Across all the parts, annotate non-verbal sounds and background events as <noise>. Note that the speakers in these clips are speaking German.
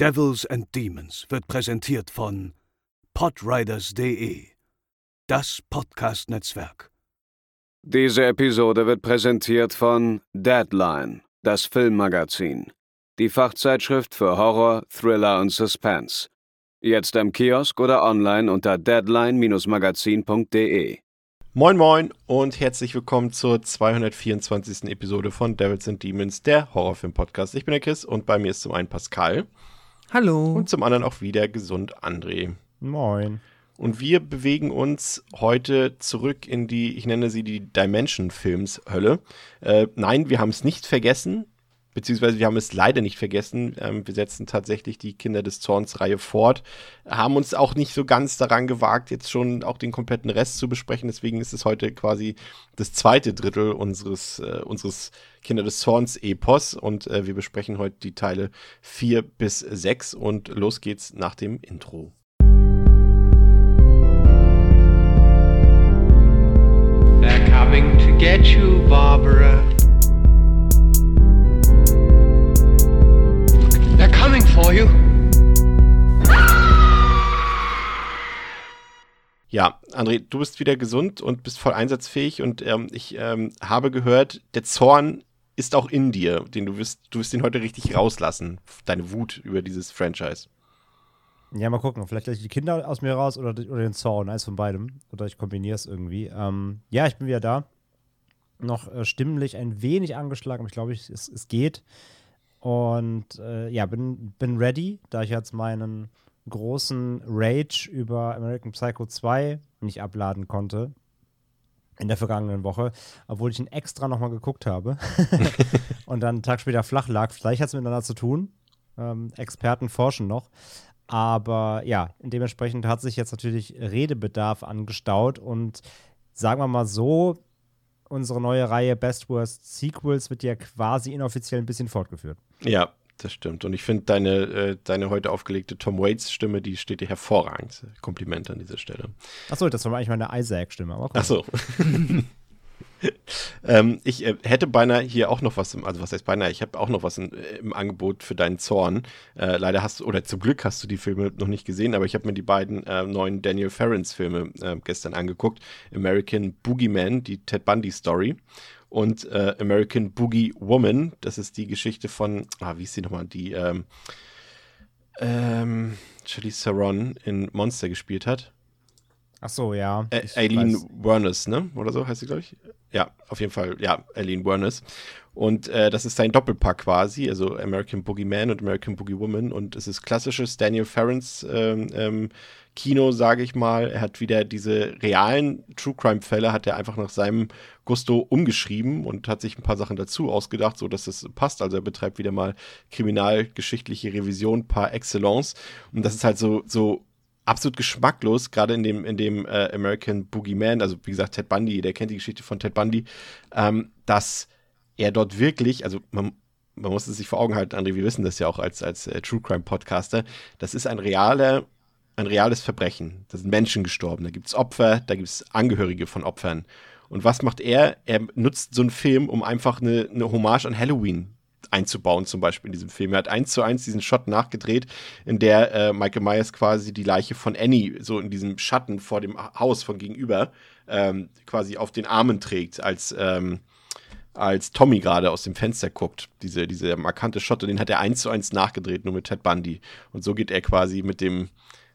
Devils and Demons wird präsentiert von podriders.de, das Podcast-Netzwerk. Diese Episode wird präsentiert von Deadline, das Filmmagazin, die Fachzeitschrift für Horror, Thriller und Suspense. Jetzt im Kiosk oder online unter deadline-magazin.de. Moin Moin und herzlich willkommen zur 224. Episode von Devils and Demons, der Horrorfilm-Podcast. Ich bin der Chris und bei mir ist zum einen Pascal. Hallo. Und zum anderen auch wieder gesund André. Moin. Und wir bewegen uns heute zurück in die, ich nenne sie die Dimension-Films-Hölle. Äh, nein, wir haben es nicht vergessen beziehungsweise wir haben es leider nicht vergessen. Ähm, wir setzen tatsächlich die Kinder des Zorns-Reihe fort, haben uns auch nicht so ganz daran gewagt, jetzt schon auch den kompletten Rest zu besprechen. Deswegen ist es heute quasi das zweite Drittel unseres, äh, unseres Kinder des Zorns-Epos und äh, wir besprechen heute die Teile 4 bis 6 und los geht's nach dem Intro. They're coming to get you, Barbara. For you. Ja, André, du bist wieder gesund und bist voll einsatzfähig und ähm, ich ähm, habe gehört, der Zorn ist auch in dir, den du wirst, du wirst ihn heute richtig rauslassen, deine Wut über dieses Franchise. Ja, mal gucken. Vielleicht lasse ich die Kinder aus mir raus oder, oder den Zorn, eins von beidem. Oder ich kombiniere es irgendwie. Ähm, ja, ich bin wieder da. Noch äh, stimmlich ein wenig angeschlagen, aber ich glaube, es, es geht. Und äh, ja, bin, bin ready, da ich jetzt meinen großen Rage über American Psycho 2 nicht abladen konnte in der vergangenen Woche, obwohl ich ihn extra nochmal geguckt habe <laughs> und dann einen Tag später flach lag. Vielleicht hat es miteinander zu tun. Ähm, Experten forschen noch. Aber ja, dementsprechend hat sich jetzt natürlich Redebedarf angestaut und sagen wir mal so, unsere neue Reihe Best Worst Sequels wird ja quasi inoffiziell ein bisschen fortgeführt. Ja, das stimmt. Und ich finde deine, äh, deine heute aufgelegte Tom Waits Stimme, die steht dir hervorragend. Kompliment an dieser Stelle. Achso, das war eigentlich meine Isaac-Stimme. Achso. <laughs> <laughs> ähm, ich äh, hätte beinahe hier auch noch was, im, also was heißt beinahe, ich habe auch noch was in, äh, im Angebot für deinen Zorn. Äh, leider hast du, oder zum Glück hast du die Filme noch nicht gesehen, aber ich habe mir die beiden äh, neuen Daniel Ferrens Filme äh, gestern angeguckt. American Boogeyman, die Ted Bundy Story und äh, American Boogie Woman, das ist die Geschichte von, ah, wie ist sie nochmal, die ähm, ähm, Charlize Theron in Monster gespielt hat. Ach so, ja. Ä Aileen Wernes, ne? Oder so heißt sie, glaube ich. Ja, auf jeden Fall, ja, Aileen Wernes. Und äh, das ist sein Doppelpack quasi, also American Boogeyman und American Boogie Woman. Und es ist klassisches Daniel Ferrens ähm, ähm, Kino, sage ich mal. Er hat wieder diese realen True Crime Fälle, hat er einfach nach seinem Gusto umgeschrieben und hat sich ein paar Sachen dazu ausgedacht, so dass es passt. Also er betreibt wieder mal kriminalgeschichtliche Revision par excellence. Und das ist halt so, so absolut geschmacklos, gerade in dem, in dem äh, American Boogeyman, also wie gesagt, Ted Bundy, der kennt die Geschichte von Ted Bundy, ähm, dass er dort wirklich, also man, man muss es sich vor Augen halten, André, wir wissen das ja auch als, als äh, True Crime Podcaster, das ist ein realer, ein reales Verbrechen. Da sind Menschen gestorben, da gibt es Opfer, da gibt es Angehörige von Opfern. Und was macht er? Er nutzt so einen Film, um einfach eine, eine Hommage an Halloween einzubauen, zum Beispiel in diesem Film. Er hat eins zu eins diesen Shot nachgedreht, in der äh, Michael Myers quasi die Leiche von Annie so in diesem Schatten vor dem Haus von gegenüber ähm, quasi auf den Armen trägt, als, ähm, als Tommy gerade aus dem Fenster guckt. Diese, diese markante Shot, und den hat er eins zu eins nachgedreht, nur mit Ted Bundy. Und so geht er quasi mit dem,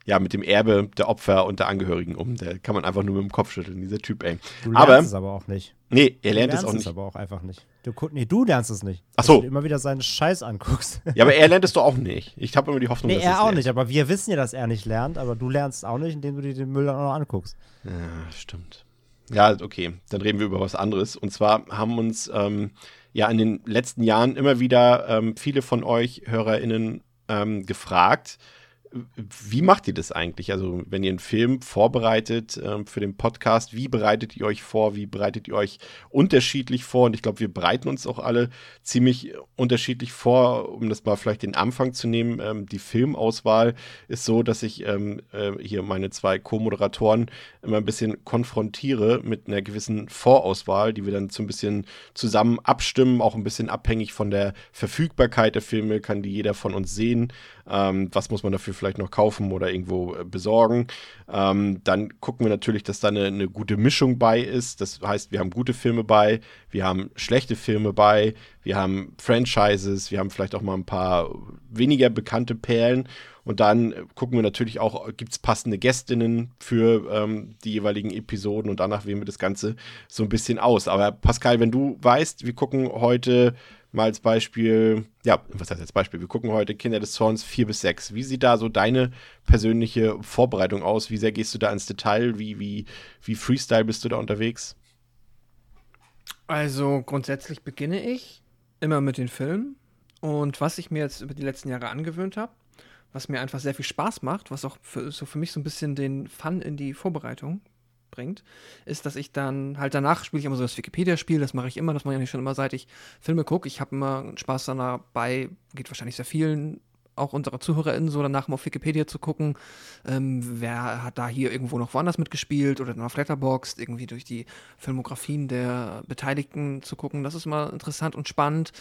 ja, mit dem Erbe der Opfer und der Angehörigen um. Da kann man einfach nur mit dem Kopf schütteln, dieser Typ, ey. Du lernst aber, es aber auch nicht. Nee, er lernt es auch nicht. Es aber auch einfach nicht. Du, nee, du lernst es nicht. Ach so. du immer wieder seinen Scheiß anguckst. Ja, aber er <laughs> lernt es doch auch nicht. Ich habe immer die Hoffnung, nee, dass er auch lernt. nicht. Aber wir wissen ja, dass er nicht lernt. Aber du lernst auch nicht, indem du dir den Müll dann auch noch anguckst. Ja, stimmt. Ja, okay. Dann reden wir über was anderes. Und zwar haben uns ähm, ja in den letzten Jahren immer wieder ähm, viele von euch HörerInnen ähm, gefragt, wie macht ihr das eigentlich? Also, wenn ihr einen Film vorbereitet ähm, für den Podcast, wie bereitet ihr euch vor? Wie bereitet ihr euch unterschiedlich vor? Und ich glaube, wir bereiten uns auch alle ziemlich unterschiedlich vor, um das mal vielleicht den Anfang zu nehmen. Ähm, die Filmauswahl ist so, dass ich ähm, äh, hier meine zwei Co-Moderatoren immer ein bisschen konfrontiere mit einer gewissen Vorauswahl, die wir dann so ein bisschen zusammen abstimmen, auch ein bisschen abhängig von der Verfügbarkeit der Filme, kann die jeder von uns sehen. Ähm, was muss man dafür vielleicht noch kaufen oder irgendwo äh, besorgen? Ähm, dann gucken wir natürlich, dass da eine, eine, gute Mischung bei ist. Das heißt, wir haben gute Filme bei, wir haben schlechte Filme bei, wir haben Franchises, wir haben vielleicht auch mal ein paar weniger bekannte Perlen. Und dann gucken wir natürlich auch, gibt es passende Gästinnen für ähm, die jeweiligen Episoden und danach wählen wir das Ganze so ein bisschen aus. Aber Pascal, wenn du weißt, wir gucken heute mal als Beispiel, ja, was heißt als Beispiel? Wir gucken heute Kinder des Zorns 4 bis 6. Wie sieht da so deine persönliche Vorbereitung aus? Wie sehr gehst du da ins Detail? Wie, wie, wie Freestyle bist du da unterwegs? Also grundsätzlich beginne ich immer mit den Filmen. Und was ich mir jetzt über die letzten Jahre angewöhnt habe, was mir einfach sehr viel Spaß macht, was auch für, so für mich so ein bisschen den Fun in die Vorbereitung bringt, ist, dass ich dann halt danach spiele ich immer so das Wikipedia-Spiel, das mache ich immer, das mache ich eigentlich schon immer, seit ich Filme gucke. Ich habe immer Spaß dabei, geht wahrscheinlich sehr vielen auch unserer ZuhörerInnen so danach mal auf Wikipedia zu gucken, ähm, wer hat da hier irgendwo noch woanders mitgespielt oder dann auf Letterboxd, irgendwie durch die Filmografien der Beteiligten zu gucken. Das ist immer interessant und spannend.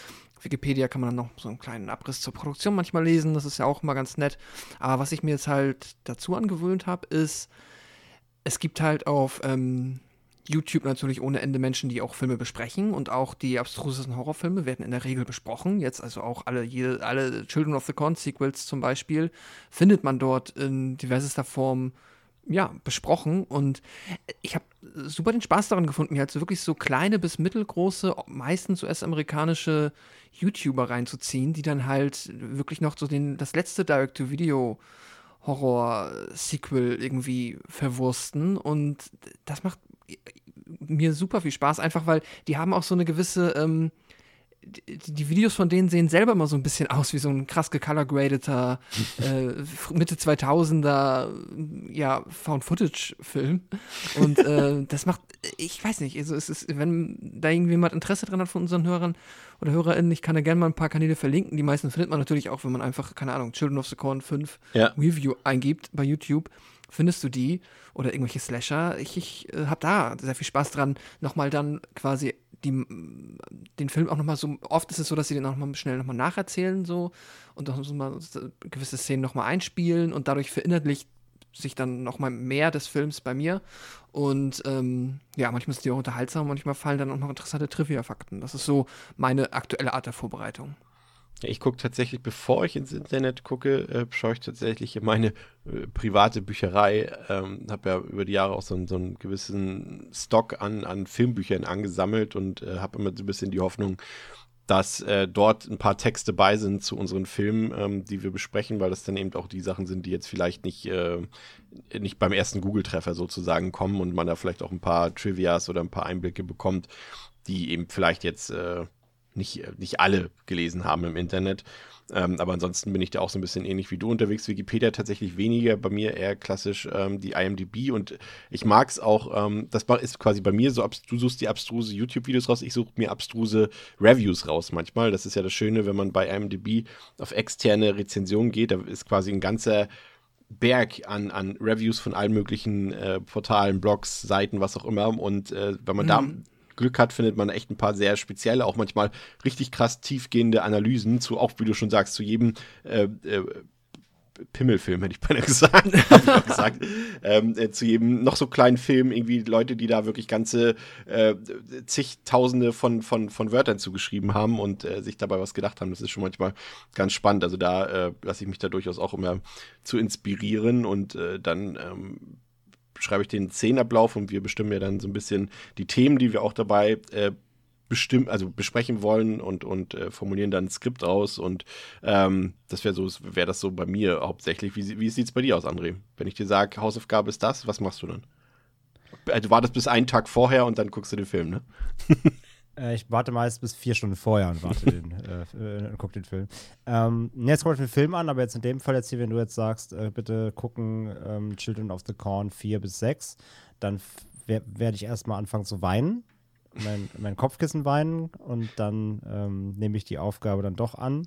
Wikipedia kann man dann noch so einen kleinen Abriss zur Produktion manchmal lesen, das ist ja auch mal ganz nett. Aber was ich mir jetzt halt dazu angewöhnt habe, ist, es gibt halt auf ähm, YouTube natürlich ohne Ende Menschen, die auch Filme besprechen und auch die abstrusesten Horrorfilme werden in der Regel besprochen. Jetzt also auch alle, jede, alle Children of the Corn Sequels zum Beispiel findet man dort in diversester Form ja, besprochen und ich habe super den Spaß daran gefunden, mir halt so wirklich so kleine bis mittelgroße, meistens US-amerikanische YouTuber reinzuziehen, die dann halt wirklich noch so den, das letzte Direct-to-Video Horror-Sequel irgendwie verwursten. Und das macht mir super viel Spaß, einfach weil die haben auch so eine gewisse ähm, die, Videos von denen sehen selber immer so ein bisschen aus wie so ein krass gecolorgradeter <laughs> äh, Mitte 2000er ja Found-Footage-Film und äh, <laughs> das macht ich weiß nicht also es ist wenn da irgendjemand Interesse dran hat von unseren Hörern oder HörerInnen ich kann da gerne mal ein paar Kanäle verlinken die meisten findet man natürlich auch wenn man einfach keine Ahnung Children of the Corn 5 ja. Review eingibt bei YouTube findest du die oder irgendwelche Slasher. Ich, ich äh, habe da sehr viel Spaß dran, nochmal dann quasi die, den Film auch nochmal so, oft ist es so, dass sie den auch nochmal schnell nochmal nacherzählen so und auch so mal gewisse Szenen nochmal einspielen und dadurch verinnerlicht sich dann nochmal mehr des Films bei mir. Und ähm, ja, manchmal sind die auch unterhaltsam, manchmal fallen dann auch noch interessante Trivia-Fakten. Das ist so meine aktuelle Art der Vorbereitung. Ich gucke tatsächlich, bevor ich ins Internet gucke, äh, schaue ich tatsächlich in meine äh, private Bücherei. Ähm, habe ja über die Jahre auch so, so, einen gewissen Stock an, an Filmbüchern angesammelt und äh, habe immer so ein bisschen die Hoffnung, dass äh, dort ein paar Texte bei sind zu unseren Filmen, ähm, die wir besprechen, weil das dann eben auch die Sachen sind, die jetzt vielleicht nicht, äh, nicht beim ersten Google-Treffer sozusagen kommen und man da vielleicht auch ein paar Trivias oder ein paar Einblicke bekommt, die eben vielleicht jetzt äh, nicht, nicht alle gelesen haben im Internet. Ähm, aber ansonsten bin ich da auch so ein bisschen ähnlich wie du unterwegs. Wikipedia tatsächlich weniger, bei mir eher klassisch ähm, die IMDb und ich mag es auch, ähm, das ist quasi bei mir so, du suchst die abstruse YouTube-Videos raus, ich suche mir abstruse Reviews raus manchmal. Das ist ja das Schöne, wenn man bei IMDb auf externe Rezensionen geht, da ist quasi ein ganzer Berg an, an Reviews von allen möglichen äh, Portalen, Blogs, Seiten, was auch immer. Und äh, wenn man mhm. da Glück hat, findet man echt ein paar sehr spezielle, auch manchmal richtig krass tiefgehende Analysen zu, auch wie du schon sagst, zu jedem äh, äh, Pimmelfilm, hätte ich beinahe <laughs> gesagt. ich gesagt. Ähm, äh, zu jedem noch so kleinen Film, irgendwie Leute, die da wirklich ganze äh, zigtausende von, von, von Wörtern zugeschrieben haben und äh, sich dabei was gedacht haben. Das ist schon manchmal ganz spannend. Also da äh, lasse ich mich da durchaus auch immer zu inspirieren und äh, dann ähm, schreibe ich den Szenenablauf und wir bestimmen ja dann so ein bisschen die Themen, die wir auch dabei äh, bestimmen, also besprechen wollen und, und äh, formulieren dann ein Skript aus und ähm, das wäre so, wäre das so bei mir hauptsächlich. Wie, wie sieht es bei dir aus, André? Wenn ich dir sage, Hausaufgabe ist das, was machst du dann? Also war das bis einen Tag vorher und dann guckst du den Film, ne? <laughs> Äh, ich warte meist bis vier Stunden vorher und warte den, <laughs> äh, und guck den Film. Ähm, jetzt kommt den Film an, aber jetzt in dem Fall jetzt hier, wenn du jetzt sagst, äh, bitte gucken ähm, Children of the Corn 4 bis 6, dann werde ich erstmal anfangen zu weinen, mein, mein Kopfkissen weinen und dann ähm, nehme ich die Aufgabe dann doch an.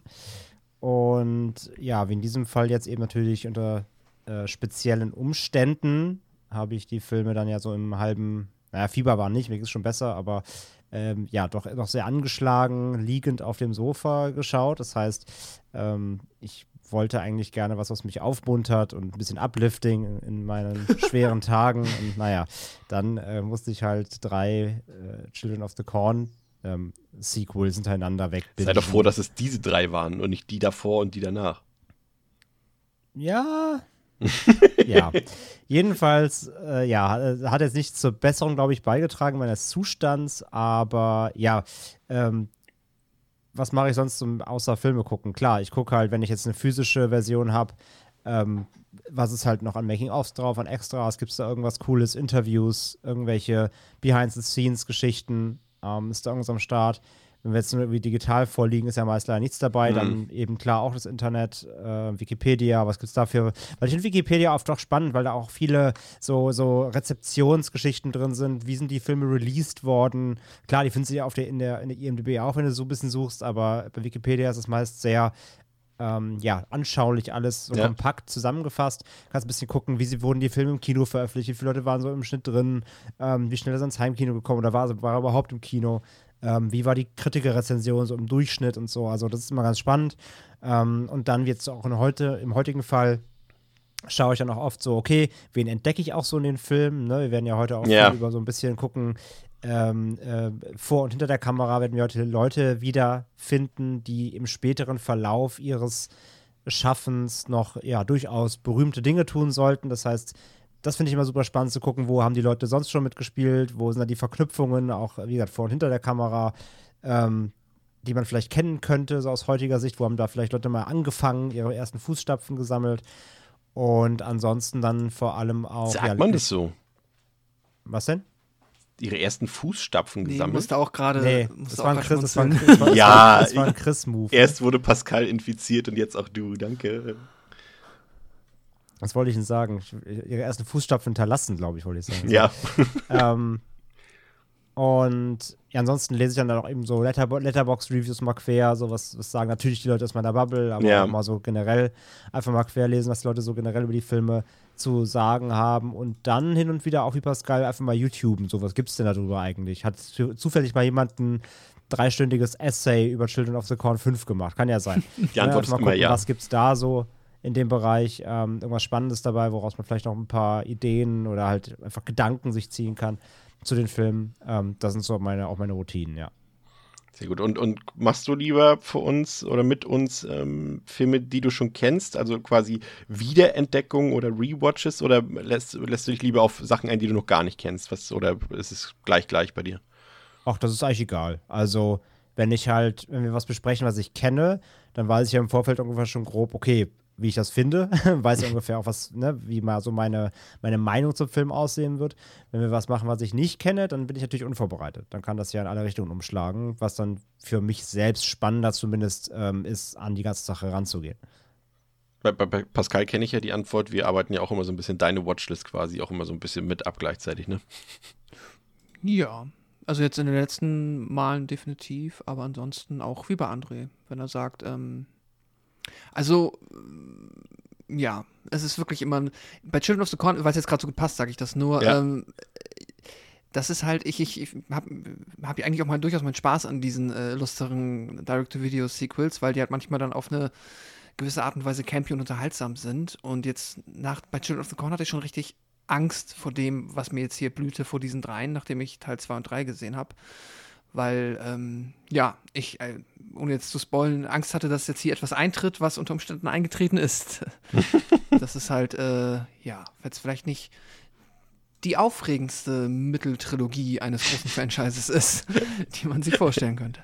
Und ja, wie in diesem Fall jetzt eben natürlich unter äh, speziellen Umständen habe ich die Filme dann ja so im halben, naja, Fieber war nicht, mir ist schon besser, aber ähm, ja, doch noch sehr angeschlagen, liegend auf dem Sofa geschaut. Das heißt, ähm, ich wollte eigentlich gerne was, was mich aufmuntert und ein bisschen Uplifting in, meinen <laughs> schweren Tagen. Und naja, dann äh, musste ich halt drei äh, Children of the Corn ähm, Sequels hintereinander wegbinden. Sei doch froh, dass es diese drei waren und nicht die davor und die danach. Ja, <laughs> ja, jedenfalls, äh, ja, hat jetzt nicht zur Besserung, glaube ich, beigetragen meines Zustands, aber ja, ähm, was mache ich sonst zum, außer Filme gucken? Klar, ich gucke halt, wenn ich jetzt eine physische Version habe, ähm, was ist halt noch an Making-ofs drauf, an Extras, gibt es da irgendwas Cooles, Interviews, irgendwelche Behind-the-Scenes-Geschichten, ähm, ist da irgendwas am Start? Wenn wir jetzt nur irgendwie digital vorliegen, ist ja meist leider nichts dabei. Mhm. Dann eben klar auch das Internet, äh, Wikipedia, was gibt es dafür? Weil ich finde Wikipedia oft auch spannend, weil da auch viele so, so Rezeptionsgeschichten drin sind. Wie sind die Filme released worden? Klar, die findest du ja auf der, in, der, in der IMDb auch, wenn du so ein bisschen suchst, aber bei Wikipedia ist es meist sehr ähm, ja, anschaulich alles so ja. kompakt zusammengefasst. Kannst ein bisschen gucken, wie sie wurden die Filme im Kino veröffentlicht, wie viele Leute waren so im Schnitt drin, ähm, wie schnell ist er ins Heimkino gekommen oder war, war er überhaupt im Kino. Ähm, wie war die Kritikerrezension so im Durchschnitt und so. Also das ist immer ganz spannend. Ähm, und dann wird es auch in heute, im heutigen Fall schaue ich dann auch oft so, okay, wen entdecke ich auch so in den Filmen? Ne? Wir werden ja heute auch yeah. über so ein bisschen gucken, ähm, äh, vor und hinter der Kamera werden wir heute Leute wiederfinden, die im späteren Verlauf ihres Schaffens noch ja durchaus berühmte Dinge tun sollten. Das heißt, das finde ich immer super spannend zu gucken, wo haben die Leute sonst schon mitgespielt, wo sind da die Verknüpfungen, auch wie gesagt, vor und hinter der Kamera, ähm, die man vielleicht kennen könnte, so aus heutiger Sicht, wo haben da vielleicht Leute mal angefangen, ihre ersten Fußstapfen gesammelt. Und ansonsten dann vor allem auch. Sagt ja, man das so? Was denn? ihre ersten Fußstapfen nee, gesammelt. Musste auch gerade. Nee, das, war ein Chris, das, war ein, das, war, ja, das war ein Chris-Move. Erst wurde Pascal infiziert und jetzt auch du, danke. Was wollte ich denn sagen? Ihre ersten Fußstapfen hinterlassen, glaube ich, wollte ich sagen. Ja. ähm, und ja, ansonsten lese ich dann auch eben so Letter Letterbox-Reviews mal quer, so was, was sagen natürlich die Leute aus meiner Bubble, aber ja. auch mal so generell einfach mal quer lesen, was die Leute so generell über die Filme zu sagen haben und dann hin und wieder auch wie Pascal einfach mal YouTuben, so was gibt es denn darüber eigentlich? Hat zufällig mal jemand ein dreistündiges Essay über Children of the Corn 5 gemacht? Kann ja sein. Die Antwort ja, ist immer ja. Was gibt es da so? In dem Bereich ähm, irgendwas Spannendes dabei, woraus man vielleicht noch ein paar Ideen oder halt einfach Gedanken sich ziehen kann zu den Filmen. Ähm, das sind so meine, auch meine Routinen, ja. Sehr gut. Und, und machst du lieber für uns oder mit uns ähm, Filme, die du schon kennst, also quasi Wiederentdeckung oder Rewatches oder lässt, lässt du dich lieber auf Sachen ein, die du noch gar nicht kennst? Was, oder ist es gleich gleich bei dir? Ach, das ist eigentlich egal. Also, wenn ich halt, wenn wir was besprechen, was ich kenne, dann weiß ich ja im Vorfeld ungefähr schon grob, okay, wie ich das finde, <laughs> weiß ich ungefähr auch was, ne, wie mal so meine, meine Meinung zum Film aussehen wird. Wenn wir was machen, was ich nicht kenne, dann bin ich natürlich unvorbereitet. Dann kann das ja in alle Richtungen umschlagen, was dann für mich selbst spannender zumindest ähm, ist, an die ganze Sache ranzugehen. Bei, bei, bei Pascal kenne ich ja die Antwort, wir arbeiten ja auch immer so ein bisschen deine Watchlist quasi, auch immer so ein bisschen mit ab gleichzeitig, ne? Ja, also jetzt in den letzten Malen definitiv, aber ansonsten auch wie bei André, wenn er sagt, ähm, also, äh, ja, es ist wirklich immer. Ein, bei Children of the Corn, weil es jetzt gerade so gut passt, sage ich das nur. Ja. Ähm, das ist halt, ich, ich, ich habe hab eigentlich auch mal durchaus meinen Spaß an diesen äh, lusteren Direct-to-Video-Sequels, weil die halt manchmal dann auf eine gewisse Art und Weise campy und unterhaltsam sind. Und jetzt nach, bei Children of the Corn hatte ich schon richtig Angst vor dem, was mir jetzt hier blühte vor diesen dreien, nachdem ich Teil 2 und 3 gesehen habe weil, ähm, ja, ich, äh, ohne jetzt zu spoilen, Angst hatte, dass jetzt hier etwas eintritt, was unter Umständen eingetreten ist. <laughs> das ist halt, äh, ja, jetzt vielleicht nicht die aufregendste Mitteltrilogie eines großen Franchises ist, die man sich vorstellen könnte.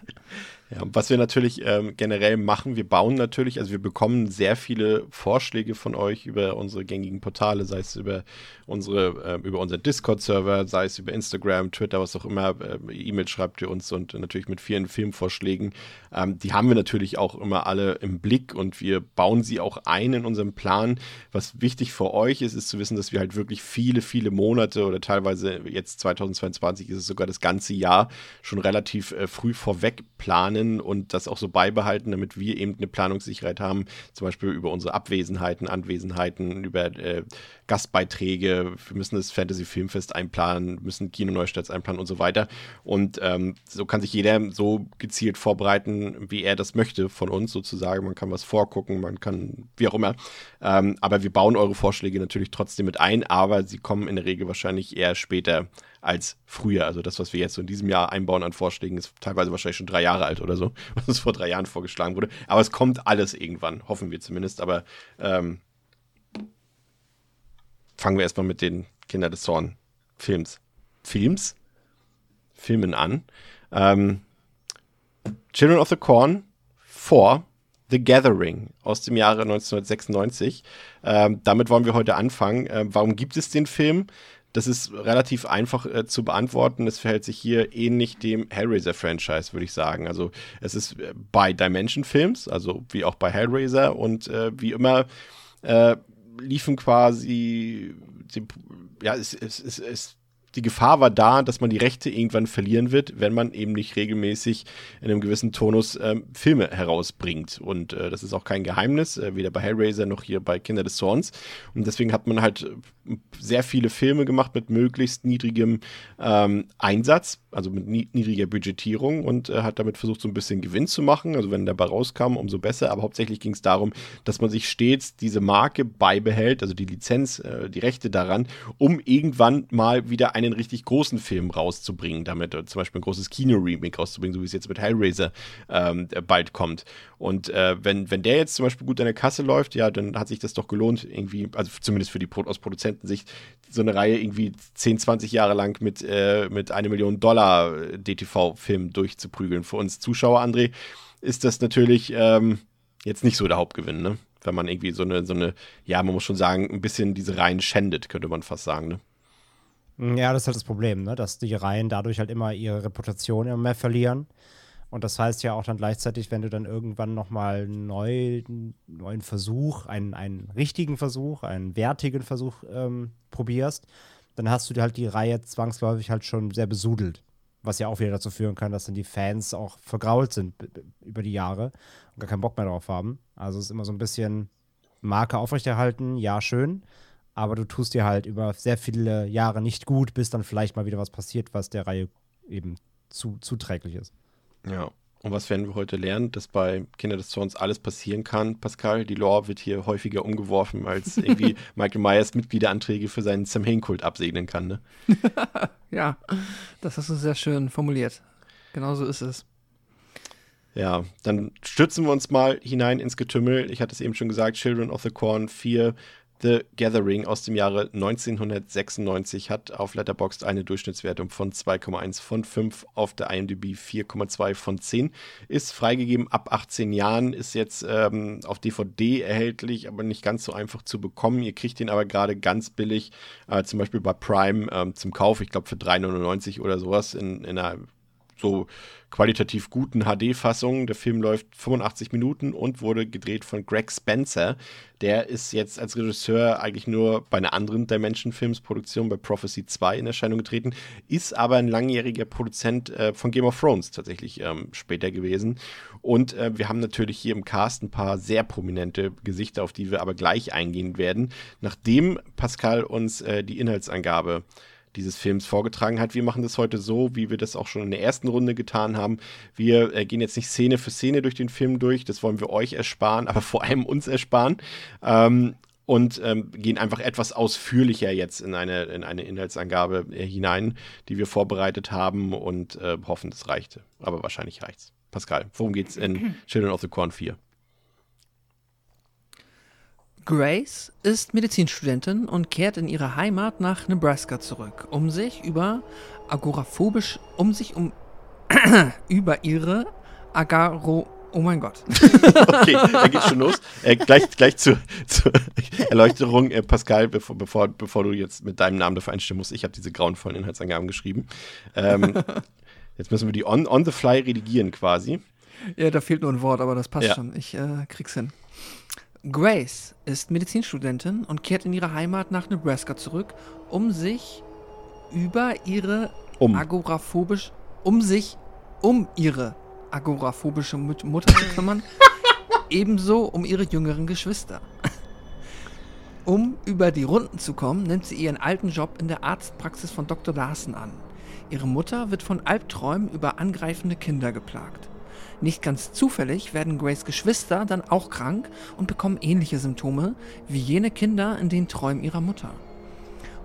Ja, was wir natürlich ähm, generell machen, wir bauen natürlich, also wir bekommen sehr viele Vorschläge von euch über unsere gängigen Portale, sei es über unsere, äh, über unseren Discord-Server, sei es über Instagram, Twitter, was auch immer, äh, E-Mail schreibt ihr uns und natürlich mit vielen Filmvorschlägen. Ähm, die haben wir natürlich auch immer alle im Blick und wir bauen sie auch ein in unserem Plan. Was wichtig für euch ist, ist zu wissen, dass wir halt wirklich viele, viele Monate oder teilweise jetzt 2022 ist es sogar das ganze Jahr schon relativ äh, früh vorweg planen und das auch so beibehalten, damit wir eben eine Planungssicherheit haben, zum Beispiel über unsere Abwesenheiten, Anwesenheiten, über äh, Gastbeiträge, wir müssen das Fantasy Filmfest einplanen, müssen Kinoneustarts einplanen und so weiter. Und ähm, so kann sich jeder so gezielt vorbereiten, wie er das möchte von uns sozusagen. Man kann was vorgucken, man kann, wie auch immer. Ähm, aber wir bauen eure Vorschläge natürlich trotzdem mit ein, aber sie kommen in der Regel wahrscheinlich eher später als früher. Also das, was wir jetzt so in diesem Jahr einbauen an Vorschlägen, ist teilweise wahrscheinlich schon drei Jahre alt oder so, <laughs> was vor drei Jahren vorgeschlagen wurde. Aber es kommt alles irgendwann, hoffen wir zumindest. Aber ähm, fangen wir erstmal mit den Kinder des Zorn Films. Films? Filmen an. Ähm, Children of the Corn 4 The Gathering aus dem Jahre 1996. Ähm, damit wollen wir heute anfangen. Ähm, warum gibt es den Film? Das ist relativ einfach äh, zu beantworten. Es verhält sich hier ähnlich dem Hellraiser-Franchise, würde ich sagen. Also es ist äh, bei Dimension Films, also wie auch bei Hellraiser und äh, wie immer äh, liefen quasi, ja, es, es, es, es die Gefahr war da, dass man die Rechte irgendwann verlieren wird, wenn man eben nicht regelmäßig in einem gewissen Tonus ähm, Filme herausbringt. Und äh, das ist auch kein Geheimnis, äh, weder bei Hellraiser noch hier bei Kinder des Zorns. Und deswegen hat man halt äh, sehr viele Filme gemacht mit möglichst niedrigem ähm, Einsatz, also mit niedriger Budgetierung und äh, hat damit versucht, so ein bisschen Gewinn zu machen. Also wenn dabei rauskam, umso besser. Aber hauptsächlich ging es darum, dass man sich stets diese Marke beibehält, also die Lizenz, äh, die Rechte daran, um irgendwann mal wieder ein einen richtig großen Film rauszubringen, damit zum Beispiel ein großes Kino-Remake rauszubringen, so wie es jetzt mit Hellraiser ähm, bald kommt. Und äh, wenn, wenn der jetzt zum Beispiel gut an der Kasse läuft, ja, dann hat sich das doch gelohnt, irgendwie, also zumindest für die aus Produzentensicht, so eine Reihe irgendwie 10, 20 Jahre lang mit, äh, mit eine Million Dollar DTV-Film durchzuprügeln. Für uns Zuschauer, André, ist das natürlich ähm, jetzt nicht so der Hauptgewinn, ne? Wenn man irgendwie so eine, so eine, ja, man muss schon sagen, ein bisschen diese Reihen schändet, könnte man fast sagen, ne? Ja, das ist halt das Problem, ne? dass die Reihen dadurch halt immer ihre Reputation immer mehr verlieren. Und das heißt ja auch dann gleichzeitig, wenn du dann irgendwann nochmal einen neuen, neuen Versuch, einen, einen richtigen Versuch, einen wertigen Versuch ähm, probierst, dann hast du halt die Reihe zwangsläufig halt schon sehr besudelt. Was ja auch wieder dazu führen kann, dass dann die Fans auch vergrault sind über die Jahre und gar keinen Bock mehr drauf haben. Also es ist immer so ein bisschen Marke aufrechterhalten, ja, schön aber du tust dir halt über sehr viele Jahre nicht gut, bis dann vielleicht mal wieder was passiert, was der Reihe eben zu, zuträglich ist. Ja. Und was werden wir heute lernen? Dass bei Kinder des Zorns alles passieren kann. Pascal, die Lore wird hier häufiger umgeworfen, als <laughs> irgendwie Michael Myers Mitgliederanträge für seinen Sam Hain-Kult absegnen kann. Ne? <laughs> ja, das hast du sehr schön formuliert. Genauso ist es. Ja, dann stürzen wir uns mal hinein ins Getümmel. Ich hatte es eben schon gesagt, Children of the Corn 4 The Gathering aus dem Jahre 1996 hat auf Letterboxd eine Durchschnittswertung von 2,1 von 5, auf der IMDb 4,2 von 10. Ist freigegeben ab 18 Jahren, ist jetzt ähm, auf DVD erhältlich, aber nicht ganz so einfach zu bekommen. Ihr kriegt ihn aber gerade ganz billig, äh, zum Beispiel bei Prime ähm, zum Kauf, ich glaube für 3,99 oder sowas in, in einer so qualitativ guten HD-Fassungen. Der Film läuft 85 Minuten und wurde gedreht von Greg Spencer. Der ist jetzt als Regisseur eigentlich nur bei einer anderen Dimension Films Produktion bei Prophecy 2 in Erscheinung getreten, ist aber ein langjähriger Produzent äh, von Game of Thrones tatsächlich ähm, später gewesen. Und äh, wir haben natürlich hier im Cast ein paar sehr prominente Gesichter, auf die wir aber gleich eingehen werden, nachdem Pascal uns äh, die Inhaltsangabe dieses Films vorgetragen hat. Wir machen das heute so, wie wir das auch schon in der ersten Runde getan haben. Wir äh, gehen jetzt nicht Szene für Szene durch den Film durch, das wollen wir euch ersparen, aber <laughs> vor allem uns ersparen. Ähm, und ähm, gehen einfach etwas ausführlicher jetzt in eine, in eine Inhaltsangabe äh, hinein, die wir vorbereitet haben und äh, hoffen, das reichte. Aber wahrscheinlich reicht's. Pascal, worum geht's in <clears throat> Children of the Corn 4? Grace ist Medizinstudentin und kehrt in ihre Heimat nach Nebraska zurück, um sich über agoraphobisch, um sich um <clears throat> über ihre Agaro. Oh mein Gott. <laughs> Okay, da geht's schon los. Äh, gleich gleich zur, zur Erleuchterung, äh, Pascal, bevor, bevor, bevor du jetzt mit deinem Namen dafür einstimmen musst. Ich habe diese grauenvollen Inhaltsangaben geschrieben. Ähm, <laughs> jetzt müssen wir die on, on the fly redigieren quasi. Ja, da fehlt nur ein Wort, aber das passt Ja. schon. Ich äh, krieg's hin. Grace ist Medizinstudentin und kehrt in ihre Heimat nach Nebraska zurück, um sich über ihre Um. agoraphobisch, um sich um ihre agoraphobische Mut Mutter zu kümmern, <laughs> ebenso um ihre jüngeren Geschwister. Um über die Runden zu kommen, nimmt sie ihren alten Job in der Arztpraxis von Dr. Larsen an. Ihre Mutter wird von Albträumen über angreifende Kinder geplagt. Nicht ganz zufällig werden Grace Geschwister dann auch krank und bekommen ähnliche Symptome wie jene Kinder in den Träumen ihrer Mutter.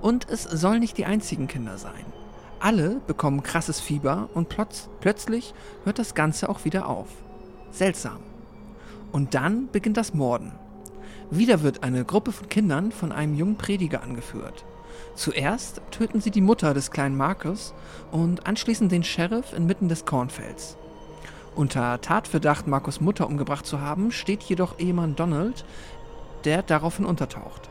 Und es sollen nicht die einzigen Kinder sein. Alle bekommen krasses Fieber und plotz plötzlich hört das Ganze auch wieder auf. Seltsam. Und dann beginnt das Morden. Wieder wird eine Gruppe von Kindern von einem jungen Prediger angeführt. Zuerst töten sie die Mutter des kleinen Marcus und anschließend den Sheriff inmitten des Kornfelds. Unter Tatverdacht, Marcus Mutter umgebracht zu haben, steht jedoch Ehemann Donald, der daraufhin untertaucht.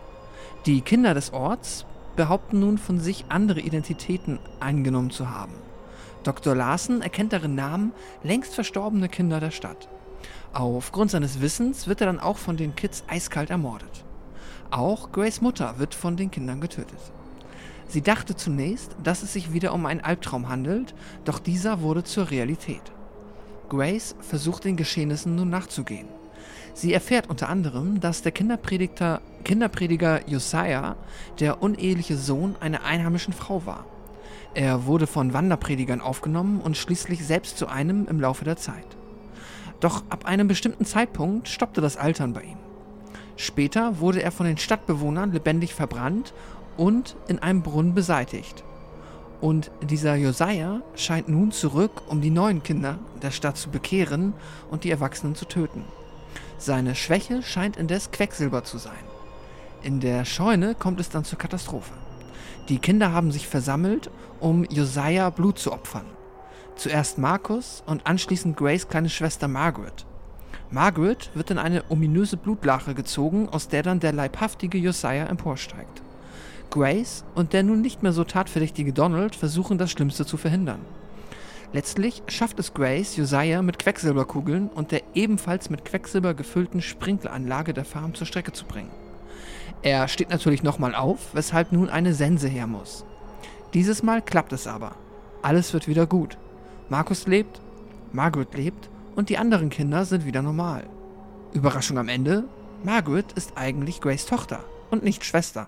Die Kinder des Orts behaupten nun von sich, andere Identitäten eingenommen zu haben. Dr. Larsen erkennt darin Namen längst verstorbener Kinder der Stadt. Aufgrund seines Wissens wird er dann auch von den Kids eiskalt ermordet. Auch Grace Mutter wird von den Kindern getötet. Sie dachte zunächst, dass es sich wieder um einen Albtraum handelt, doch dieser wurde zur Realität. Grace versucht den Geschehnissen nun nachzugehen. Sie erfährt unter anderem, dass der Kinderpredigter, Kinderprediger Josiah der uneheliche Sohn einer einheimischen Frau war. Er wurde von Wanderpredigern aufgenommen und schließlich selbst zu einem im Laufe der Zeit. Doch ab einem bestimmten Zeitpunkt stoppte das Altern bei ihm. Später wurde er von den Stadtbewohnern lebendig verbrannt und in einem Brunnen beseitigt. Und dieser Josiah scheint nun zurück, um die neuen Kinder der Stadt zu bekehren und die Erwachsenen zu töten. Seine Schwäche scheint indes Quecksilber zu sein. In der Scheune kommt es dann zur Katastrophe. Die Kinder haben sich versammelt, um Josiah Blut zu opfern. Zuerst Markus und anschließend Grace kleine Schwester Margaret. Margaret wird in eine ominöse Blutlache gezogen, aus der dann der leibhaftige Josiah emporsteigt. Grace und der nun nicht mehr so tatverdächtige Donald versuchen das Schlimmste zu verhindern. Letztlich schafft es Grace, Josiah mit Quecksilberkugeln und der ebenfalls mit Quecksilber gefüllten Sprinkleranlage der Farm zur Strecke zu bringen. Er steht natürlich nochmal auf, weshalb nun eine Sense her muss. Dieses Mal klappt es aber. Alles wird wieder gut. Markus lebt, Margaret lebt und die anderen Kinder sind wieder normal. Überraschung am Ende, Margaret ist eigentlich Grace Tochter und nicht Schwester.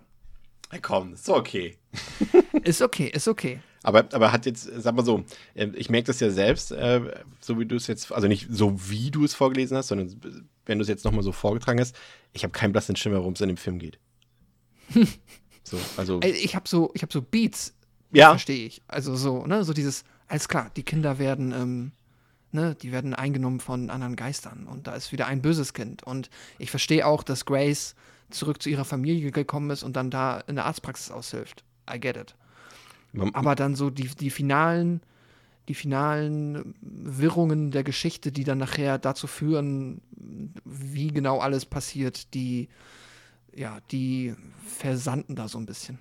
Komm, ist okay. <laughs> Ist okay, ist okay. Aber, aber hat jetzt, sag mal so, äh, ich merke das ja selbst, äh, so wie du es jetzt, also nicht so wie du es vorgelesen hast, sondern wenn du es jetzt nochmal so vorgetragen hast, ich habe keinen blassen Schimmer, worum es in dem Film geht. <laughs> so, also, Ich habe so, ich habe so Beats, ja, verstehe ich. Also so, ne, so dieses, alles klar, die Kinder werden, ähm, ne, die werden eingenommen von anderen Geistern und da ist wieder ein böses Kind. Und ich verstehe auch, dass Grace zurück zu ihrer Familie gekommen ist und dann da in der Arztpraxis aushilft. I get it. Aber dann so die, die finalen, die finalen Wirrungen der Geschichte, die dann nachher dazu führen, wie genau alles passiert, die, ja, die versanden da so ein bisschen.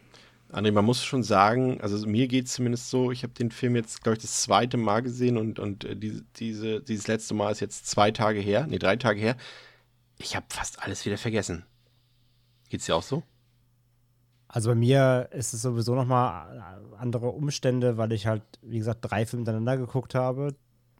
André, man muss schon sagen, also mir geht es zumindest so, ich habe den Film jetzt, glaube ich, das zweite Mal gesehen und, und äh, diese, diese, dieses letzte Mal ist jetzt zwei Tage her, nee, drei Tage her. Ich habe fast alles wieder vergessen. Geht's dir auch so? Also bei mir ist es sowieso nochmal andere Umstände, weil ich halt, wie gesagt, drei Filme hintereinander geguckt habe,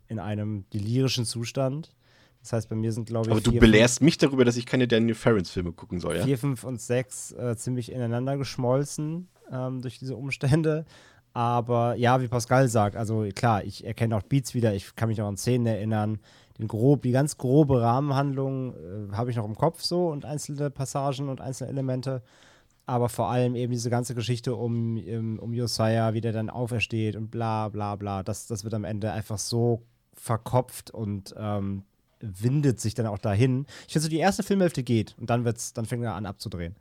in einem delirischen Zustand. Das heißt, bei mir sind, glaube ich, Aber du vier, belehrst mich darüber, dass ich keine Daniel Ferrens-Filme gucken soll, ja? vier, fünf und sechs äh, ziemlich ineinander geschmolzen ähm, durch diese Umstände. Aber ja, wie Pascal sagt, also klar, ich erkenne auch Beats wieder, ich kann mich noch an Szenen erinnern. Den grob, die ganz grobe Rahmenhandlung äh, habe ich noch im Kopf so und einzelne Passagen und einzelne Elemente. Aber vor allem eben diese ganze Geschichte um, um, um Josiah, wie der dann aufersteht und bla bla bla. Das, das wird am Ende einfach so verkopft und ähm, windet sich dann auch dahin. Ich finde so, die erste Filmhälfte geht und dann, wird's, dann fängt er an abzudrehen.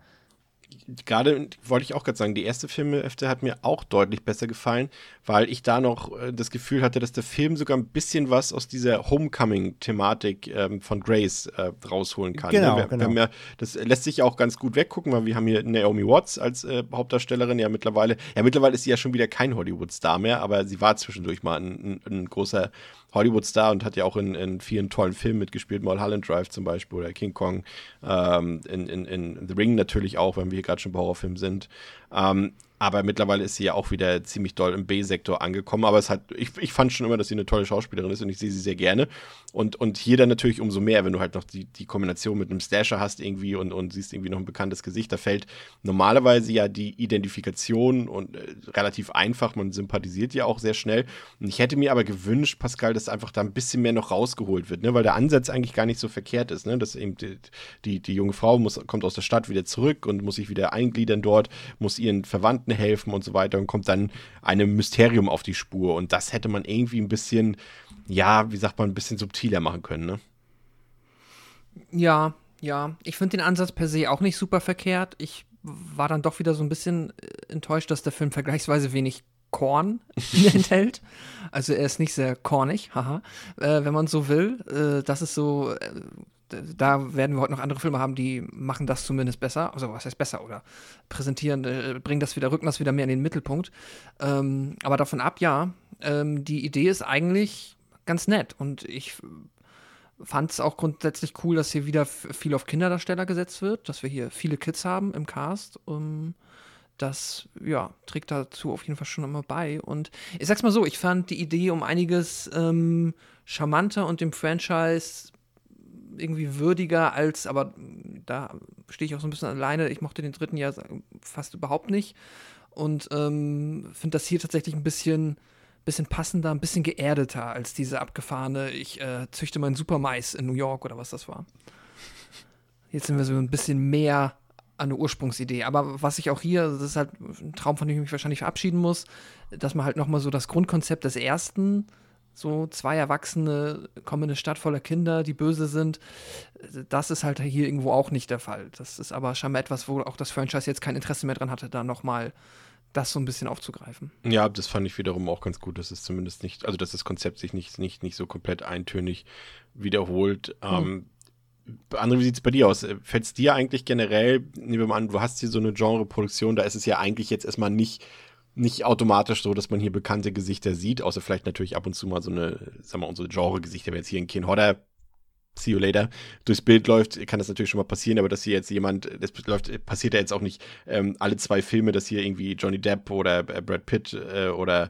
Gerade wollte ich auch gerade sagen, die erste Filmhälfte hat mir auch deutlich besser gefallen, weil ich da noch äh, das Gefühl hatte, dass der Film sogar ein bisschen was aus dieser Homecoming-Thematik ähm, von Grace äh, rausholen kann. Genau, ne? genau. Ja, das lässt sich ja auch ganz gut weggucken, weil wir haben hier Naomi Watts als äh, Hauptdarstellerin ja mittlerweile. Ja, mittlerweile ist sie ja schon wieder kein Hollywood-Star mehr, aber sie war zwischendurch mal ein, ein, ein großer Hollywood-Star und hat ja auch in, in vielen tollen Filmen mitgespielt, Mulholland Drive zum Beispiel oder King Kong, ähm, in, in, in The Ring natürlich auch, wenn wir hier gerade schon bei Horrorfilmen sind. Ähm, aber mittlerweile ist sie ja auch wieder ziemlich doll im B-Sektor angekommen. Aber es hat, ich, ich fand schon immer, dass sie eine tolle Schauspielerin ist und ich sehe sie sehr gerne. Und, und hier dann natürlich umso mehr, wenn du halt noch die, die Kombination mit einem Stasher hast irgendwie und, und siehst irgendwie noch ein bekanntes Gesicht. Da fällt normalerweise ja die Identifikation und äh, relativ einfach. Man sympathisiert ja auch sehr schnell. Und ich hätte mir aber gewünscht, Pascal, dass einfach da ein bisschen mehr noch rausgeholt wird, ne? weil der Ansatz eigentlich gar nicht so verkehrt ist. Ne? Dass eben die, die, die junge Frau muss, kommt aus der Stadt wieder zurück und muss sich wieder eingliedern dort, muss ihren Verwandten helfen und so weiter und kommt dann einem Mysterium auf die Spur. Und das hätte man irgendwie ein bisschen, ja, wie sagt man, ein bisschen subtiler machen können, ne? Ja, ja. Ich finde den Ansatz per se auch nicht super verkehrt. Ich war dann doch wieder so ein bisschen äh, enttäuscht, dass der Film vergleichsweise wenig Korn <laughs> enthält. Also er ist nicht sehr kornig, haha, äh, wenn man so will. Äh, das ist so, äh, da werden wir heute noch andere Filme haben, die machen das zumindest besser. Also was heißt besser oder präsentieren, äh, bringen das wieder, rücken das wieder mehr in den Mittelpunkt. Ähm, aber davon ab, ja, ähm, die Idee ist eigentlich ganz nett und ich fand es auch grundsätzlich cool, dass hier wieder viel auf Kinderdarsteller gesetzt wird, dass wir hier viele Kids haben im Cast. Um, das ja, trägt dazu auf jeden Fall schon immer bei. Und ich sag's mal so, ich fand die Idee um einiges ähm, charmanter und dem Franchise irgendwie würdiger als, aber da stehe ich auch so ein bisschen alleine. Ich mochte den dritten ja fast überhaupt nicht. Und ähm, finde das hier tatsächlich ein bisschen, bisschen passender, ein bisschen geerdeter als diese abgefahrene, ich äh, züchte meinen Supermais in New York oder was das war. Jetzt sind wir so ein bisschen mehr an der Ursprungsidee. Aber was ich auch hier, das ist halt ein Traum, von dem ich mich wahrscheinlich verabschieden muss, dass man halt nochmal so das Grundkonzept des ersten, so zwei Erwachsene kommen in eine Stadt voller Kinder, die böse sind, das ist halt hier irgendwo auch nicht der Fall. Das ist aber scheinbar etwas, wo auch das Franchise jetzt kein Interesse mehr dran hatte, da nochmal das so ein bisschen aufzugreifen. Ja, das fand ich wiederum auch ganz gut, dass es zumindest nicht, also dass das Konzept sich nicht, nicht, nicht so komplett eintönig wiederholt. Mhm. Ähm, André, wie sieht es bei dir aus? Fällt es dir eigentlich generell, nehmen wir mal an, du hast hier so eine Genreproduktion, da ist es ja eigentlich jetzt erstmal nicht, nicht automatisch so, dass man hier bekannte Gesichter sieht, außer vielleicht natürlich ab und zu mal so eine, sagen wir, unsere Genre-Gesichter, wenn jetzt hier ein Ken Hodder, see you later, durchs Bild läuft, kann das natürlich schon mal passieren, aber dass hier jetzt jemand, das läuft, passiert ja jetzt auch nicht ähm, alle zwei Filme, dass hier irgendwie Johnny Depp oder äh, Brad Pitt äh, oder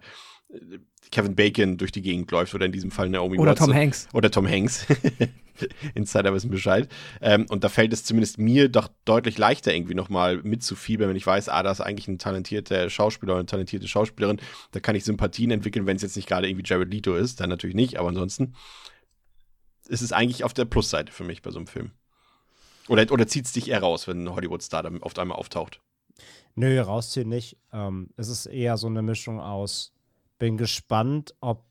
Kevin Bacon durch die Gegend läuft oder in diesem Fall Naomi Oder Watson. Tom Hanks. Oder Tom Hanks. <laughs> Insider wissen Bescheid. Ähm, und da fällt es zumindest mir doch deutlich leichter, irgendwie nochmal mitzufiebern, wenn ich weiß, ah, da ist eigentlich ein talentierter Schauspieler oder eine talentierte Schauspielerin. Da kann ich Sympathien entwickeln, wenn es jetzt nicht gerade irgendwie Jared Leto ist, dann natürlich nicht, aber ansonsten ist es eigentlich auf der Plusseite für mich bei so einem Film. Oder, oder zieht es dich eher raus, wenn ein Hollywood-Star dann auf einmal auftaucht? Nö, rausziehen nicht. Ähm, es ist eher so eine Mischung aus, bin gespannt, ob,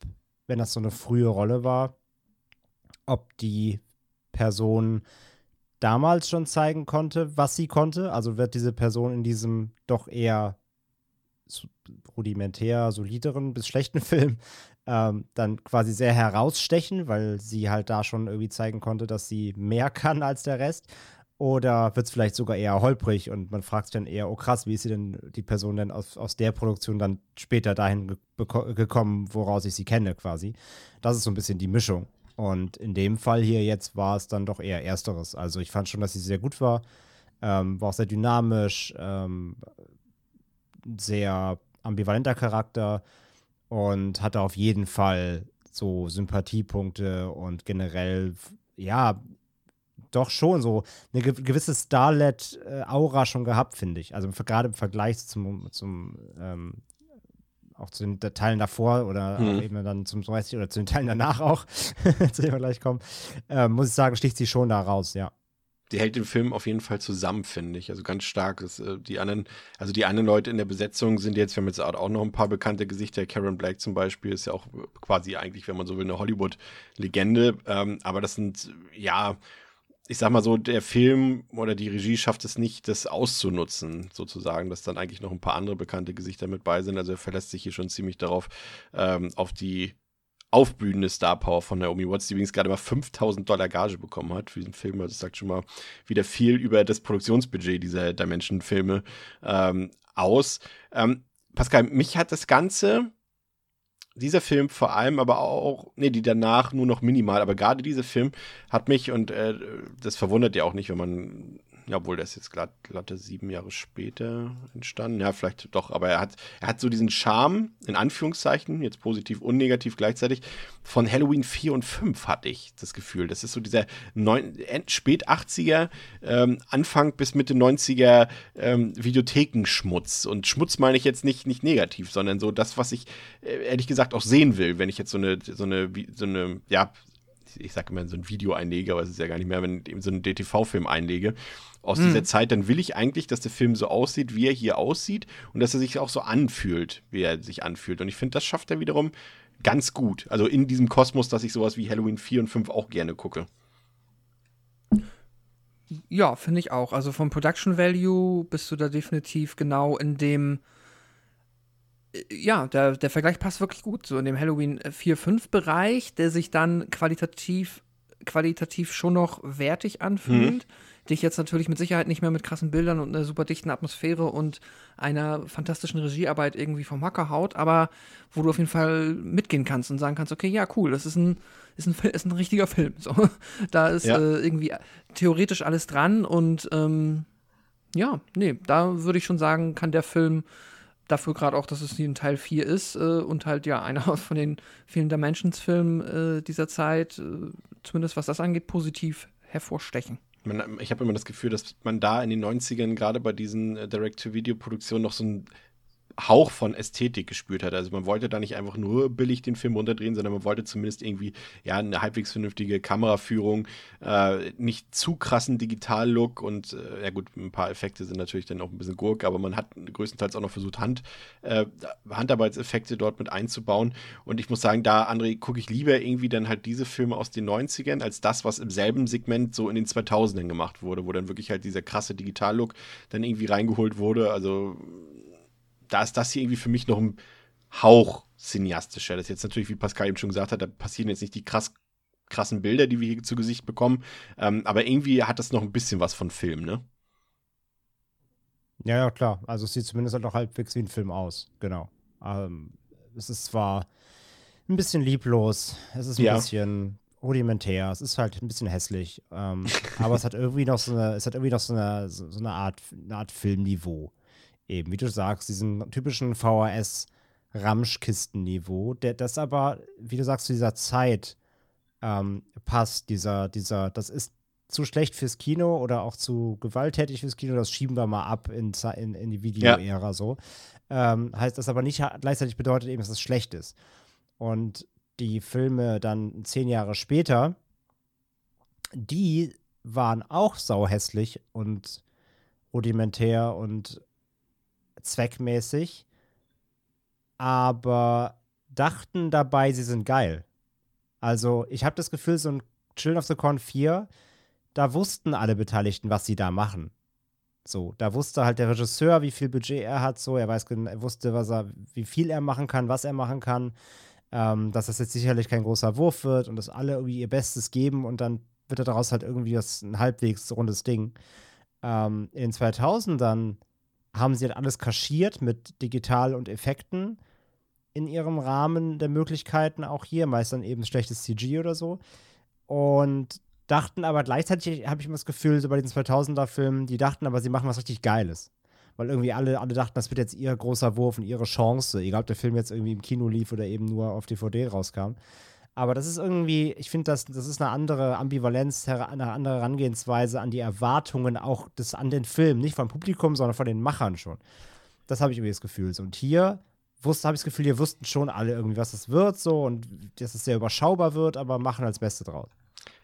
wenn das so eine frühe Rolle war, ob die Person damals schon zeigen konnte, was sie konnte. Also wird diese Person in diesem doch eher rudimentär solideren bis schlechten <laughs> Film ähm, dann quasi sehr herausstechen, weil sie halt da schon irgendwie zeigen konnte, dass sie mehr kann als der Rest. Oder wird es vielleicht sogar eher holprig und man fragt sich dann eher, oh krass, wie ist sie denn, die Person denn aus, aus der Produktion dann später dahin ge gekommen, woraus ich sie kenne quasi. Das ist so ein bisschen die Mischung. Und in dem Fall hier jetzt war es dann doch eher Ersteres. Also ich fand schon, dass sie sehr gut war. Ähm, war auch sehr dynamisch, ähm, sehr ambivalenter Charakter und hatte auf jeden Fall so Sympathiepunkte und generell, ja, doch schon so eine gewisse Starlet-Aura schon gehabt, finde ich. Also gerade im Vergleich zum, zum ähm, auch zu den Teilen davor oder mhm. eben dann zum 30 oder zu den Teilen danach auch, <laughs> zu dem wir gleich kommen, äh, muss ich sagen, sticht sie schon da raus, ja. Die hält den Film auf jeden Fall zusammen, finde ich. Also ganz stark. Ist, äh, die anderen, also die anderen Leute in der Besetzung sind jetzt, wir haben jetzt auch noch ein paar bekannte Gesichter. Karen Black zum Beispiel ist ja auch quasi eigentlich, wenn man so will, eine Hollywood-Legende. Ähm, aber das sind, ja, ich sag mal so, der Film oder die Regie schafft es nicht, das auszunutzen, sozusagen, dass dann eigentlich noch ein paar andere bekannte Gesichter mit bei sind. Also er verlässt sich hier schon ziemlich darauf, ähm, auf die aufblühende Star Power von Naomi Watts, die übrigens gerade mal 5000 Dollar Gage bekommen hat für diesen Film. Also das sagt schon mal wieder viel über das Produktionsbudget dieser Dimension-Filme ähm, aus. Ähm, Pascal, mich hat das Ganze dieser Film vor allem, aber auch, nee, die danach nur noch minimal, aber gerade dieser Film hat mich, und äh, das verwundert ja auch nicht, wenn man ja, obwohl der ist jetzt glatt, glatte sieben Jahre später entstanden. Ja, vielleicht doch, aber er hat, er hat so diesen Charme, in Anführungszeichen, jetzt positiv und negativ gleichzeitig, von Halloween 4 und 5 hatte ich das Gefühl. Das ist so dieser spät 80er, ähm, Anfang bis Mitte 90er ähm, Videothekenschmutz. Und Schmutz meine ich jetzt nicht, nicht negativ, sondern so das, was ich äh, ehrlich gesagt auch sehen will, wenn ich jetzt so eine, so eine, so eine, ja, ich sage immer so ein Video einlege, aber es ist ja gar nicht mehr, wenn ich so einen DTV-Film einlege aus mhm. dieser Zeit, dann will ich eigentlich, dass der Film so aussieht, wie er hier aussieht und dass er sich auch so anfühlt, wie er sich anfühlt. Und ich finde, das schafft er wiederum ganz gut. Also in diesem Kosmos, dass ich sowas wie Halloween 4 und 5 auch gerne gucke. Ja, finde ich auch. Also vom Production Value bist du da definitiv genau in dem äh, ja, der, der Vergleich passt wirklich gut. So in dem Halloween 4-5-Bereich, der sich dann qualitativ, qualitativ schon noch wertig anfühlt. Mhm dich jetzt natürlich mit Sicherheit nicht mehr mit krassen Bildern und einer super dichten Atmosphäre und einer fantastischen Regiearbeit irgendwie vom Hacker haut, aber wo du auf jeden Fall mitgehen kannst und sagen kannst, okay, ja, cool, das ist ein, ist ein, ist ein richtiger Film. So. <laughs> Da ist ja. äh, irgendwie theoretisch alles dran und ähm, ja, nee, da würde ich schon sagen, kann der Film dafür gerade auch, dass es hier ein Teil 4 ist äh, und halt ja <laughs> einer von den vielen Dimensions-Filmen äh, dieser Zeit, äh, zumindest was das angeht, positiv hervorstechen man, ich habe immer das Gefühl, dass man da in den 90ern gerade bei diesen äh, Direct-to-Video-Produktionen noch so ein Hauch von Ästhetik gespürt hat. Also man wollte da nicht einfach nur billig den Film runterdrehen, sondern man wollte zumindest irgendwie ja eine halbwegs vernünftige Kameraführung, äh, nicht zu krassen Digital-Look und äh, ja gut, ein paar Effekte sind natürlich dann auch ein bisschen Gurk, aber man hat größtenteils auch noch versucht, Hand, äh, Handarbeitseffekte dort mit einzubauen. Und ich muss sagen, da, André, gucke ich lieber irgendwie dann halt diese Filme aus den 90ern als das, was im selben Segment so in den 2000ern gemacht wurde, wo dann wirklich halt dieser krasse Digital-Look dann irgendwie reingeholt wurde. Also da ist das hier irgendwie für mich noch ein Hauch cineastischer. Das ist jetzt natürlich, wie Pascal eben schon gesagt hat, da passieren jetzt nicht die krass, krassen Bilder, die wir hier zu Gesicht bekommen. Ähm, aber irgendwie hat das noch ein bisschen was von Film, ne? Ja, ja, klar. Also es sieht zumindest halt noch halbwegs wie ein Film aus. Genau. Ähm, es ist zwar ein bisschen lieblos, es ist ein ja. bisschen rudimentär, es ist halt ein bisschen hässlich, ähm, <laughs> aber es hat irgendwie noch so eine, es hat irgendwie noch so eine, so eine Art, eine Art Filmniveau eben, wie du sagst, diesen typischen VHS-Ramschkisten-Niveau, der das aber, wie du sagst, zu dieser Zeit ähm, passt, dieser, dieser, das ist zu schlecht fürs Kino oder auch zu gewalttätig fürs Kino, das schieben wir mal ab in, in, in die Video-Ära ja. so. Ähm, heißt das aber nicht gleichzeitig bedeutet eben, dass es schlecht ist. Und die Filme dann zehn Jahre später, die waren auch sauhässlich und rudimentär und zweckmäßig, aber dachten dabei, sie sind geil. Also, ich habe das Gefühl, so ein Children of the Corn 4, da wussten alle Beteiligten, was sie da machen. So, da wusste halt der Regisseur, wie viel Budget er hat, so, er weiß, er wusste, was er, wie viel er machen kann, was er machen kann, ähm, dass das jetzt sicherlich kein großer Wurf wird und dass alle irgendwie ihr Bestes geben und dann wird daraus halt irgendwie das ein halbwegs rundes Ding. Ähm, in 2000ern haben sie halt alles kaschiert mit Digital und Effekten in ihrem Rahmen der Möglichkeiten auch hier, meist dann eben schlechtes CG oder so. Und dachten aber gleichzeitig, habe ich immer das Gefühl, so bei den 2000er-Filmen, die dachten aber, sie machen was richtig Geiles. Weil irgendwie alle, alle dachten, das wird jetzt ihr großer Wurf und ihre Chance, egal ob der Film jetzt irgendwie im Kino lief oder eben nur auf DVD rauskam. Aber das ist irgendwie, ich finde, das, das ist eine andere Ambivalenz, eine andere Herangehensweise an die Erwartungen auch des, an den Film. Nicht vom Publikum, sondern von den Machern schon. Das habe ich irgendwie das Gefühl. Und hier habe ich das Gefühl, hier wussten schon alle irgendwie, was es wird so und dass es sehr überschaubar wird, aber machen als Beste draus.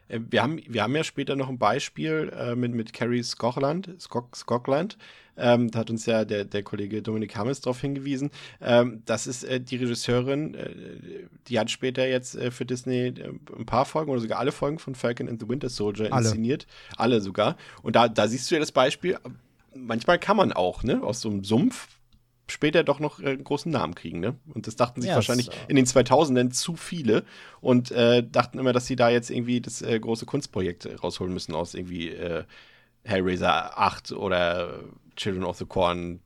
Äh, wir, haben, wir haben ja später noch ein Beispiel äh, mit, mit Carrie Scotland, Scotland. Ähm, da hat uns ja der, der Kollege Dominik Hammes darauf hingewiesen. Ähm, das ist äh, die Regisseurin, äh, die hat später jetzt äh, für Disney äh, ein paar Folgen oder sogar alle Folgen von Falcon and the Winter Soldier Alle. inszeniert. Alle sogar. Und da, da siehst du ja das Beispiel. Manchmal kann man auch, ne, aus so einem Sumpf später doch noch äh, einen großen Namen kriegen, ne? Und das dachten sich Ja, wahrscheinlich äh, in den 2000ern zu viele und äh, dachten immer, dass sie da jetzt irgendwie das äh, große Kunstprojekt äh, rausholen müssen aus irgendwie äh, Hellraiser 8 oder Children of the Corn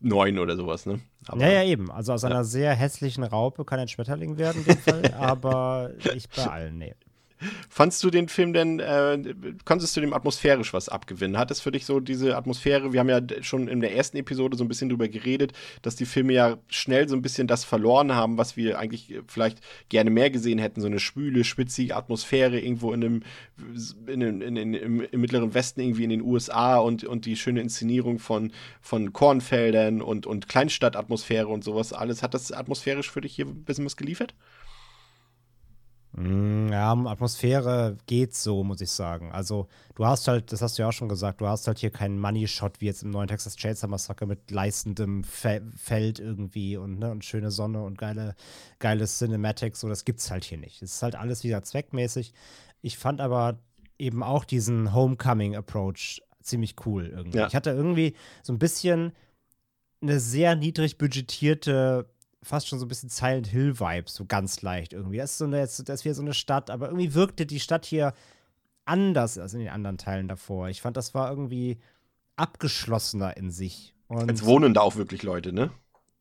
9 oder sowas, ne? Aber ja, ja, eben. Also aus einer sehr hässlichen Raupe kann ein Schmetterling werden, in dem Fall, <laughs> aber nicht bei allen, nee. Fandst du den Film denn, äh, konntest du dem atmosphärisch was abgewinnen? Hat es für dich so diese Atmosphäre, wir haben ja schon in der ersten Episode so ein bisschen drüber geredet, dass die Filme ja schnell so ein bisschen das verloren haben, was wir eigentlich äh, vielleicht gerne mehr gesehen hätten, so eine schwüle, schwitzige Atmosphäre irgendwo in in, in, in, in, im, im mittleren Westen irgendwie in den USA und, und die schöne Inszenierung von, von Kornfeldern und, und Kleinstadtatmosphäre und sowas alles. Hat das atmosphärisch für dich hier ein bisschen was geliefert? Mm, Ja, um Atmosphäre geht so, muss ich sagen. Also, du hast halt, das hast du ja auch schon gesagt, du hast halt hier keinen Money-Shot wie jetzt im neuen Texas Chainsaw Massacre mit leistendem Fe Feld irgendwie und, ne, und schöne Sonne und geile, geile Cinematics. So, das gibt's halt hier nicht. Es ist halt alles wieder zweckmäßig. Ich fand aber eben auch diesen Homecoming-Approach ziemlich cool irgendwie. Ja. Ich hatte irgendwie so ein bisschen eine sehr niedrig budgetierte, fast schon so ein bisschen Silent Hill-Vibe, so ganz leicht irgendwie. Das ist, so eine, das ist wieder so eine Stadt, aber irgendwie wirkte die Stadt hier anders als in den anderen Teilen davor. Ich fand, das war irgendwie abgeschlossener in sich. Und Jetzt wohnen da auch wirklich Leute, ne?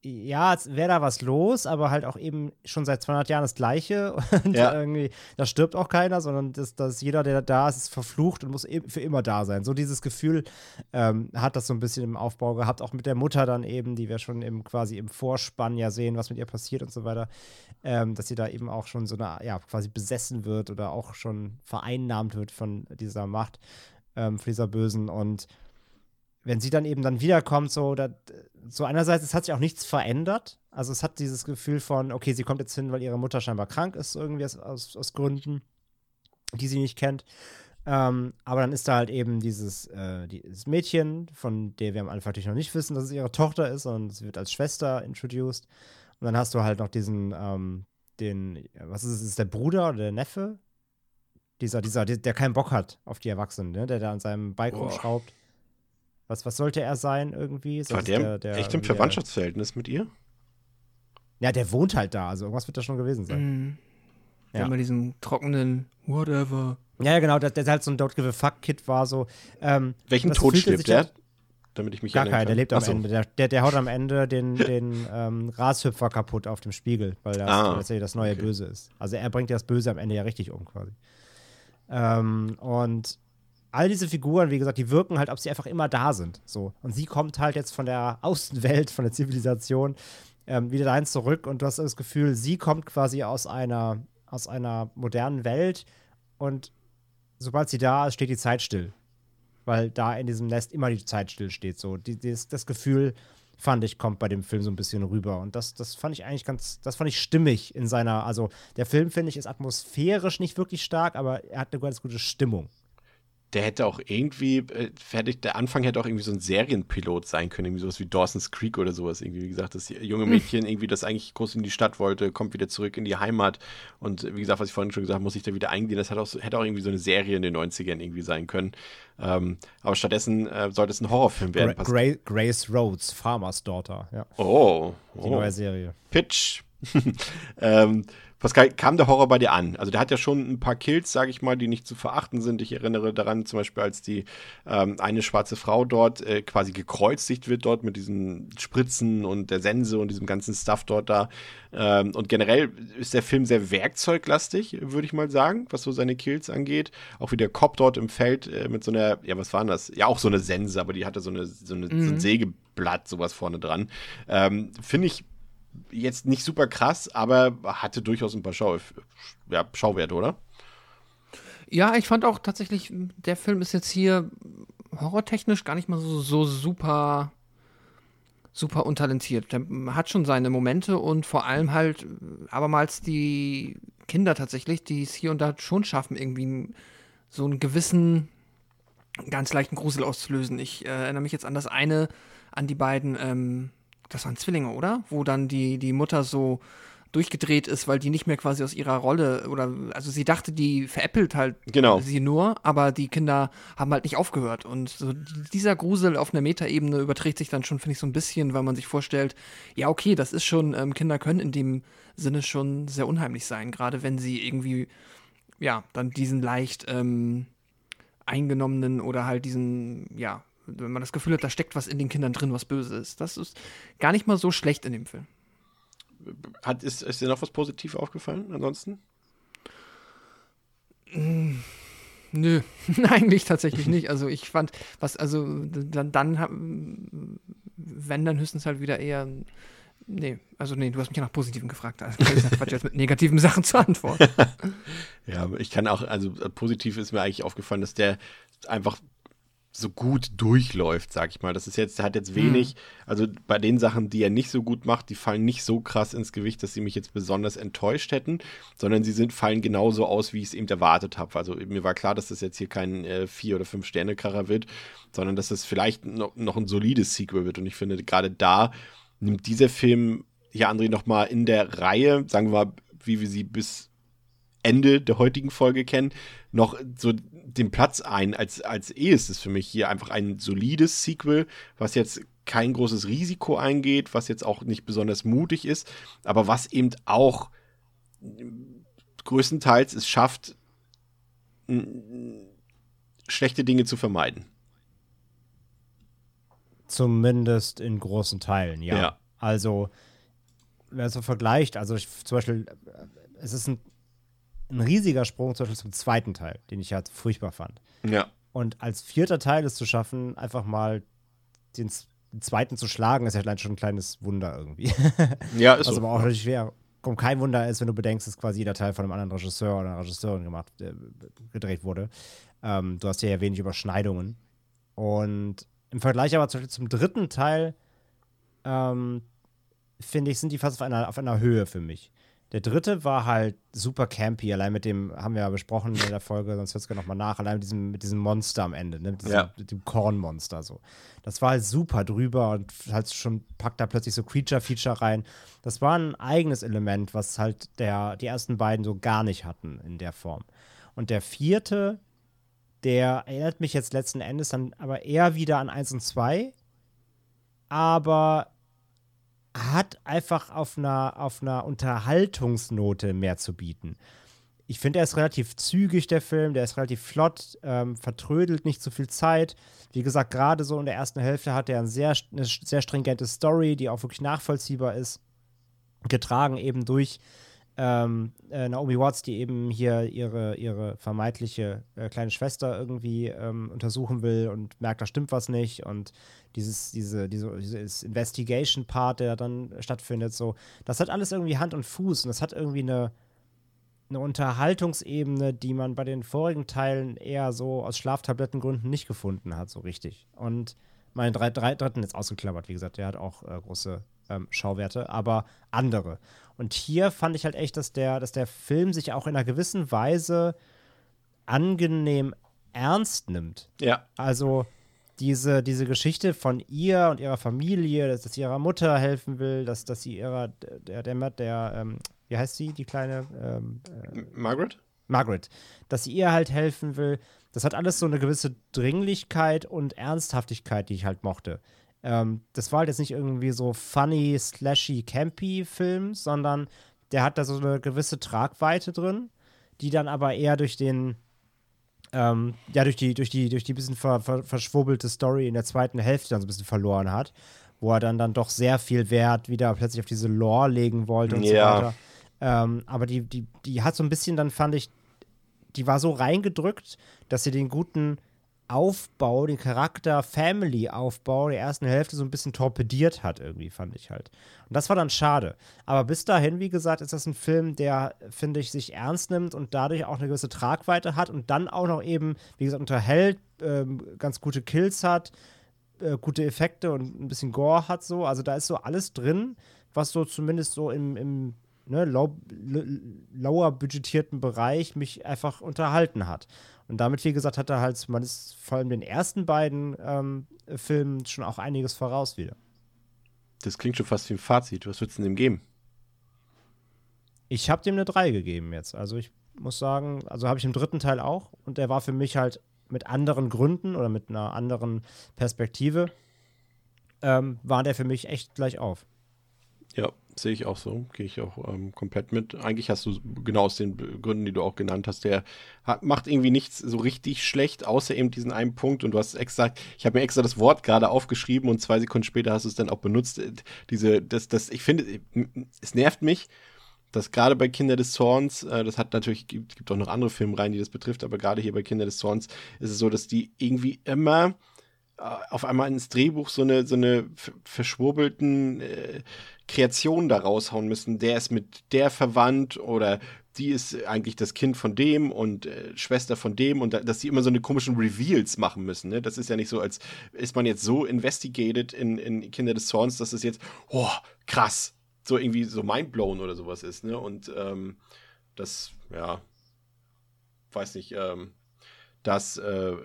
Ja, es wäre da was los, aber halt auch eben schon seit 200 Jahren das Gleiche. <laughs> Und Ja. irgendwie, da stirbt auch keiner, sondern dass, dass jeder, der da ist, ist verflucht und muss e- für immer da sein. So dieses Gefühl ähm, hat das so ein bisschen im Aufbau gehabt, auch mit der Mutter dann eben, die wir schon im, quasi im Vorspann ja sehen, was mit ihr passiert und so weiter. Ähm, dass sie da eben auch schon so eine, ja, quasi besessen wird oder auch schon vereinnahmt wird von dieser Macht, ähm, von dieser Bösen. Und wenn sie dann eben dann wiederkommt, so, da, so einerseits, es hat sich auch nichts verändert. Also es hat dieses Gefühl von, okay, sie kommt jetzt hin, weil ihre Mutter scheinbar krank ist, irgendwie aus, aus, Gründen, die sie nicht kennt. Ähm, aber dann ist da halt eben dieses, äh, dieses Mädchen, von der wir am Anfang natürlich noch nicht wissen, dass es ihre Tochter ist, sondern sie wird als Schwester introduced. Und dann hast du halt noch diesen, ähm, den, was ist es, ist der Bruder oder der Neffe? Dieser, dieser, der, der keinen Bock hat auf die Erwachsenen, ne? der da an seinem Bike Boah. rumschraubt. Was, was sollte er sein irgendwie? Ist War das der, echt im der- Verwandtschaftsverhältnis mit ihr? Ja, der wohnt halt da, also irgendwas wird da schon gewesen sein. Mhm. Ja. Immer diesen trockenen Whatever. Ja, ja, genau, der, der halt so ein Don't Give a Fuck-Kid war, so. Ähm, Welchen Tod stirbt der? halt- Damit ich mich Gar keiner, der lebt am so. Ende. Der, der, der haut am Ende den, den ähm, Grashüpfer kaputt auf dem Spiegel, weil das Ah, tatsächlich das neue okay. Böse ist. Also er bringt ja das Böse am Ende ja richtig um, quasi. Ähm, und all diese Figuren, wie gesagt, die wirken halt, ob sie einfach immer da sind. So. Und sie kommt halt jetzt von der Außenwelt, von der Zivilisation ähm, wieder dahin zurück und du hast das Gefühl, sie kommt quasi aus einer, aus einer modernen Welt und sobald sie da ist, steht die Zeit still. Weil da in diesem Nest immer die Zeit still steht. So. Die, dieses, das Gefühl, fand ich, kommt bei dem Film so ein bisschen rüber. Und das, das fand ich eigentlich ganz, das fand ich stimmig in seiner, also der Film, finde ich, ist atmosphärisch nicht wirklich stark, aber er hat eine ganz gute Stimmung. Der hätte auch irgendwie, äh, fertig, der Anfang hätte auch irgendwie so ein Serienpilot sein können, irgendwie sowas wie Dawson's Creek oder sowas. Irgendwie, wie gesagt, das junge Mädchen irgendwie, das eigentlich groß in die Stadt wollte, kommt wieder zurück in die Heimat. Und wie gesagt, was ich vorhin schon gesagt habe, muss sich da wieder eingehen. Das hat auch, hätte auch irgendwie so eine Serie in den 90ern irgendwie sein können. Ähm, aber stattdessen äh, sollte es ein Horrorfilm werden. Gra Gra Grace Rhodes, Farmer's Daughter, ja. oh, Die oh. neue Serie. Pitch. <laughs> ähm, Pascal, kam der Horror bei dir an? Also der hat ja schon ein paar Kills, sage ich mal, die nicht zu verachten sind. Ich erinnere daran zum Beispiel, als die ähm, eine schwarze Frau dort äh, quasi gekreuzigt wird dort mit diesen Spritzen und der Sense und diesem ganzen Stuff dort da. Ähm, und generell ist der Film sehr werkzeuglastig, würde ich mal sagen, was so seine Kills angeht. Auch wie der Cop dort im Feld äh, mit so einer, ja, was war denn das? Ja, auch so eine Sense, aber die hatte so, eine, so, eine, so ein Sägeblatt, sowas vorne dran. Ähm, Finde ich jetzt nicht super krass, aber hatte durchaus ein paar Schau ja, Schauwerte, oder? Ja, ich fand auch tatsächlich, der Film ist jetzt hier horrortechnisch gar nicht mal so, so super, super untalentiert. Der hat schon seine Momente und vor allem halt abermals die Kinder tatsächlich, die es hier und da schon schaffen, irgendwie so einen gewissen, ganz leichten Grusel auszulösen. Ich äh, erinnere mich jetzt an das eine, an die beiden, ähm, das waren Zwillinge, oder? Wo dann die, die Mutter so durchgedreht ist, weil die nicht mehr quasi aus ihrer Rolle oder also sie dachte, die veräppelt halt Genau. sie nur, aber die Kinder haben halt nicht aufgehört und so dieser Grusel auf einer Metaebene überträgt sich dann schon, finde ich, so ein bisschen, weil man sich vorstellt, ja okay, das ist schon, ähm, Kinder können in dem Sinne schon sehr unheimlich sein, gerade wenn sie irgendwie, ja, dann diesen leicht ähm, eingenommenen oder halt diesen, ja, wenn man das Gefühl hat, da steckt was in den Kindern drin, was böse ist. Das ist gar nicht mal so schlecht in dem Film. Hat, ist, ist dir noch was positiv aufgefallen ansonsten? Nö, <laughs> eigentlich tatsächlich nicht. Also ich fand, was, also dann, dann wenn dann höchstens halt wieder eher. Nee, also nee, du hast mich ja nach Positiven gefragt. Also Quatsch, jetzt mit negativen Sachen zu antworten. <laughs> Ja, ich kann auch, also positiv ist mir eigentlich aufgefallen, dass der einfach so gut durchläuft, sag ich mal. Das ist jetzt, der hat jetzt wenig, also bei den Sachen, die er nicht so gut macht, die fallen nicht so krass ins Gewicht, dass sie mich jetzt besonders enttäuscht hätten, sondern sie sind, fallen genauso aus, wie ich es eben erwartet habe. Also mir war klar, dass das jetzt hier kein äh, Vier- oder Fünf-Sterne-Kracher wird, sondern dass es vielleicht noch, noch ein solides Sequel wird. Und ich finde, gerade da nimmt dieser Film hier, André, noch mal in der Reihe, sagen wir mal, wie wir sie bis Ende der heutigen Folge kennen, noch so den Platz ein. Als, als eh ist es für mich hier einfach ein solides Sequel, was jetzt kein großes Risiko eingeht, was jetzt auch nicht besonders mutig ist, aber was eben auch größtenteils es schafft, schlechte Dinge zu vermeiden. Zumindest in großen Teilen, ja. Ja. Also, wenn man so vergleicht, also ich, zum Beispiel, es ist ein, ein riesiger Sprung zum Beispiel zum zweiten Teil, den ich ja furchtbar fand. Ja. Und als vierter Teil es zu schaffen, einfach mal den, den zweiten zu schlagen, ist ja allein schon ein kleines Wunder irgendwie. <laughs> Ja, ist Was so. aber auch natürlich schwer, kommt kein Wunder ist, wenn du bedenkst, dass quasi jeder Teil von einem anderen Regisseur oder einer Regisseurin gemacht, äh, gedreht wurde. Ähm, du hast hier ja wenig Überschneidungen. Und im Vergleich aber zum zum dritten Teil, ähm, finde ich, sind die fast auf einer, auf einer Höhe für mich. Der dritte war halt super campy, allein mit dem, haben wir ja besprochen in der Folge, sonst hört es nochmal nach, allein mit diesem, mit diesem Monster am Ende, ne? mit, diesem, Ja. mit dem Kornmonster so. Das war halt super drüber und halt schon packt da plötzlich so Creature-Feature rein. Das war ein eigenes Element, was halt der, die ersten beiden so gar nicht hatten in der Form. Und der vierte, der erinnert mich jetzt letzten Endes dann aber eher wieder an 1 und 2, aber hat einfach auf einer, auf einer Unterhaltungsnote mehr zu bieten. Ich finde, er ist relativ zügig, der Film, der ist relativ flott, ähm, vertrödelt nicht zu viel Zeit. Wie gesagt, gerade so in der ersten Hälfte hat er ein sehr, eine sehr stringente Story, die auch wirklich nachvollziehbar ist. Getragen eben durch ähm, äh, Naomi Watts, die eben hier ihre, ihre vermeintliche äh, kleine Schwester irgendwie ähm, untersuchen will und merkt, da stimmt was nicht. Und dieses, diese, diese, dieses Investigation-Part, der dann stattfindet, so, das hat alles irgendwie Hand und Fuß und das hat irgendwie eine, eine Unterhaltungsebene, die man bei den vorigen Teilen eher so aus Schlaftablettengründen nicht gefunden hat, so richtig. Und meinen drei, drei, dritten jetzt ausgeklammert, wie gesagt, der hat auch äh, große ähm, Schauwerte, aber andere. Und hier fand ich halt echt, dass der, dass der Film sich auch in einer gewissen Weise angenehm ernst nimmt. Ja. Also diese, diese Geschichte von ihr und ihrer Familie, dass, dass sie ihrer Mutter helfen will, dass, dass sie ihrer, der, der, der ähm, wie heißt sie, die kleine ähm, Margaret? Margaret, dass sie ihr halt helfen will. Das hat alles so eine gewisse Dringlichkeit und Ernsthaftigkeit, die ich halt mochte. Ähm, das war halt jetzt nicht irgendwie so funny, slashy, campy Film, sondern der hat da so eine gewisse Tragweite drin, die dann aber eher durch den ähm, ja, durch die, durch die, durch die bisschen ver, ver, verschwurbelte Story in der zweiten Hälfte dann so ein bisschen verloren hat, wo er dann dann doch sehr viel Wert wieder plötzlich auf diese Lore legen wollte und Ja. so weiter. Ähm, aber die, die, die hat so ein bisschen dann, fand ich, die war so reingedrückt, dass sie den guten Aufbau, den Charakter, Family-Aufbau der ersten Hälfte so ein bisschen torpediert hat, irgendwie, fand ich halt. Und das war dann schade. Aber bis dahin, wie gesagt, ist das ein Film, der, finde ich, sich ernst nimmt und dadurch auch eine gewisse Tragweite hat und dann auch noch eben, wie gesagt, unterhält, ähm, ganz gute Kills hat, äh, gute Effekte und ein bisschen Gore hat so. Also da ist so alles drin, was so zumindest so im, im ne, low, lower budgetierten Bereich mich einfach unterhalten hat. Und damit, wie gesagt, hat er halt, man ist vor allem den ersten beiden ähm, Filmen schon auch einiges voraus wieder. Das klingt schon fast wie ein Fazit. Was würdest du dem geben? Ich habe dem eine 3 gegeben jetzt. Also ich muss sagen, also habe ich im dritten Teil auch. Und der war für mich halt mit anderen Gründen oder mit einer anderen Perspektive, ähm, war der für mich echt gleich auf. Ja, sehe ich auch so. Gehe ich auch ähm, komplett mit. Eigentlich hast du genau aus den Gründen, die du auch genannt hast, der hat, macht irgendwie nichts so richtig schlecht, außer eben diesen einen Punkt. Und du hast extra, ich habe mir extra das Wort gerade aufgeschrieben und zwei Sekunden später hast du es dann auch benutzt. Diese, das, das, ich finde, es nervt mich, dass gerade bei Kinder des Zorns, äh, das hat natürlich, gibt, gibt auch noch andere Filmreihen, die das betrifft, aber gerade hier bei Kinder des Zorns ist es so, dass die irgendwie immer äh, auf einmal ins Drehbuch so eine, so eine verschwurbelten äh, Kreationen da raushauen müssen. Der ist mit der verwandt oder die ist eigentlich das Kind von dem und äh, Schwester von dem und da, dass die immer so eine komischen Reveals machen müssen. Ne? Das ist ja nicht so, als ist man jetzt so investigated in, in Kinder des Zorns, dass es jetzt, oh, krass, so irgendwie so mindblown oder sowas ist. Ne? Und ähm, das, ja, weiß nicht, ähm, das äh,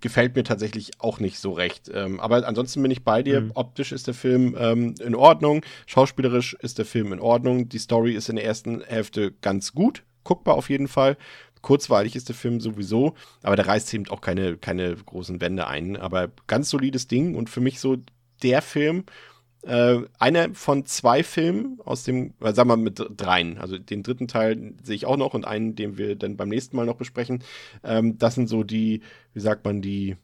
gefällt mir tatsächlich auch nicht so recht. Ähm, aber ansonsten bin ich bei dir. Mhm. Optisch ist der Film ähm, in Ordnung. Schauspielerisch ist der Film in Ordnung. Die Story ist in der ersten Hälfte ganz gut. Guckbar auf jeden Fall. Kurzweilig ist der Film sowieso, aber der reißt eben auch keine, keine großen Wände ein. Aber ganz solides Ding und für mich so der Film, äh, einer von zwei Filmen aus dem, äh, sagen wir mal mit dreien. Also den dritten Teil sehe ich auch noch und einen, den wir dann beim nächsten Mal noch besprechen. Ähm, das sind so die, wie sagt man, die,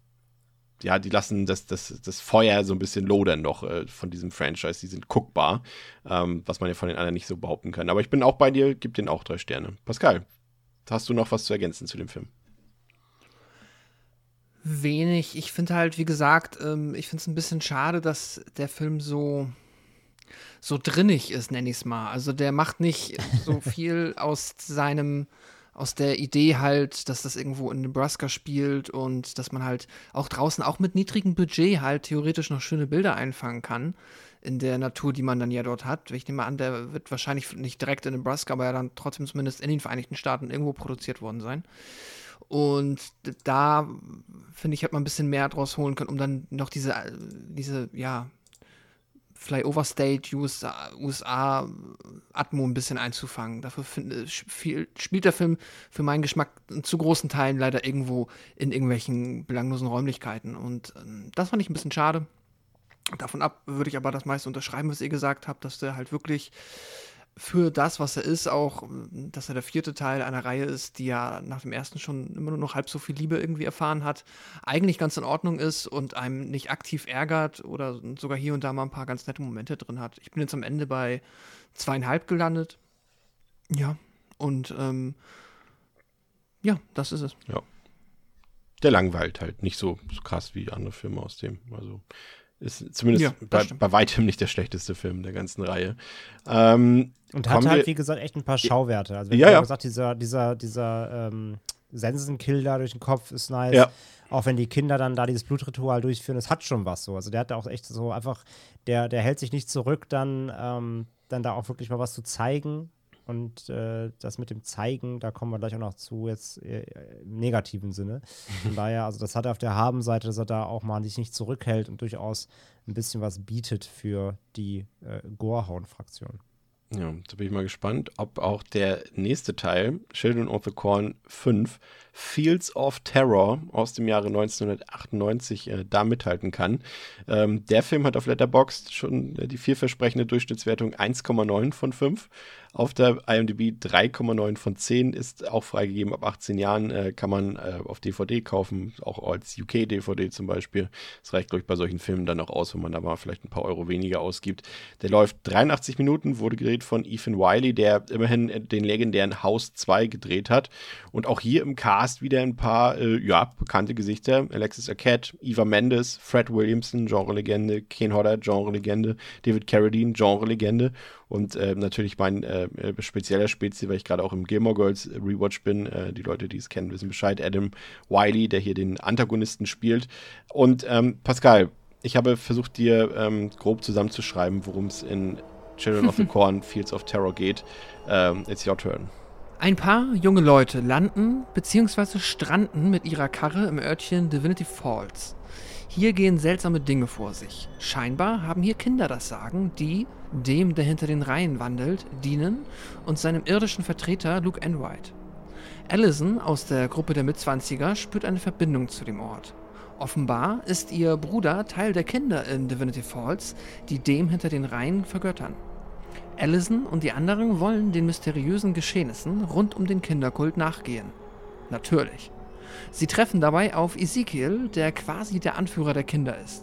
ja, die lassen das, das, das Feuer so ein bisschen lodern noch äh, von diesem Franchise. Die sind guckbar, ähm, was man ja von den anderen nicht so behaupten kann. Aber ich bin auch bei dir, gib den auch drei Sterne. Pascal, hast du noch was zu ergänzen zu dem Film? Wenig. Ich finde halt, wie gesagt, ähm, ich finde es ein bisschen schade, dass der Film so so drinnig ist, nenne ich es mal. Also der macht nicht so <laughs> viel aus seinem aus der Idee halt, dass das irgendwo in Nebraska spielt und dass man halt auch draußen auch mit niedrigem Budget halt theoretisch noch schöne Bilder einfangen kann in der Natur, die man dann ja dort hat. Ich nehme an, der wird wahrscheinlich nicht direkt in Nebraska, aber ja dann trotzdem zumindest in den Vereinigten Staaten irgendwo produziert worden sein. Und da, finde ich, hat man ein bisschen mehr draus holen können, um dann noch diese, diese, ja, Flyover State USA, USA Atmo ein bisschen einzufangen. Dafür find, viel, spielt der Film für meinen Geschmack zu großen Teilen leider irgendwo in irgendwelchen belanglosen Räumlichkeiten. Und ähm, das fand ich ein bisschen schade. Davon ab würde ich aber das meiste unterschreiben, was ihr gesagt habt, dass der halt wirklich für das, was er ist, auch, dass er der vierte Teil einer Reihe ist, die ja nach dem ersten schon immer nur noch halb so viel Liebe irgendwie erfahren hat, eigentlich ganz in Ordnung ist und einem nicht aktiv ärgert oder sogar hier und da mal ein paar ganz nette Momente drin hat. Ich bin jetzt am Ende bei zweieinhalb gelandet. Ja, und ähm, ja, das ist es. Ja. Der langweilt halt nicht so, so krass wie andere Filme aus dem. Also ist zumindest ja, bei, bei, weitem nicht der schlechteste Film der ganzen Reihe. Ähm, und hat halt, wie gesagt, echt ein paar Schauwerte. Also, wie ja, ja. gesagt, dieser, dieser, dieser ähm, Sensenkill da durch den Kopf ist nice. Ja. Auch wenn die Kinder dann da dieses Blutritual durchführen, das hat schon was so. Also, der hat da auch echt so einfach, der, der hält sich nicht zurück, dann, ähm, dann da auch wirklich mal was zu zeigen. Und äh, das mit dem Zeigen, da kommen wir gleich auch noch zu, jetzt äh, im negativen Sinne. Von <laughs> daher, also das hat er auf der Habenseite, dass er da auch mal sich nicht zurückhält und durchaus ein bisschen was bietet für die äh, Gorehound-Fraktion. Ja, da bin ich mal gespannt, ob auch der nächste Teil, Children of the Corn 5, Fields of Terror aus dem Jahre 1998 äh, da mithalten kann. Ähm, der Film hat auf Letterboxd schon äh, die vielversprechende Durchschnittswertung 1,9 von 5. Auf der IMDb 3,9 von 10 ist auch freigegeben. Ab 18 Jahren äh, kann man äh, auf DVD kaufen, auch als UK-DVD zum Beispiel. Das reicht, glaube ich, bei solchen Filmen dann auch aus, wenn man da mal vielleicht ein paar Euro weniger ausgibt. Der läuft 83 Minuten, wurde gedreht von Ethan Wiley, der immerhin den legendären House 2 gedreht hat. Und auch hier im Cast Cast wieder ein paar, äh, ja, bekannte Gesichter. Alexis Arquette, Eva Mendes, Fred Williamson, Genre-Legende, Ken Hodder, Genre-Legende, David Carradine, Genre-Legende und äh, natürlich mein äh, spezieller Spezi, weil ich gerade auch im Gilmore Girls Rewatch bin. Äh, die Leute, die es kennen, wissen Bescheid. Adam Wiley, der hier den Antagonisten spielt. Und ähm, Pascal, ich habe versucht, dir ähm, grob zusammenzuschreiben, worum es in Children of the <laughs> Corn, Fields of Terror geht. Ähm, it's your turn. Ein paar junge Leute landen bzw. stranden mit ihrer Karre im Örtchen Divinity Falls. Hier gehen seltsame Dinge vor sich. Scheinbar haben hier Kinder das Sagen, die dem, der hinter den Reihen wandelt, dienen und seinem irdischen Vertreter Luke Enright. Allison aus der Gruppe der Mitzwanziger spürt eine Verbindung zu dem Ort. Offenbar ist ihr Bruder Teil der Kinder in Divinity Falls, die dem hinter den Reihen vergöttern. Allison und die anderen wollen den mysteriösen Geschehnissen rund um den Kinderkult nachgehen. Natürlich. Sie treffen dabei auf Ezekiel, der quasi der Anführer der Kinder ist.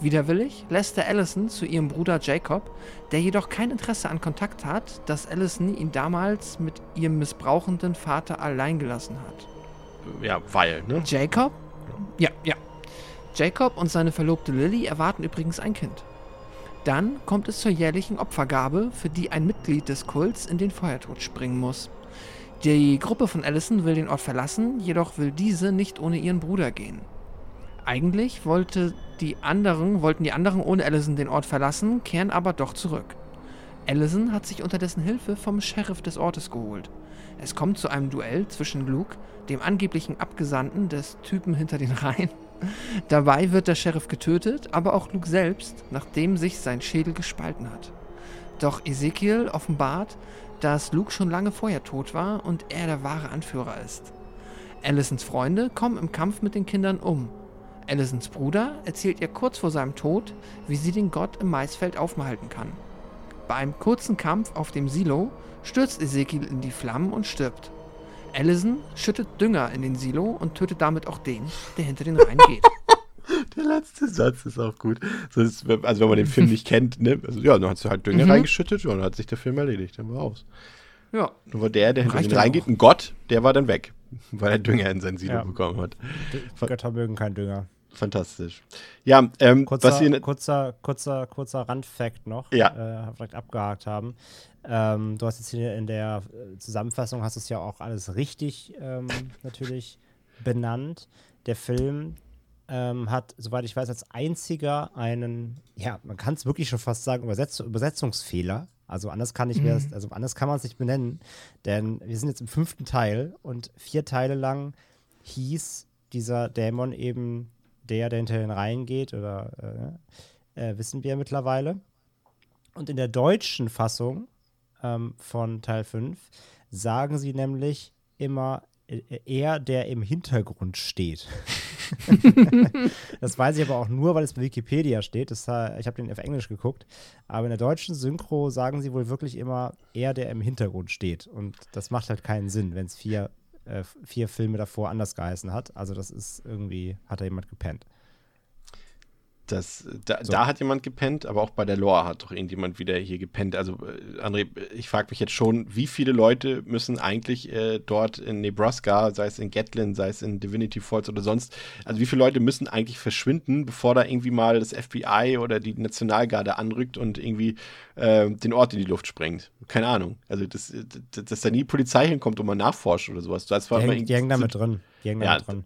Widerwillig lässt er Allison zu ihrem Bruder Jacob, der jedoch kein Interesse an Kontakt hat, dass Allison ihn damals mit ihrem missbrauchenden Vater allein gelassen hat. Ja, weil, ne? Jacob? Ja, ja. Jacob und seine Verlobte Lily erwarten übrigens ein Kind. Dann kommt es zur jährlichen Opfergabe, für die ein Mitglied des Kults in den Feuertod springen muss. Die Gruppe von Allison will den Ort verlassen, jedoch will diese nicht ohne ihren Bruder gehen. Eigentlich wollte die anderen, wollten die anderen ohne Allison den Ort verlassen, kehren aber doch zurück. Allison hat sich unterdessen Hilfe vom Sheriff des Ortes geholt. Es kommt zu einem Duell zwischen Luke, dem angeblichen Abgesandten des Typen hinter den Reihen. Dabei wird der Sheriff getötet, aber auch Luke selbst, nachdem sich sein Schädel gespalten hat. Doch Ezekiel offenbart, dass Luke schon lange vorher tot war und er der wahre Anführer ist. Allisons Freunde kommen im Kampf mit den Kindern um. Allisons Bruder erzählt ihr kurz vor seinem Tod, wie sie den Gott im Maisfeld aufhalten kann. Bei einem kurzen Kampf auf dem Silo stürzt Ezekiel in die Flammen und stirbt. Allison schüttet Dünger in den Silo und tötet damit auch den, der hinter den Reihen geht. Der letzte Satz ist auch gut. Ist, also wenn man den Film nicht <laughs> kennt, ne? Also, ja, dann hat sie halt Dünger Mhm. reingeschüttet und dann hat sich der Film erledigt. Dann war aus. Ja, Nur der, der hinter Reicht den ja reingeht, auch. ein Gott, der war dann weg. <laughs> Weil er Dünger in sein Silo Ja. bekommen hat. Götter mögen keinen Dünger. Fantastisch. Ja, ähm, Kurzer, was wir. kurzer, kurzer, kurzer Randfact noch, Ja. äh, vielleicht abgehakt haben. Ähm, du hast jetzt hier in der äh, Zusammenfassung hast du es ja auch alles richtig ähm, <laughs> natürlich benannt. Der Film ähm, hat, soweit ich weiß, als einziger einen, ja, man kann es wirklich schon fast sagen, Übersetz Übersetzungsfehler. Also anders kann ich mir das, also anders kann man es nicht benennen, denn wir sind jetzt im fünften Teil und vier Teile lang hieß dieser Dämon eben der, der hinter den Reihen geht, oder äh, äh, wissen wir mittlerweile. Und in der deutschen Fassung ähm, von Teil 5 sagen sie nämlich immer äh, er, der im Hintergrund steht. <laughs> <laughs> das weiß ich aber auch nur, weil es bei Wikipedia steht. Das, äh, ich habe den auf Englisch geguckt. Aber in der deutschen Synchro sagen sie wohl wirklich immer er, der im Hintergrund steht. Und das macht halt keinen Sinn, wenn es vier, äh, vier Filme davor anders geheißen hat. Also das ist irgendwie, hat da jemand gepennt. Das, da, So. da hat jemand gepennt, aber auch bei der Lore hat doch irgendjemand wieder hier gepennt. Also, äh, André, ich frage mich jetzt schon, wie viele Leute müssen eigentlich äh, dort in Nebraska, sei es in Gatlin, sei es in Divinity Falls oder sonst, also wie viele Leute müssen eigentlich verschwinden, bevor da irgendwie mal das FBI oder die Nationalgarde anrückt und irgendwie äh, den Ort in die Luft sprengt? Keine Ahnung. Also, das, das, dass da nie Polizei hinkommt und mal nachforscht oder sowas. Das war Die, immer hängen, die irgendwie- hängen da mit drin. Die hängen da Ja, mit drin.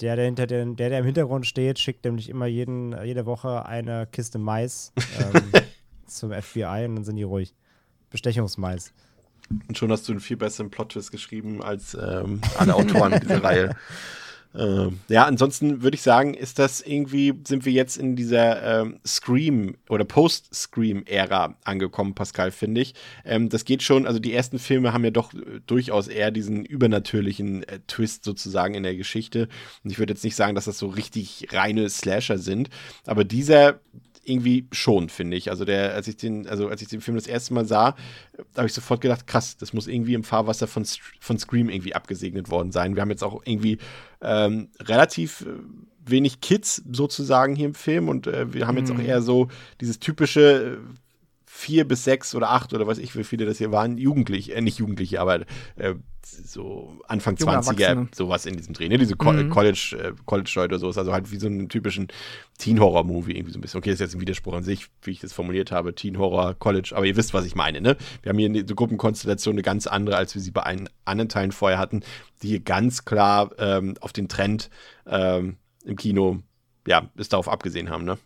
Der, der, hinter den, der, der im Hintergrund steht, schickt nämlich immer jeden, jede Woche eine Kiste Mais ähm, <laughs> zum FBI und dann sind die ruhig. Bestechungsmais. Und schon hast du einen viel besseren Plot-Twist geschrieben als ähm, <laughs> alle Autoren dieser Reihe. Ähm, ja, ansonsten würde ich sagen, ist das irgendwie, sind wir jetzt in dieser ähm, Scream- oder Post-Scream-Ära angekommen, Pascal, finde ich. Ähm, das geht schon, also die ersten Filme haben ja doch äh, durchaus eher diesen übernatürlichen äh, Twist sozusagen in der Geschichte. Und ich würde jetzt nicht sagen, dass das so richtig reine Slasher sind, aber dieser irgendwie schon, finde ich. Also der, als ich den, also als ich den Film das erste Mal sah, habe ich sofort gedacht, krass, das muss irgendwie im Fahrwasser von, von Scream irgendwie abgesegnet worden sein. Wir haben jetzt auch irgendwie ähm, relativ äh, wenig Kids sozusagen hier im Film und äh, wir haben jetzt auch eher so dieses typische äh, vier bis sechs oder acht oder weiß ich, wie viele das hier waren, Jugendliche, äh, nicht Jugendliche, aber äh, so Anfang Junge 20er, Erwachsene. sowas in diesem Dreh, ne? Diese Co Mhm. College, äh, College-Leute oder sowas, also halt wie so einen typischen Teen-Horror-Movie irgendwie so ein bisschen. Okay, das ist jetzt ein Widerspruch an sich, wie ich das formuliert habe, Teen-Horror, College, aber ihr wisst, was ich meine, ne? Wir haben hier eine Gruppenkonstellation eine ganz andere, als wir sie bei einen anderen Teilen vorher hatten, die hier ganz klar ähm, auf den Trend ähm, im Kino, ja, es darauf abgesehen haben, ne?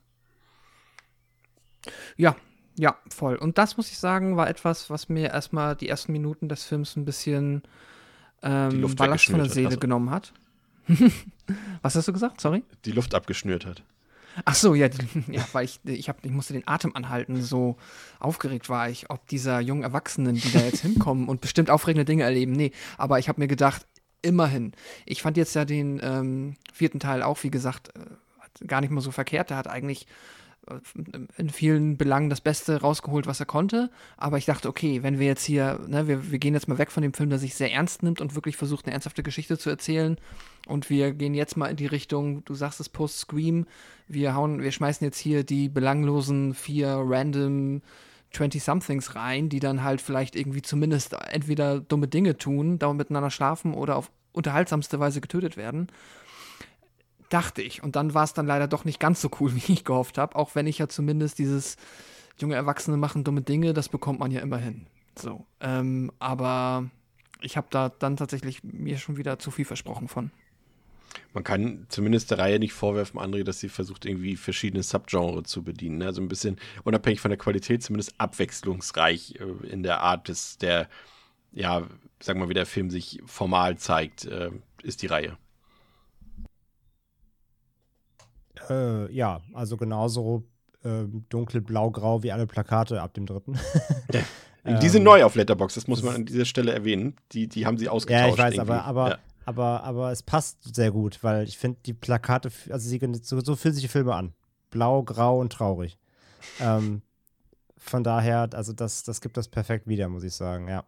Ja, Ja, voll. Und das muss ich sagen, war etwas, was mir erstmal die ersten Minuten des Films ein bisschen ähm, Luft Ballast von der. Seele Ach so. genommen hat. <laughs> was hast du gesagt? Sorry? Die Luft abgeschnürt hat. Ach so, ja, <laughs> ja weil ich, ich, hab, ich musste den Atem anhalten, so aufgeregt war ich, ob dieser jungen Erwachsenen, die da jetzt <laughs> hinkommen und bestimmt aufregende Dinge erleben. Nee, aber ich habe mir gedacht, immerhin. Ich fand jetzt ja den ähm, vierten Teil auch, wie gesagt, äh, gar nicht mal so verkehrt. Der hat eigentlich in vielen Belangen das Beste rausgeholt, was er konnte. Aber ich dachte, okay, wenn wir jetzt hier, ne, wir, wir gehen jetzt mal weg von dem Film, der sich sehr ernst nimmt und wirklich versucht, eine ernsthafte Geschichte zu erzählen. Und wir gehen jetzt mal in die Richtung, du sagst es Post-Scream, wir hauen, wir schmeißen jetzt hier die belanglosen vier random 20-somethings rein, die dann halt vielleicht irgendwie zumindest entweder dumme Dinge tun, dauernd miteinander schlafen oder auf unterhaltsamste Weise getötet werden. Dachte ich. Und dann war es dann leider doch nicht ganz so cool, <laughs> wie ich gehofft habe, auch wenn ich ja zumindest dieses junge Erwachsene machen dumme Dinge, das bekommt man ja immer hin. So. Ähm, aber ich habe da dann tatsächlich mir schon wieder zu viel versprochen von. Man kann zumindest der Reihe nicht vorwerfen, André, dass sie versucht, irgendwie verschiedene Subgenre zu bedienen. ne? Also ein bisschen unabhängig von der Qualität, zumindest abwechslungsreich äh, in der Art, des, der, ja, sag mal, wie der Film sich formal zeigt, äh, ist die Reihe. Äh, ja, also genauso ähm, dunkel-blau-grau wie alle Plakate ab dem dritten. <laughs> <laughs> Die sind neu auf Letterbox, das muss man an dieser Stelle erwähnen. Die, die haben sie ausgetauscht. Ja, ich weiß, irgendwie. aber, aber, Ja. aber, aber es passt sehr gut, weil ich finde, die Plakate, also sie, so, so fühlen sich die Filme an. Blau, grau und traurig. ähm, von daher, also das, das gibt das perfekt wieder, muss ich sagen, ja.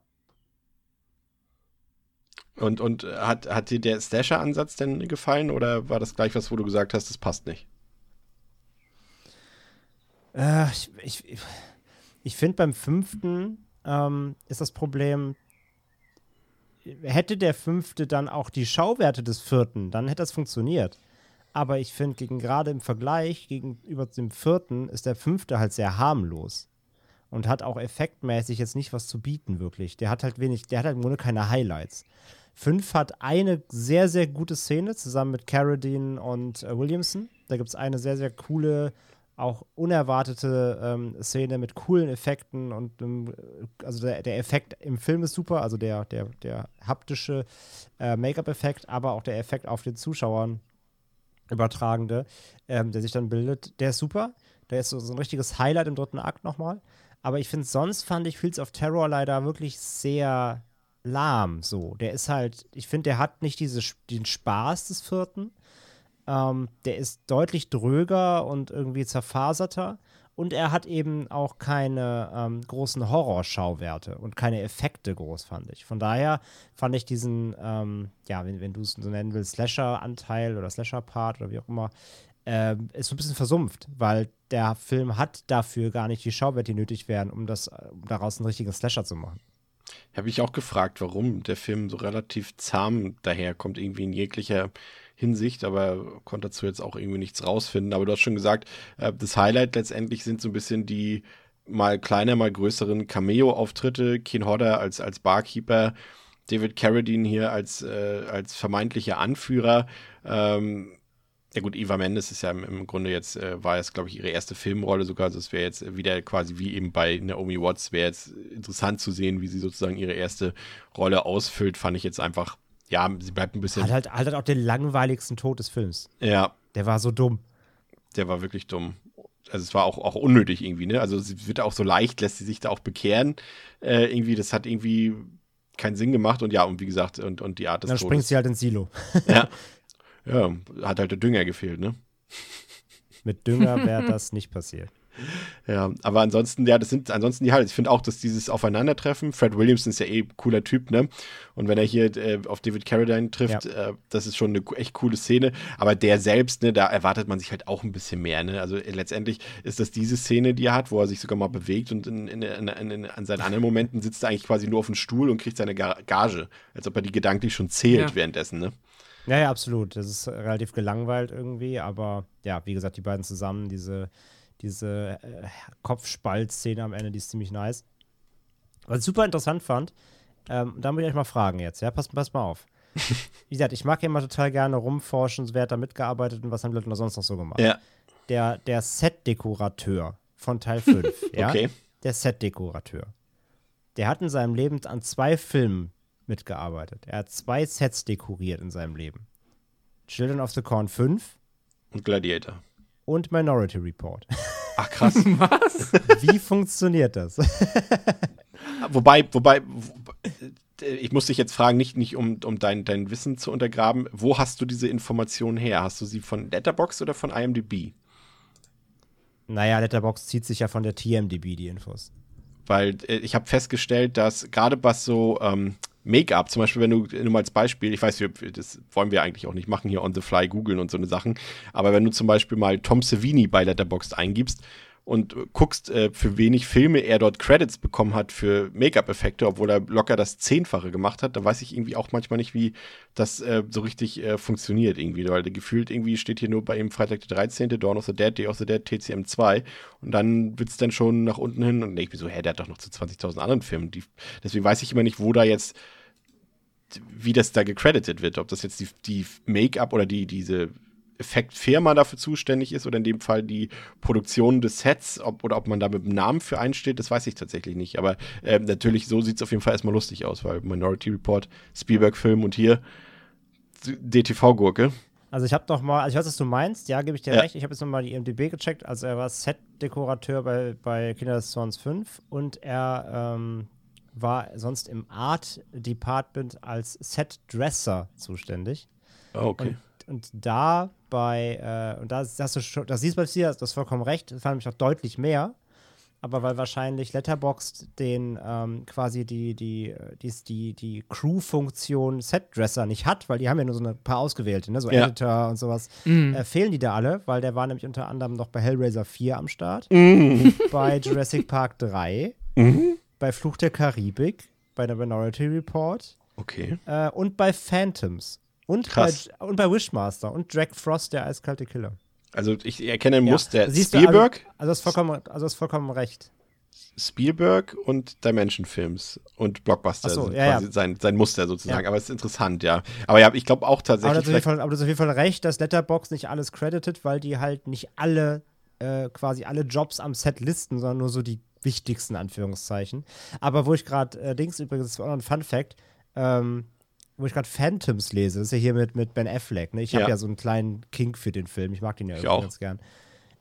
Und, und hat, hat dir der Slasher-Ansatz denn gefallen oder war das gleich was, wo du gesagt hast, das passt nicht? Äh, ich ich, ich finde, beim fünften ähm, ist das Problem, hätte der fünfte dann auch die Schauwerte des vierten, dann hätte das funktioniert. Aber ich finde, gegen gerade im Vergleich gegenüber dem vierten ist der fünfte halt sehr harmlos. Und hat auch effektmäßig jetzt nicht was zu bieten, wirklich. Der hat halt wenig, der hat halt im Grunde keine Highlights. Fünf hat eine sehr, sehr gute Szene zusammen mit Carradine und äh, Williamson. Da gibt es eine sehr, sehr coole, auch unerwartete ähm, Szene mit coolen Effekten und ähm, also der, der Effekt im Film ist super, also der, der, der haptische äh, Make-up-Effekt, aber auch der Effekt auf den Zuschauern übertragende, ähm, der sich dann bildet, der ist super. Der ist so, so ein richtiges Highlight im dritten Akt nochmal. Aber ich finde, sonst fand ich Fields of Terror leider wirklich sehr lahm so. Der ist halt, ich finde, der hat nicht diese, den Spaß des vierten. Ähm, der ist deutlich dröger und irgendwie zerfaserter. Und er hat eben auch keine ähm, großen Horrorschauwerte und keine Effekte groß, fand ich. Von daher fand ich diesen, ähm, ja, wenn, wenn du es so nennen willst, Slasher-Anteil oder Slasher-Part oder wie auch immer, ähm, ist so ein bisschen versumpft, weil der Film hat dafür gar nicht die Schauwerte, die nötig wären, um, das, um daraus einen richtigen Slasher zu machen. Habe ich auch gefragt, warum der Film so relativ zahm daherkommt, irgendwie in jeglicher Hinsicht, aber konnte dazu jetzt auch irgendwie nichts rausfinden. Aber du hast schon gesagt, äh, das Highlight letztendlich sind so ein bisschen die mal kleiner, mal größeren Cameo-Auftritte. Keen Hodder als, als Barkeeper, David Carradine hier als, äh, als vermeintlicher Anführer. Ähm, ja gut, Eva Mendes ist ja im, im Grunde jetzt, äh, war jetzt, glaube ich, ihre erste Filmrolle sogar. Also es wäre jetzt wieder quasi wie eben bei Naomi Watts, wäre jetzt interessant zu sehen, wie sie sozusagen ihre erste Rolle ausfüllt. Fand ich jetzt einfach, ja, sie bleibt ein bisschen, Hat halt, hat halt auch den langweiligsten Tod des Films. ja, Der war so dumm. der war wirklich dumm. Also es war auch, auch unnötig irgendwie, ne? Also sie wird auch so leicht, lässt sie sich da auch bekehren. Äh, irgendwie, das hat irgendwie keinen Sinn gemacht. Und ja, und wie gesagt, und, und die Art des Dann springt Todes. sie halt ins Silo. Ja. <laughs> ja, hat halt der Dünger gefehlt, ne? <laughs> Mit Dünger wäre das nicht passiert. Ja, aber ansonsten, ja, das sind ansonsten die Highlights. Ich finde auch, dass dieses Aufeinandertreffen, Fred Williamson ist ja eh ein cooler Typ, ne? Und wenn er hier äh, auf David Carradine trifft, äh, das ist schon eine echt coole Szene. Aber der selbst, ne, da erwartet man sich halt auch ein bisschen mehr, ne? Also äh, letztendlich ist das diese Szene, die er hat, wo er sich sogar mal bewegt und in, in, in, in, in, an seinen anderen Momenten sitzt er eigentlich quasi nur auf dem Stuhl und kriegt seine Ga- Gage, als ob er die gedanklich schon zählt Ja. währenddessen, ne? Ja, ja, absolut. Das ist relativ gelangweilt irgendwie, aber ja, wie gesagt, die beiden zusammen, diese, diese äh, Kopfspalt-Szene am Ende, die ist ziemlich nice. Was ich super interessant fand, ähm, da muss ich euch mal fragen jetzt, ja, passt, passt mal auf. <laughs> Wie gesagt, ich mag ja immer total gerne rumforschen, wer hat da mitgearbeitet und was haben die Leute noch sonst noch so gemacht. Ja. Der, der Set-Dekorateur von Teil 5, <laughs> ja, Okay. der Set-Dekorateur, der hat in seinem Leben an zwei Filmen mitgearbeitet. Er hat zwei Sets dekoriert in seinem Leben. Children of the Corn 5 Und Gladiator. und Minority Report. <laughs> Ach krass. Was? Wie funktioniert das? <laughs> wobei, wobei, wo, ich muss dich jetzt fragen, nicht, nicht um, um dein, dein Wissen zu untergraben, wo hast du diese Informationen her? Hast du sie von Letterboxd oder von IMDb? naja, Letterbox zieht sich ja von der TMDB, die Infos. Weil äh, ich habe festgestellt, dass gerade was so ähm, Make-up, zum Beispiel, wenn du nur mal als Beispiel, ich weiß, wir, das wollen wir eigentlich auch nicht machen, hier on the fly googeln und so eine Sachen, aber wenn du zum Beispiel mal Tom Savini bei Letterboxd eingibst und guckst, äh, für wenig Filme er dort Credits bekommen hat für Make-up-Effekte, obwohl er locker das Zehnfache gemacht hat, da weiß ich irgendwie auch manchmal nicht, wie das äh, so richtig äh, funktioniert irgendwie, weil gefühlt irgendwie steht hier nur bei ihm Freitag der 13., Dawn of the Dead, Day of the Dead, TCM 2 und dann wird es dann schon nach unten hin und ich bin so, hä, der hat doch noch zu 20.000 anderen Filmen. Die, deswegen weiß ich immer nicht, wo da jetzt wie das da gecredited wird, ob das jetzt die, die Make-up oder die, diese Effektfirma dafür zuständig ist oder in dem Fall die Produktion des Sets ob, oder ob man da mit einem Namen für einsteht, das weiß ich tatsächlich nicht. Aber äh, natürlich, so sieht es auf jeden Fall erstmal lustig aus, weil Minority Report, Spielberg-Film und hier DTV-Gurke. Also ich habe noch mal, also ich weiß, was du meinst, ja, gebe ich dir Ja. recht. Ich habe jetzt noch mal die IMDb gecheckt. Also er war Set-Dekorateur bei, bei Kinder des Zorns 5 und er ähm, war sonst im Art-Department als Set-Dresser zuständig. Oh, okay. Und, und da bei, äh, und da hast du schon, das siehst du bei dir, das vollkommen recht, fand ich auch deutlich mehr. Aber weil wahrscheinlich Letterboxd den ähm, quasi die, die, äh, die, die, die Crew-Funktion Setdresser nicht hat, weil die haben ja nur so ein paar ausgewählte, ne? so Ja. Editor und sowas, Mhm. äh, fehlen die da alle, weil der war nämlich unter anderem noch bei Hellraiser 4 am Start, Mhm. bei Jurassic Park 3, bei Fluch der Karibik, bei der Minority Report Okay. äh, und bei Phantoms. Und bei, Krass. und bei Wishmaster und Drag Frost, der eiskalte Killer. Also ich erkenne ein Ja. Muster. Siehst du, Spielberg, Also, also, hast vollkommen, also hast vollkommen recht. Spielberg und Dimension Films und Blockbuster so, sind ja, quasi ja. Sein, sein Muster sozusagen. Ja. Aber es ist interessant, ja. Aber ja, ich glaube auch Aber du, tatsächlich. hast auf jeden vielleicht- Fall, aber du hast auf jeden Fall recht, dass Letterbox nicht alles credited, weil die halt nicht alle, äh, quasi alle Jobs am Set listen, sondern nur so die wichtigsten Anführungszeichen. Aber wo ich gerade, äh, Dings übrigens, das war auch noch ein Fun Fact, ähm, wo ich gerade Phantoms lese, das ist ja hier mit, mit Ben Affleck, ne? Ich habe Ja. ja so einen kleinen Kink für den Film, ich mag den ja Ich irgendwie ganz gern.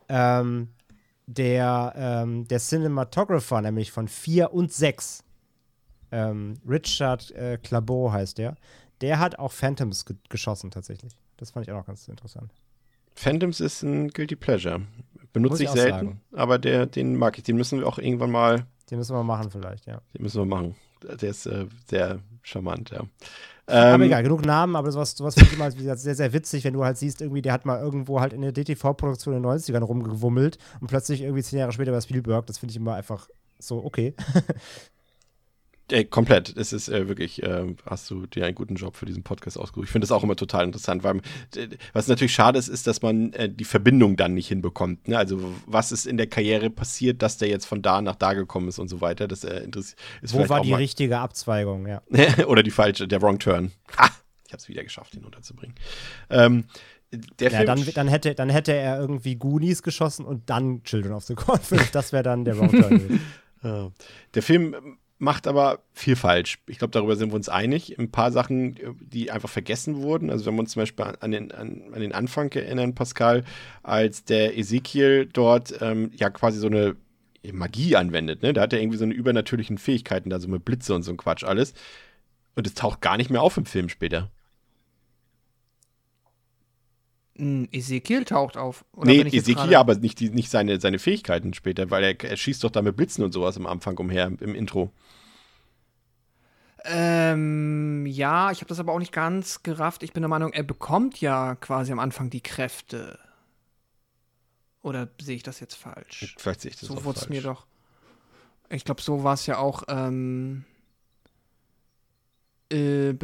Ähm, der, ähm, der Cinematographer nämlich von 4 und 6, ähm, Richard äh, Clabeau heißt der, der hat auch Phantoms ge geschossen tatsächlich. Das fand ich auch noch ganz interessant. Phantoms ist ein Guilty Pleasure. Benutze ich ich selten, sagen. aber der, den mag ich. Den müssen wir auch irgendwann mal, Den müssen wir machen vielleicht, ja. den müssen wir machen. Der ist äh, sehr charmant, ja. Aber Ähm, egal, genug Namen, aber sowas, sowas finde ich immer wie gesagt, sehr, sehr witzig, wenn du halt siehst, irgendwie, der hat mal irgendwo halt in der DTV-Produktion in den 90ern rumgewummelt und plötzlich irgendwie zehn Jahre später bei Spielberg. Das finde ich immer einfach so, okay. Äh, komplett. Es ist äh, wirklich, äh, hast du dir einen guten Job für diesen Podcast ausgesucht. Ich finde das auch immer total interessant, weil äh, was natürlich schade ist, ist, dass man äh, die Verbindung dann nicht hinbekommt. Ne? Also was ist in der Karriere passiert, dass der jetzt von da nach da gekommen ist und so weiter. Das äh, interessiert Wo war die richtige Abzweigung, ja. <laughs> Oder die falsche, der Wrong Turn. Ha! Ich habe es wieder geschafft, ihn unterzubringen. Ähm, der Ja, dann, dann, hätte, dann hätte er irgendwie Goonies geschossen und dann Children of the Corn 5. Das wäre dann der Wrong Turn. <laughs> Der Film macht aber viel falsch. Ich glaube, darüber sind wir uns einig. Ein paar Sachen, die einfach vergessen wurden. Also wenn wir uns zum Beispiel an den, an, an den Anfang erinnern, Pascal, als der Ezekiel dort ähm, ja quasi so eine Magie anwendet. Ne? Da hat er irgendwie so eine übernatürlichen Fähigkeiten, da so mit Blitze und so ein Quatsch alles. Und es taucht gar nicht mehr auf im Film später. Mm, Ezekiel taucht auf. Oder nee, Ezekiel, aber nicht, die, nicht seine, seine Fähigkeiten später, weil er, er schießt doch da mit Blitzen und sowas am Anfang umher, im Intro. Ähm, ja, ich habe das aber auch nicht ganz gerafft. Ich bin der Meinung, er bekommt ja quasi am Anfang die Kräfte. Oder sehe ich das jetzt falsch? Vielleicht sehe ich das so auch wurde es falsch. mir doch. Ich glaube, so war es ja auch. Ähm, äh, <laughs>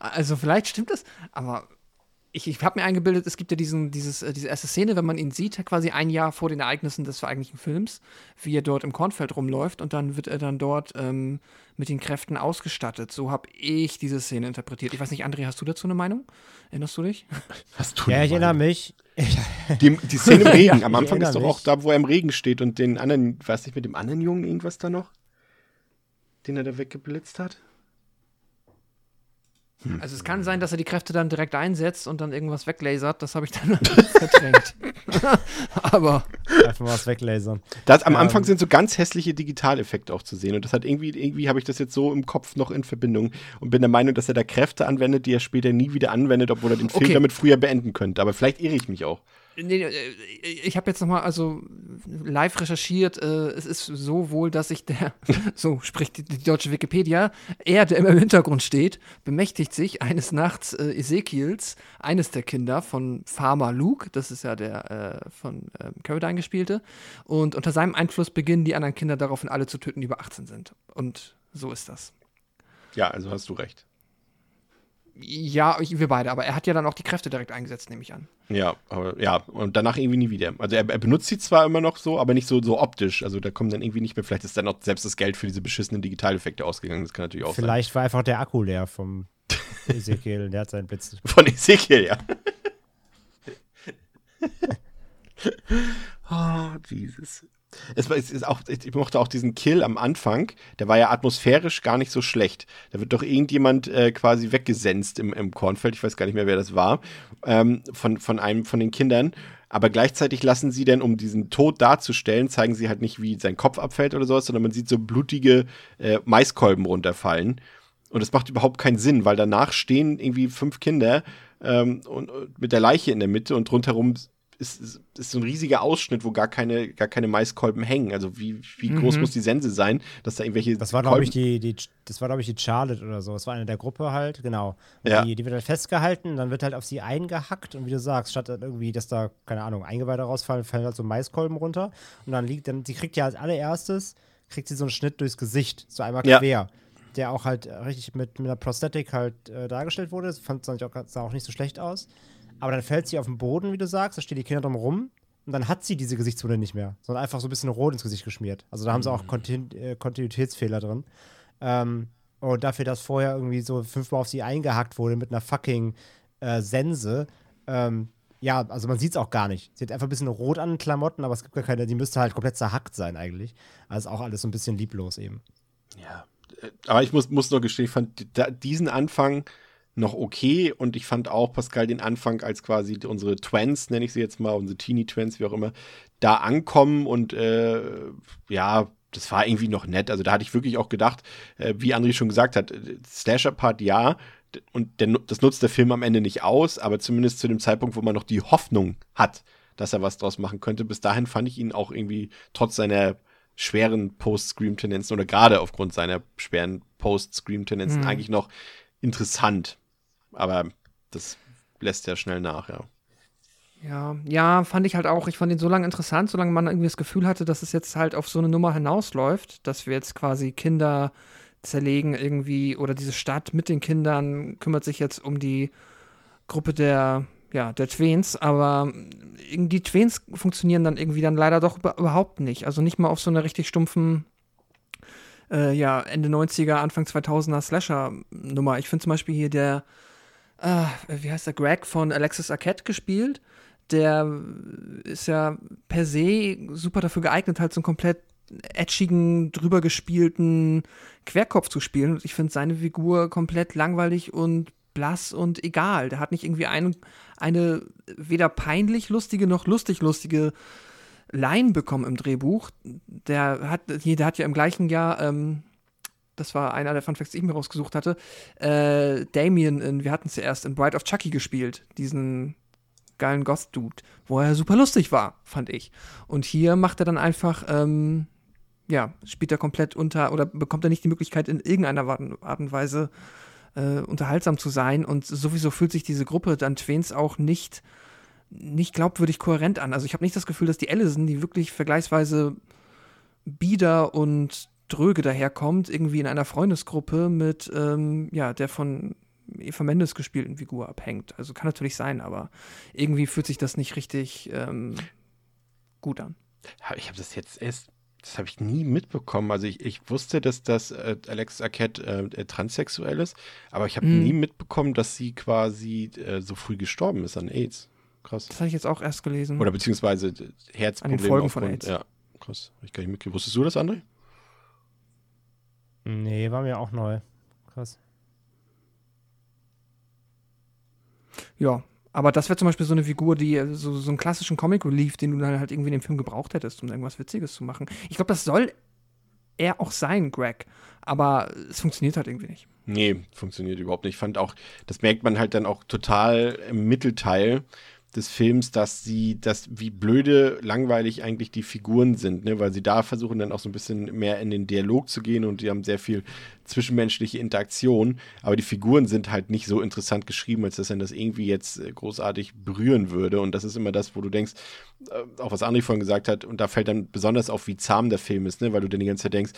also vielleicht stimmt das, aber ich, ich habe mir eingebildet, es gibt ja diesen, dieses, äh, diese erste Szene, wenn man ihn sieht, quasi ein Jahr vor den Ereignissen des eigentlichen Films, wie er dort im Kornfeld rumläuft und dann wird er dann dort ähm, mit den Kräften ausgestattet. So habe ich diese Szene interpretiert. Ich weiß nicht, André, hast du dazu eine Meinung? Erinnerst du dich? Hast du Ja, ich erinnere mich. <laughs> Die, die Szene im <laughs> Regen, am Anfang ist doch auch mich. da, wo er im Regen steht und den anderen, weiß nicht, mit dem anderen Jungen irgendwas da noch? Den er da weggeblitzt hat? Also es kann sein, dass er die Kräfte dann direkt einsetzt und dann irgendwas weglasert. Das habe ich dann <laughs> verdrängt. <laughs> Aber Einfach mal was weglasern. Das, am Ähm. Anfang sind so ganz hässliche Digitaleffekte auch zu sehen. Und das hat irgendwie, irgendwie habe ich das jetzt so im Kopf noch in Verbindung und bin der Meinung, dass er da Kräfte anwendet, die er später nie wieder anwendet, obwohl er den Film Okay. damit früher beenden könnte. Aber vielleicht irre ich mich auch. Nee, äh, ich habe jetzt nochmal also live recherchiert. Äh, es ist so wohl, dass sich der, <laughs> so spricht die, die deutsche Wikipedia, er, der immer im Hintergrund steht, bemächtigt sich eines Nachts äh, Ezekiels, eines der Kinder von Farmer Luke, das ist ja der äh, von ähm, Carradine gespielte. Und unter seinem Einfluss beginnen die anderen Kinder daraufhin alle zu töten, die über 18 sind. Und so ist das. Ja, also hast du recht. Ja, ich, wir beide, aber er hat ja dann auch die Kräfte direkt eingesetzt, nehme ich an. Ja, aber ja, und danach irgendwie nie wieder. Also er, er benutzt sie zwar immer noch so, aber nicht so, so optisch. Also da kommen dann irgendwie nicht mehr, vielleicht ist dann auch selbst das Geld für diese beschissenen Digitaleffekte ausgegangen. Das kann natürlich auch Vielleicht war einfach der Akku leer vom <laughs> Ezekiel. Der hat seinen Blitz. sein. Von Ezekiel, ja. <laughs> <laughs> oh, Jesus. Es, es ist auch, ich mochte auch diesen Kill am Anfang, der war ja atmosphärisch gar nicht so schlecht. Da wird doch irgendjemand äh, quasi weggesenzt im, im Kornfeld, ich weiß gar nicht mehr, wer das war, ähm, von, von einem von den Kindern. Aber gleichzeitig lassen sie dann, um diesen Tod darzustellen, zeigen sie halt nicht, wie sein Kopf abfällt oder sowas, sondern man sieht so blutige äh, Maiskolben runterfallen. Und das macht überhaupt keinen Sinn, weil danach stehen irgendwie fünf Kinder ähm, und, und mit der Leiche in der Mitte und rundherum ist, ist, ist so ein riesiger Ausschnitt, wo gar keine, gar keine Maiskolben hängen. Also wie, wie groß Mhm. muss die Sense sein, dass da irgendwelche Das war, glaube ich, die, die, das war, glaube ich, die Charlotte oder so. Das war eine der Gruppe halt, genau. Ja. Die, die wird halt festgehalten, dann wird halt auf sie eingehackt und wie du sagst, statt irgendwie, dass da, keine Ahnung, Eingeweide rausfallen, fallen halt so Maiskolben runter. Und dann liegt, dann, sie kriegt ja als allererstes, kriegt sie so einen Schnitt durchs Gesicht, so einmal Ja. quer. Der auch halt richtig mit, mit einer Prosthetik halt äh, dargestellt wurde. Das fand sah auch, sah auch nicht so schlecht aus. Aber dann fällt sie auf den Boden, wie du sagst, da stehen die Kinder drum rum. Und dann hat sie diese Gesichtswunde nicht mehr, sondern einfach so ein bisschen rot ins Gesicht geschmiert. Also da haben sie auch Kontin äh, Kontinuitätsfehler drin. Ähm, und dafür, dass vorher irgendwie so fünfmal auf sie eingehackt wurde mit einer fucking äh, Sense, ähm, ja, also man sieht es auch gar nicht. Sie hat einfach ein bisschen rot an den Klamotten, aber es gibt gar keine, die müsste halt komplett zerhackt sein eigentlich. Also ist auch alles so ein bisschen lieblos eben. Ja, äh, aber ich muss, muss noch gestehen, ich fand diesen Anfang noch okay und ich fand auch Pascal den Anfang als quasi unsere Twins, nenne ich sie jetzt mal, unsere Teenie-Twins, wie auch immer, da ankommen und äh, ja, das war irgendwie noch nett. Also da hatte ich wirklich auch gedacht, äh, wie André schon gesagt hat, äh, Slasher-Part ja, und der, das nutzt der Film am Ende nicht aus, aber zumindest zu dem Zeitpunkt, wo man noch die Hoffnung hat, dass er was draus machen könnte. Bis dahin fand ich ihn auch irgendwie trotz seiner schweren Post-Scream-Tendenzen oder gerade aufgrund seiner schweren Post-Scream-Tendenzen Mhm. eigentlich noch interessant. Aber das lässt ja schnell nach, ja. Ja, ja, fand ich halt auch. Ich fand ihn so lange interessant, solange man irgendwie das Gefühl hatte, dass es jetzt halt auf so eine Nummer hinausläuft, dass wir jetzt quasi Kinder zerlegen irgendwie oder diese Stadt mit den Kindern kümmert sich jetzt um die Gruppe der ja, der Tweens, aber die Tweens funktionieren dann irgendwie dann leider doch über- überhaupt nicht. Also nicht mal auf so einer richtig stumpfen äh, ja, Ende 90er, Anfang 2000er Slasher-Nummer. Ich finde zum Beispiel hier der, äh, wie heißt der, Greg von Alexis Arquette gespielt. Der ist ja per se super dafür geeignet, halt so einen komplett edgigen, drüber gespielten Querkopf zu spielen. Und ich finde seine Figur komplett langweilig und blass und egal. Der hat nicht irgendwie ein, eine weder peinlich lustige noch lustig lustige Line bekommen im Drehbuch. Der hat, der hat ja im gleichen Jahr, ähm, das war einer der Funfacts, die ich mir rausgesucht hatte, äh, Damien in, wir hatten es ja in Bride of Chucky gespielt, diesen geilen Goth-Dude, wo er super lustig war, fand ich. Und hier macht er dann einfach, ähm, ja, spielt er komplett unter oder bekommt er nicht die Möglichkeit, in irgendeiner Art Art und Weise äh, unterhaltsam zu sein. Und sowieso fühlt sich diese Gruppe dann Twins auch nicht, nicht glaubwürdig kohärent an. Also ich habe nicht das Gefühl, dass die Allison, die wirklich vergleichsweise bieder und dröge daherkommt, irgendwie in einer Freundesgruppe mit, ähm, ja, der von Eva Mendes gespielten Figur abhängt. Also kann natürlich sein, aber irgendwie fühlt sich das nicht richtig ähm, gut an. Ich habe das jetzt erst, das habe ich nie mitbekommen. Also ich, ich wusste, dass das äh, Alex Arquette äh, transsexuell ist, aber ich habe Mhm. nie mitbekommen, dass sie quasi äh, so früh gestorben ist an AIDS. Krass. Das hatte ich jetzt auch erst gelesen. Oder beziehungsweise äh, Herzprobleme. Folgen von AIDS. Ja, krass. Hab Ich gar nicht mitgekriegt. Wusstest du das, André? Nee, war mir auch neu. Krass. Ja, aber das wäre zum Beispiel so eine Figur, die äh, so, so einen klassischen Comic Relief, den du dann halt irgendwie in dem Film gebraucht hättest, um irgendwas Witziges zu machen. Ich glaube, das soll er auch sein, Greg. Aber es funktioniert halt irgendwie nicht. Nee, funktioniert überhaupt nicht. Ich fand auch, das merkt man halt dann auch total im Mittelteil des Films, dass sie, dass wie blöde, langweilig eigentlich die Figuren sind, ne? weil sie da versuchen dann auch so ein bisschen mehr in den Dialog zu gehen und die haben sehr viel zwischenmenschliche Interaktion, aber die Figuren sind halt nicht so interessant geschrieben, als dass er das irgendwie jetzt äh, großartig berühren würde und das ist immer das, wo du denkst, äh, auch was André vorhin gesagt hat, und da fällt dann besonders auf, wie zahm der Film ist, ne? weil du dann die ganze Zeit denkst,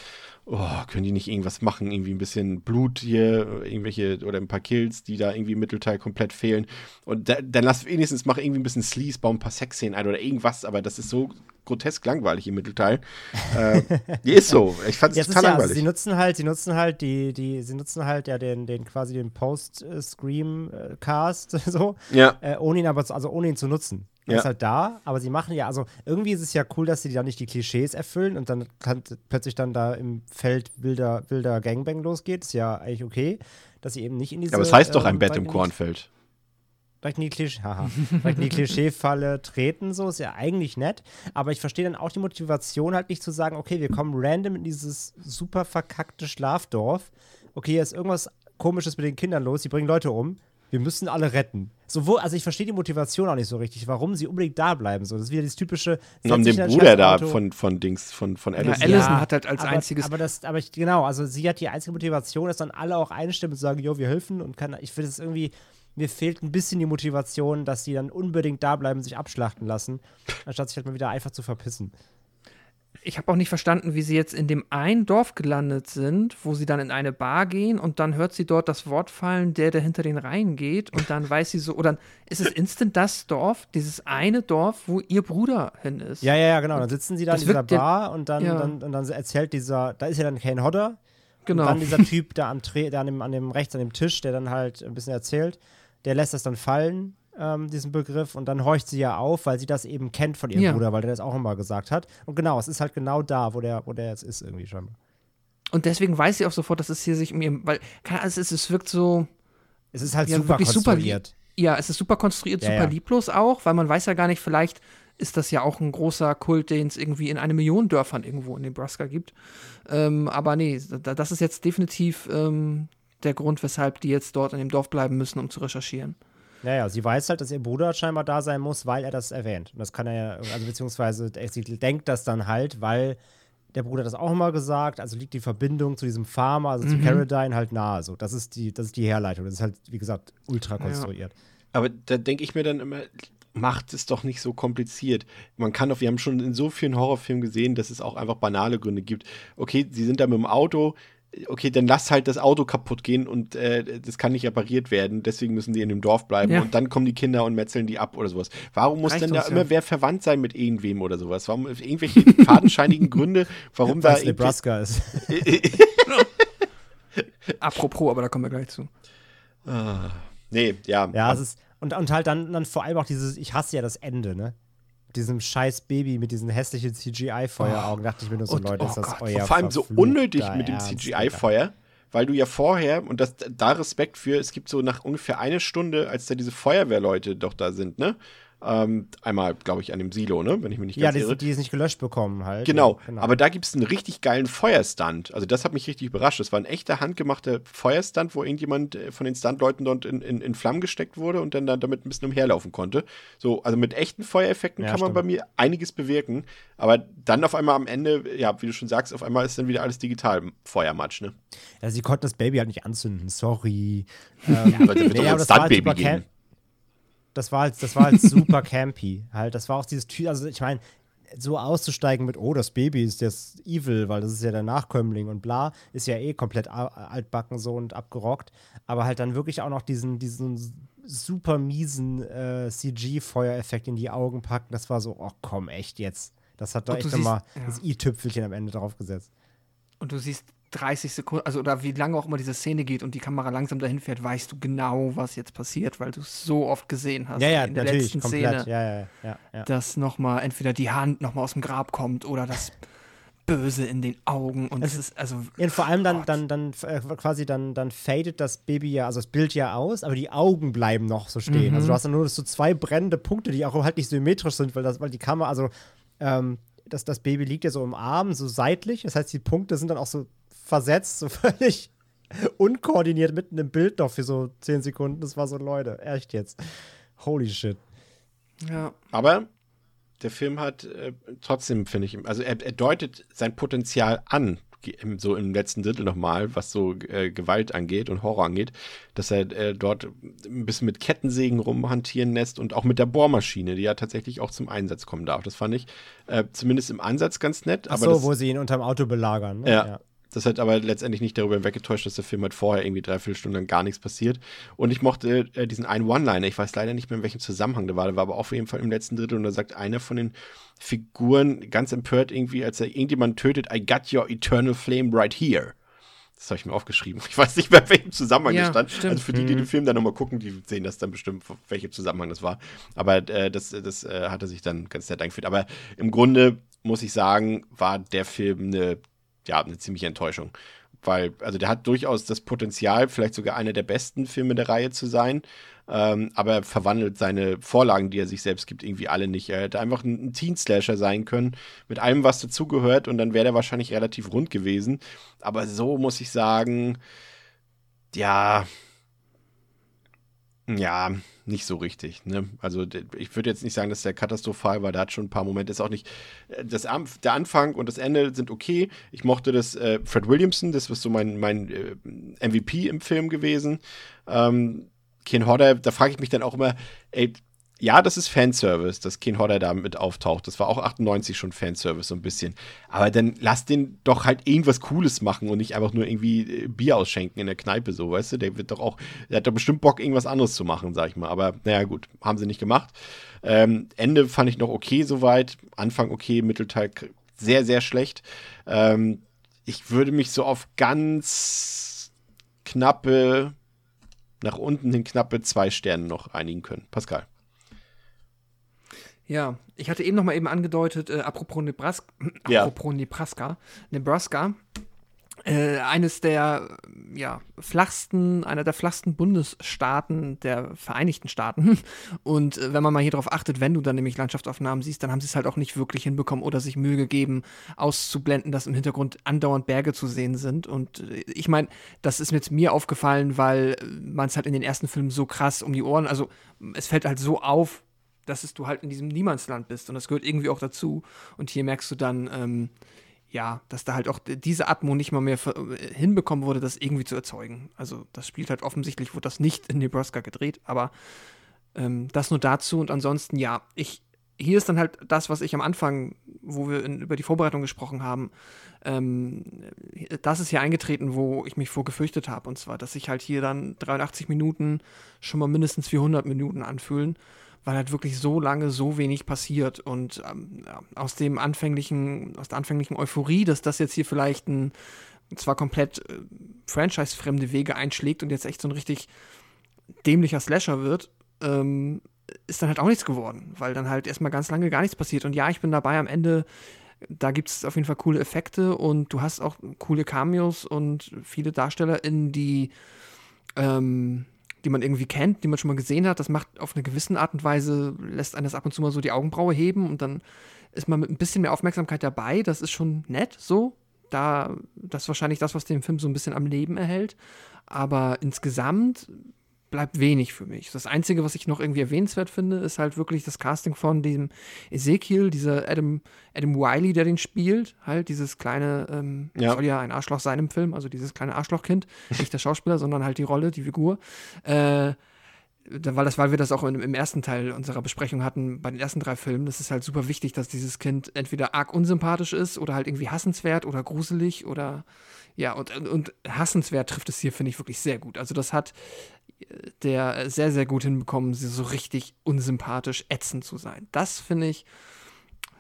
oh, können die nicht irgendwas machen, irgendwie ein bisschen Blut hier, irgendwelche oder ein paar Kills, die da irgendwie im Mittelteil komplett fehlen. Und da, dann lass wenigstens mach irgendwie ein bisschen Sleaze, bau ein paar Sexszenen ein oder irgendwas, aber das ist so grotesk langweilig im Mittelteil. äh, die ist so. Ich fand es total ja, also langweilig. sie nutzen halt, sie nutzen halt die, die, sie nutzen halt ja den, den quasi den Post-Scream-Cast <laughs> so, ja, äh, ohne ihn aber, zu, also ohne ihn zu nutzen. Er Ja. ist halt da, aber sie machen ja, also irgendwie ist es ja cool, dass sie da nicht die Klischees erfüllen und dann kann plötzlich dann da im Feld wilder, wilder Gangbang losgeht. Ist ja eigentlich okay, dass sie eben nicht in diese. aber es heißt doch ähm, ein Bett im Kornfeld. Direkt in die, <laughs> haha, <laughs> direkt in die Klischeefalle treten, so ist ja eigentlich nett. Aber ich verstehe dann auch die Motivation halt nicht zu sagen, okay, wir kommen random in dieses super verkackte Schlafdorf. Okay, hier ist irgendwas Komisches mit den Kindern los, die bringen Leute um. Wir müssen alle retten. So, wo, also ich verstehe die Motivation auch nicht so richtig, warum sie unbedingt da bleiben. So, das ist wieder dieses typische. Und haben den Bruder da von, von Dings, von, von Ja, Allison. Allison hat halt als aber, einziges. Aber das, aber ich, genau, also sie hat die einzige Motivation, dass dann alle auch einstimmen und sagen, jo, wir helfen und kann, ich finde es irgendwie, mir fehlt ein bisschen die Motivation, dass sie dann unbedingt da bleiben, sich abschlachten lassen, anstatt sich halt mal wieder einfach zu verpissen. ich habe auch nicht verstanden, wie sie jetzt in dem einen Dorf gelandet sind, wo sie dann in eine Bar gehen und dann hört sie dort das Wort fallen, der, der hinter den Reihen geht und dann weiß sie so, oder ist es instant das Dorf, dieses eine Dorf, wo ihr Bruder hin ist? Ja, ja, ja, genau. Dann sitzen sie da in dieser Bar und dann, ja. dann, und dann erzählt dieser, da ist ja dann Kane Hodder. genau. Und dann dieser Typ da am Tre da an dem, an dem rechts an dem Tisch, der dann halt ein bisschen erzählt, der lässt das dann fallen, ähm, diesen Begriff, und dann horcht sie ja auf, weil sie das eben kennt von ihrem Ja. Bruder, weil der das auch immer gesagt hat. Und genau, es ist halt genau da, wo der, wo der jetzt ist, irgendwie scheinbar. Und deswegen weiß sie auch sofort, dass es hier sich um ihr, weil, keine Ahnung, es, ist, es wirkt so, Es ist halt Ja, super wirklich super konstruiert. ja, es ist super konstruiert, Ja, super lieblos auch, weil man weiß ja gar nicht, vielleicht ist das ja auch ein großer Kult, den es irgendwie in eine Million Dörfern irgendwo in Nebraska gibt. Ähm, aber nee, da, das ist jetzt definitiv ähm, der Grund, weshalb die jetzt dort in dem Dorf bleiben müssen, um zu recherchieren. Naja, sie weiß halt, dass ihr Bruder scheinbar da sein muss, weil er das erwähnt. Und das kann er ja, also beziehungsweise sie denkt das dann halt, weil der Bruder das auch immer gesagt, also liegt die Verbindung zu diesem Farmer, also zu Mhm. Caradine halt nahe. So, das ist die, das ist die Herleitung. Das ist halt, wie gesagt, ultra konstruiert. Aber da denke ich mir dann immer, macht es doch nicht so kompliziert. Man kann doch, wir haben schon in so vielen Horrorfilmen gesehen, dass es auch einfach banale Gründe gibt. Okay, sie sind da mit dem Auto, okay, dann lass halt das Auto kaputt gehen und äh, das kann nicht repariert werden, deswegen müssen die in dem Dorf bleiben Ja. und dann kommen die Kinder und metzeln die ab oder sowas. Warum muss Reicht denn da uns, immer ja. wer verwandt sein mit irgendwem oder sowas? Warum irgendwelche <laughs> fadenscheinigen Gründe, warum da es irgendwie- Nebraska ist. <laughs> Apropos, aber da kommen wir gleich zu. Ah, nee, ja. Ja, es ist, und, und halt dann, dann vor allem auch dieses, ich hasse ja das Ende, ne? Diesem scheiß Baby mit diesen hässlichen CGI-Feueraugen, dachte ich mir nur so, Und- Leute, oh ist das Gott, euer vor allem so unnötig mit dem. CGI-Feuer, weil du ja vorher, und das, da Respekt für, es gibt so nach ungefähr eine Stunde, als da diese Feuerwehrleute doch da sind, ne? Ähm, einmal, glaube ich, an dem Silo, ne? Wenn ich mich nicht Ja, ganz die, irre. die es nicht gelöscht bekommen halt. Genau, Ja, aber da gibt es einen richtig geilen Feuerstunt. Also das hat mich richtig überrascht. Das war ein echter handgemachter Feuerstunt, wo irgendjemand äh, von den Stuntleuten dort in, in, in Flammen gesteckt wurde und dann da damit ein bisschen umherlaufen konnte. So, also mit echten Feuereffekten Ja, kann man stimmt. bei mir einiges bewirken. Aber dann auf einmal am Ende, ja, wie du schon sagst, auf einmal ist dann wieder alles digital Feuermatsch, ne? Ja, sie konnten das Baby halt nicht anzünden, sorry. <laughs> Ähm, Weil sie wird doch nee, ein aber das halt Stuntbaby super geben. Das war halt, das war halt super campy. Halt, das war auch dieses Typ, also ich meine, so auszusteigen mit, oh, das Baby ist jetzt evil, weil das ist ja der Nachkömmling und bla, ist ja eh komplett altbacken so und abgerockt. Aber halt dann wirklich auch noch diesen, diesen super miesen äh, CG-Feuereffekt in die Augen packen, das war so, oh komm, echt jetzt. Das hat du echt nochmal ja. das i-Tüpfelchen am Ende draufgesetzt. Und du siehst 30 Sekunden, also oder wie lange auch immer diese Szene geht und die Kamera langsam dahin fährt, weißt du genau, was jetzt passiert, weil du es so oft gesehen hast Ja, ja, in der letzten komplett. Szene, Ja, ja, ja, ja. dass nochmal entweder die Hand nochmal aus dem Grab kommt oder das Böse in den Augen und es ist also Ja, vor allem dann, Gott. dann, dann äh, quasi dann, dann fadet das Baby ja, also das Bild ja aus, aber die Augen bleiben noch so stehen. Mhm. Also du hast dann nur so zwei brennende Punkte, die auch halt nicht symmetrisch sind, weil das, weil die Kamera, also ähm, das, das Baby liegt ja so im Arm, so seitlich. Das heißt, die Punkte sind dann auch so versetzt, so <laughs> völlig unkoordiniert mitten im Bild noch für so zehn Sekunden. Das war so, Leute, echt jetzt. Holy shit. ja, Aber der Film hat äh, trotzdem, finde ich, also er, er deutet sein Potenzial an, so im letzten Drittel nochmal, was so äh, Gewalt angeht und Horror angeht, dass er äh, dort ein bisschen mit Kettensägen rumhantieren lässt und auch mit der Bohrmaschine, die ja tatsächlich auch zum Einsatz kommen darf. Das fand ich äh, zumindest im Ansatz ganz nett. Ach aber so, das, wo sie ihn unterm Auto belagern. Ne? Ja. Das hat aber letztendlich nicht darüber weggetäuscht, dass der Film halt vorher irgendwie dreiviertel Stunden lang gar nichts passiert. Und ich mochte äh, diesen einen One-Liner, ich weiß leider nicht mehr, in welchem Zusammenhang der war, der war aber auf jeden Fall im letzten Drittel und da sagt einer von den Figuren ganz empört irgendwie, als er irgendjemand tötet, I got your eternal flame right here. Das habe ich mir aufgeschrieben. <laughs> Ich weiß nicht mehr, in welchem Zusammenhang Ja, das stand. stimmt. Also für die, die den Film dann nochmal gucken, die sehen das dann bestimmt, welchem Zusammenhang das war. Aber äh, das, das äh, hat er sich dann ganz nett eingeführt. Aber im Grunde muss ich sagen, war der Film eine, ja, eine ziemliche Enttäuschung. Weil, also der hat durchaus das Potenzial, vielleicht sogar einer der besten Filme der Reihe zu sein. Ähm, aber er verwandelt seine Vorlagen, die er sich selbst gibt, irgendwie alle nicht. Er hätte einfach ein, ein Teen-Slasher sein können, mit allem, was dazugehört, und dann wäre der wahrscheinlich relativ rund gewesen. Aber so muss ich sagen, ja, ja, nicht so richtig. Ne? Also ich würde jetzt nicht sagen, dass der katastrophal war. Der hat schon ein paar Momente. Ist auch nicht. äh, Das, der Anfang und das Ende sind okay. Ich mochte das äh, Fred Williamson, das ist so mein, mein äh, MVP im Film gewesen. Ähm, Ken Hodder, da frage ich mich dann auch immer, ey, ja, das ist Fanservice, dass Ken Hodder da mit auftaucht. Das war auch 98 schon Fanservice so ein bisschen. Aber dann lass den doch halt irgendwas Cooles machen und nicht einfach nur irgendwie äh, Bier ausschenken in der Kneipe so, weißt du? Der wird doch auch, der hat doch bestimmt Bock, irgendwas anderes zu machen, sag ich mal. Aber naja, gut, haben sie nicht gemacht. Ähm, Ende fand ich noch okay soweit. Anfang okay, Mittelteil sehr, sehr schlecht. Ähm, ich würde mich so auf ganz knappe, nach unten hin knappe zwei Sterne noch einigen können. Pascal. Ja, ich hatte eben noch mal eben angedeutet, äh, apropos Nebraska, <clears throat> Ja. apropos Nebraska, Nebraska, äh, eines der ja, flachsten, einer der flachsten Bundesstaaten der Vereinigten Staaten. <laughs> Und äh, wenn man mal hier drauf achtet, wenn du dann nämlich Landschaftsaufnahmen siehst, dann haben sie es halt auch nicht wirklich hinbekommen oder sich Mühe gegeben, auszublenden, dass im Hintergrund andauernd Berge zu sehen sind. Und äh, ich meine, das ist jetzt mir aufgefallen, weil man es halt in den ersten Filmen so krass um die Ohren, also es fällt halt so auf, dass es du halt in diesem Niemandsland bist und das gehört irgendwie auch dazu. Und hier merkst du dann, ähm, ja, dass da halt auch diese Atmo nicht mal mehr äh, hinbekommen wurde, das irgendwie zu erzeugen. Also das spielt halt offensichtlich, wurde das nicht in Nebraska gedreht, aber ähm, das nur dazu und ansonsten, ja, ich, hier ist dann halt das, was ich am Anfang, wo wir in, über die Vorbereitung gesprochen haben, ähm, das ist hier eingetreten, wo ich mich vor gefürchtet habe. Und zwar, dass sich halt hier dann 83 Minuten schon mal mindestens 400 Minuten anfühlen, weil halt wirklich so lange so wenig passiert. Und ähm, aus dem anfänglichen, aus der anfänglichen Euphorie, dass das jetzt hier vielleicht ein zwar komplett äh, franchise-fremde Wege einschlägt und jetzt echt so ein richtig dämlicher Slasher wird, ähm, ist dann halt auch nichts geworden, weil dann halt erstmal ganz lange gar nichts passiert. Und ja, ich bin dabei am Ende, da gibt es auf jeden Fall coole Effekte und du hast auch coole Cameos und viele DarstellerInnen, die, ähm, die man irgendwie kennt, die man schon mal gesehen hat. Das macht auf eine gewisse Art und Weise, lässt einen das ab und zu mal so die Augenbraue heben und dann ist man mit ein bisschen mehr Aufmerksamkeit dabei. Das ist schon nett so. Da, das ist wahrscheinlich das, was den Film so ein bisschen am Leben erhält. Aber insgesamt bleibt wenig für mich. Das Einzige, was ich noch irgendwie erwähnenswert finde, ist halt wirklich das Casting von dem Ezekiel, dieser Adam, Adam Wiley, der den spielt. Halt dieses kleine, ähm, Ja. soll ja ein Arschloch sein im Film, also dieses kleine Arschlochkind. Nicht der Schauspieler, sondern halt die Rolle, die Figur. Äh, weil, das, weil wir das auch im, ersten Teil unserer Besprechung hatten, bei den ersten drei Filmen, das ist halt super wichtig, dass dieses Kind entweder arg unsympathisch ist oder halt irgendwie hassenswert oder gruselig oder ja, und, und hassenswert trifft es hier, finde ich, wirklich sehr gut. Also das hat der sehr, sehr gut hinbekommen, so richtig unsympathisch ätzend zu sein. Das finde ich,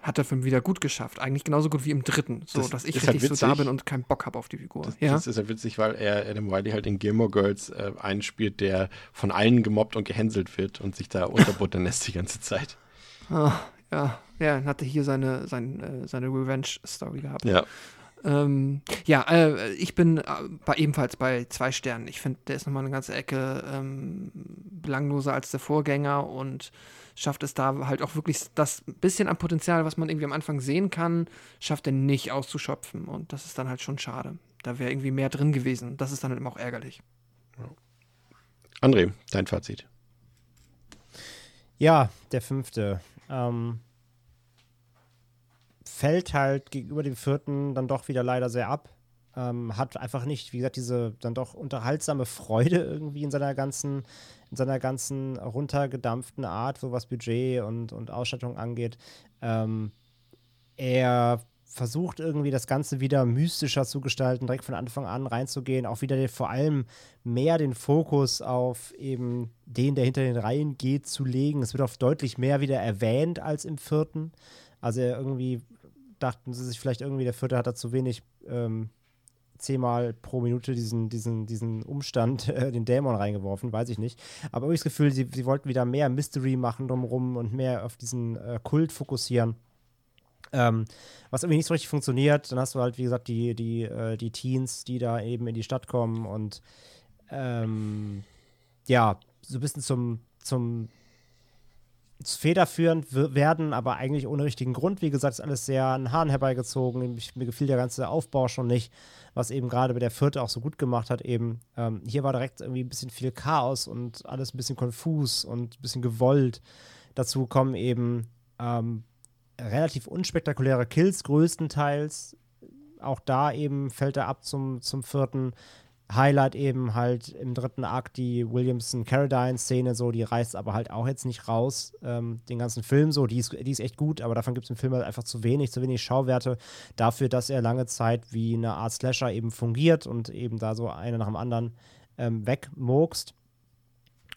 hat der Film wieder gut geschafft. Eigentlich genauso gut wie im dritten. So, Das dass ich ist halt richtig so da bin und keinen Bock habe auf die Figur. Das, ja. das ist ja witzig, weil er Adam Wiley halt in Gilmore Girls äh, einen spielt, der von allen gemobbt und gehänselt wird und sich da unterbuttern <laughs> lässt die ganze Zeit. Ah, ja, ja, hatte hier seine, sein, äh, seine Revenge-Story gehabt. Ja. Ähm, ja, äh, ich bin äh, bei, ebenfalls bei zwei Sternen. Ich finde, der ist nochmal eine ganze Ecke ähm, belangloser als der Vorgänger und schafft es da halt auch wirklich das bisschen an Potenzial, was man irgendwie am Anfang sehen kann, schafft er nicht auszuschöpfen. Und das ist dann halt schon schade. Da wäre irgendwie mehr drin gewesen. Das ist dann halt immer auch ärgerlich. André, dein Fazit. Ja, der fünfte. Ähm, fällt halt gegenüber dem vierten dann doch wieder leider sehr ab. Ähm, hat einfach nicht, wie gesagt, diese dann doch unterhaltsame Freude irgendwie in seiner ganzen, in seiner ganzen runtergedampften Art, so was Budget und, und Ausstattung angeht. Ähm, er versucht irgendwie das Ganze wieder mystischer zu gestalten, direkt von Anfang an reinzugehen, auch wieder den, vor allem mehr den Fokus auf eben den, der hinter den Reihen geht, zu legen. Es wird auch deutlich mehr wieder erwähnt als im vierten. Also irgendwie dachten sie sich vielleicht irgendwie, der vierte hat da zu wenig ähm, zehnmal pro Minute diesen, diesen, diesen Umstand, <laughs> äh, den Dämon reingeworfen, weiß ich nicht. Aber irgendwie das Gefühl, sie, sie wollten wieder mehr Mystery machen drumherum und mehr auf diesen äh, Kult fokussieren. Ähm, was irgendwie nicht so richtig funktioniert, dann hast du halt, wie gesagt, die, die, äh, die Teens, die da eben in die Stadt kommen und ähm, ja, so ein bisschen zum, zum federführend werden, aber eigentlich ohne richtigen Grund. Wie gesagt, ist alles sehr an Haaren herbeigezogen. Ich, mir gefiel der ganze Aufbau schon nicht, was eben gerade bei der vierte auch so gut gemacht hat. Eben ähm, hier war direkt irgendwie ein bisschen viel Chaos und alles ein bisschen konfus und ein bisschen gewollt. Dazu kommen eben ähm, relativ unspektakuläre Kills größtenteils. Auch da eben fällt er ab zum, zum vierten. Highlight eben halt im dritten Akt die Williamson-Carradine-Szene, so, die reißt aber halt auch jetzt nicht raus, ähm, den ganzen Film so, die ist, die ist echt gut, aber davon gibt es im Film halt einfach zu wenig, zu wenig Schauwerte dafür, dass er lange Zeit wie eine Art Slasher eben fungiert und eben da so einer nach dem anderen ähm, wegmurkst.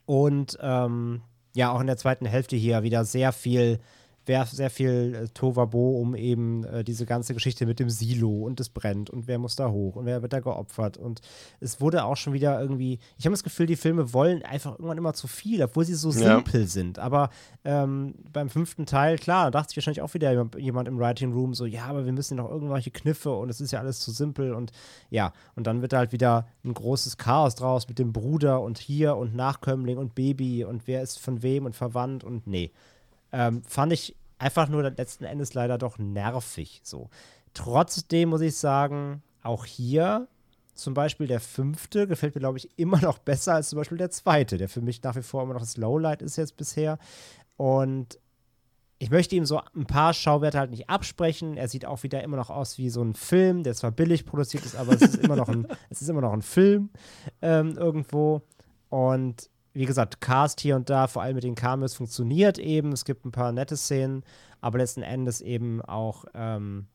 Und ähm, ja, auch in der zweiten Hälfte hier wieder sehr viel wär sehr viel äh, Tovabo um eben äh, diese ganze Geschichte mit dem Silo und es brennt und wer muss da hoch und wer wird da geopfert. Und es wurde auch schon wieder irgendwie, ich habe das Gefühl, die Filme wollen einfach irgendwann immer zu viel, obwohl sie so Ja. simpel sind, aber ähm, beim fünften Teil, klar, da dachte sich wahrscheinlich auch wieder jemand- jemand im Writing Room so, ja, aber wir müssen noch irgendwelche Kniffe und es ist ja alles zu simpel und ja, und dann wird da halt wieder ein großes Chaos draus mit dem Bruder und hier und Nachkömmling und Baby und wer ist von wem und verwandt und nee ähm, fand ich einfach nur letzten Endes leider doch nervig. So. Trotzdem muss ich sagen, auch hier zum Beispiel der fünfte gefällt mir, glaube ich, immer noch besser als zum Beispiel der zweite, der für mich nach wie vor immer noch das Lowlight ist jetzt bisher. Und ich möchte ihm so ein paar Schauwerte halt nicht absprechen. Er sieht auch wieder immer noch aus wie so ein Film, der zwar billig produziert ist, aber es ist immer noch ein, <laughs> es ist immer noch ein Film ähm, irgendwo. Und wie gesagt, Cast hier und da, vor allem mit den Cameos, funktioniert eben. Es gibt ein paar nette Szenen, aber letzten Endes eben auch, ähm,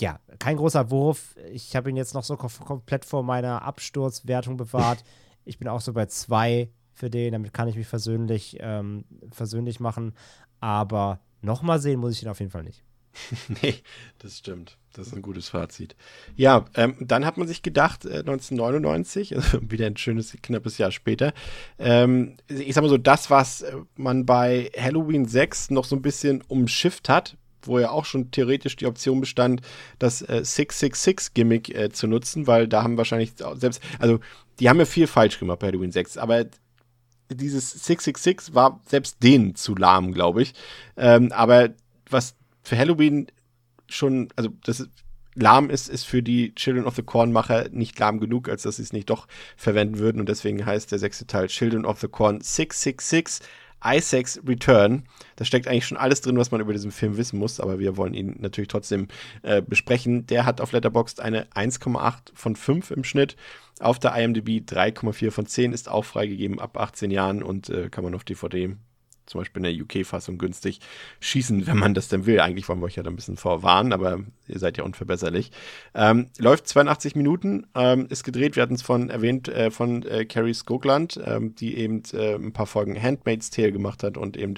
ja, kein großer Wurf. Ich habe ihn jetzt noch so kom komplett vor meiner Absturzwertung bewahrt. <laughs> ich bin auch so bei zwei für den, damit kann ich mich versöhnlich, ähm, versöhnlich machen. Aber nochmal sehen muss ich ihn auf jeden Fall nicht. <laughs> Nee, das stimmt. Das ist ein gutes Fazit. Ja, ähm, dann hat man sich gedacht, äh, 1999, also <laughs> wieder ein schönes, knappes Jahr später, ähm, ich sag mal so, das, was äh, man bei Halloween 6 noch so ein bisschen umschifft hat, wo ja auch schon theoretisch die Option bestand, das äh, 666-Gimmick äh, zu nutzen, weil da haben wahrscheinlich selbst, also die haben ja viel falsch gemacht bei Halloween 6, aber dieses 666 war selbst denen zu lahm, glaube ich. Ähm, aber was für Halloween schon, also das lahm ist, ist für die Children of the Corn-Macher nicht lahm genug, als dass sie es nicht doch verwenden würden. Und deswegen heißt der sechste Teil Children of the Corn 666 Isaacs Return. Da steckt eigentlich schon alles drin, was man über diesen Film wissen muss, aber wir wollen ihn natürlich trotzdem äh, besprechen. Der hat auf Letterboxd eine 1,8 von 5 im Schnitt. Auf der IMDb 3,4 von 10 ist auch freigegeben ab 18 Jahren und äh, kann man auf DVD zum Beispiel in der UK-Fassung günstig schießen, wenn man das denn will. Eigentlich wollen wir euch ja da ein bisschen vorwarnen, aber ihr seid ja unverbesserlich. Ähm, läuft 82 Minuten, ähm, ist gedreht, wir hatten es von erwähnt, äh, von äh, Carrie Skogland, ähm, die eben äh, ein paar Folgen Handmaid's Tale gemacht hat und eben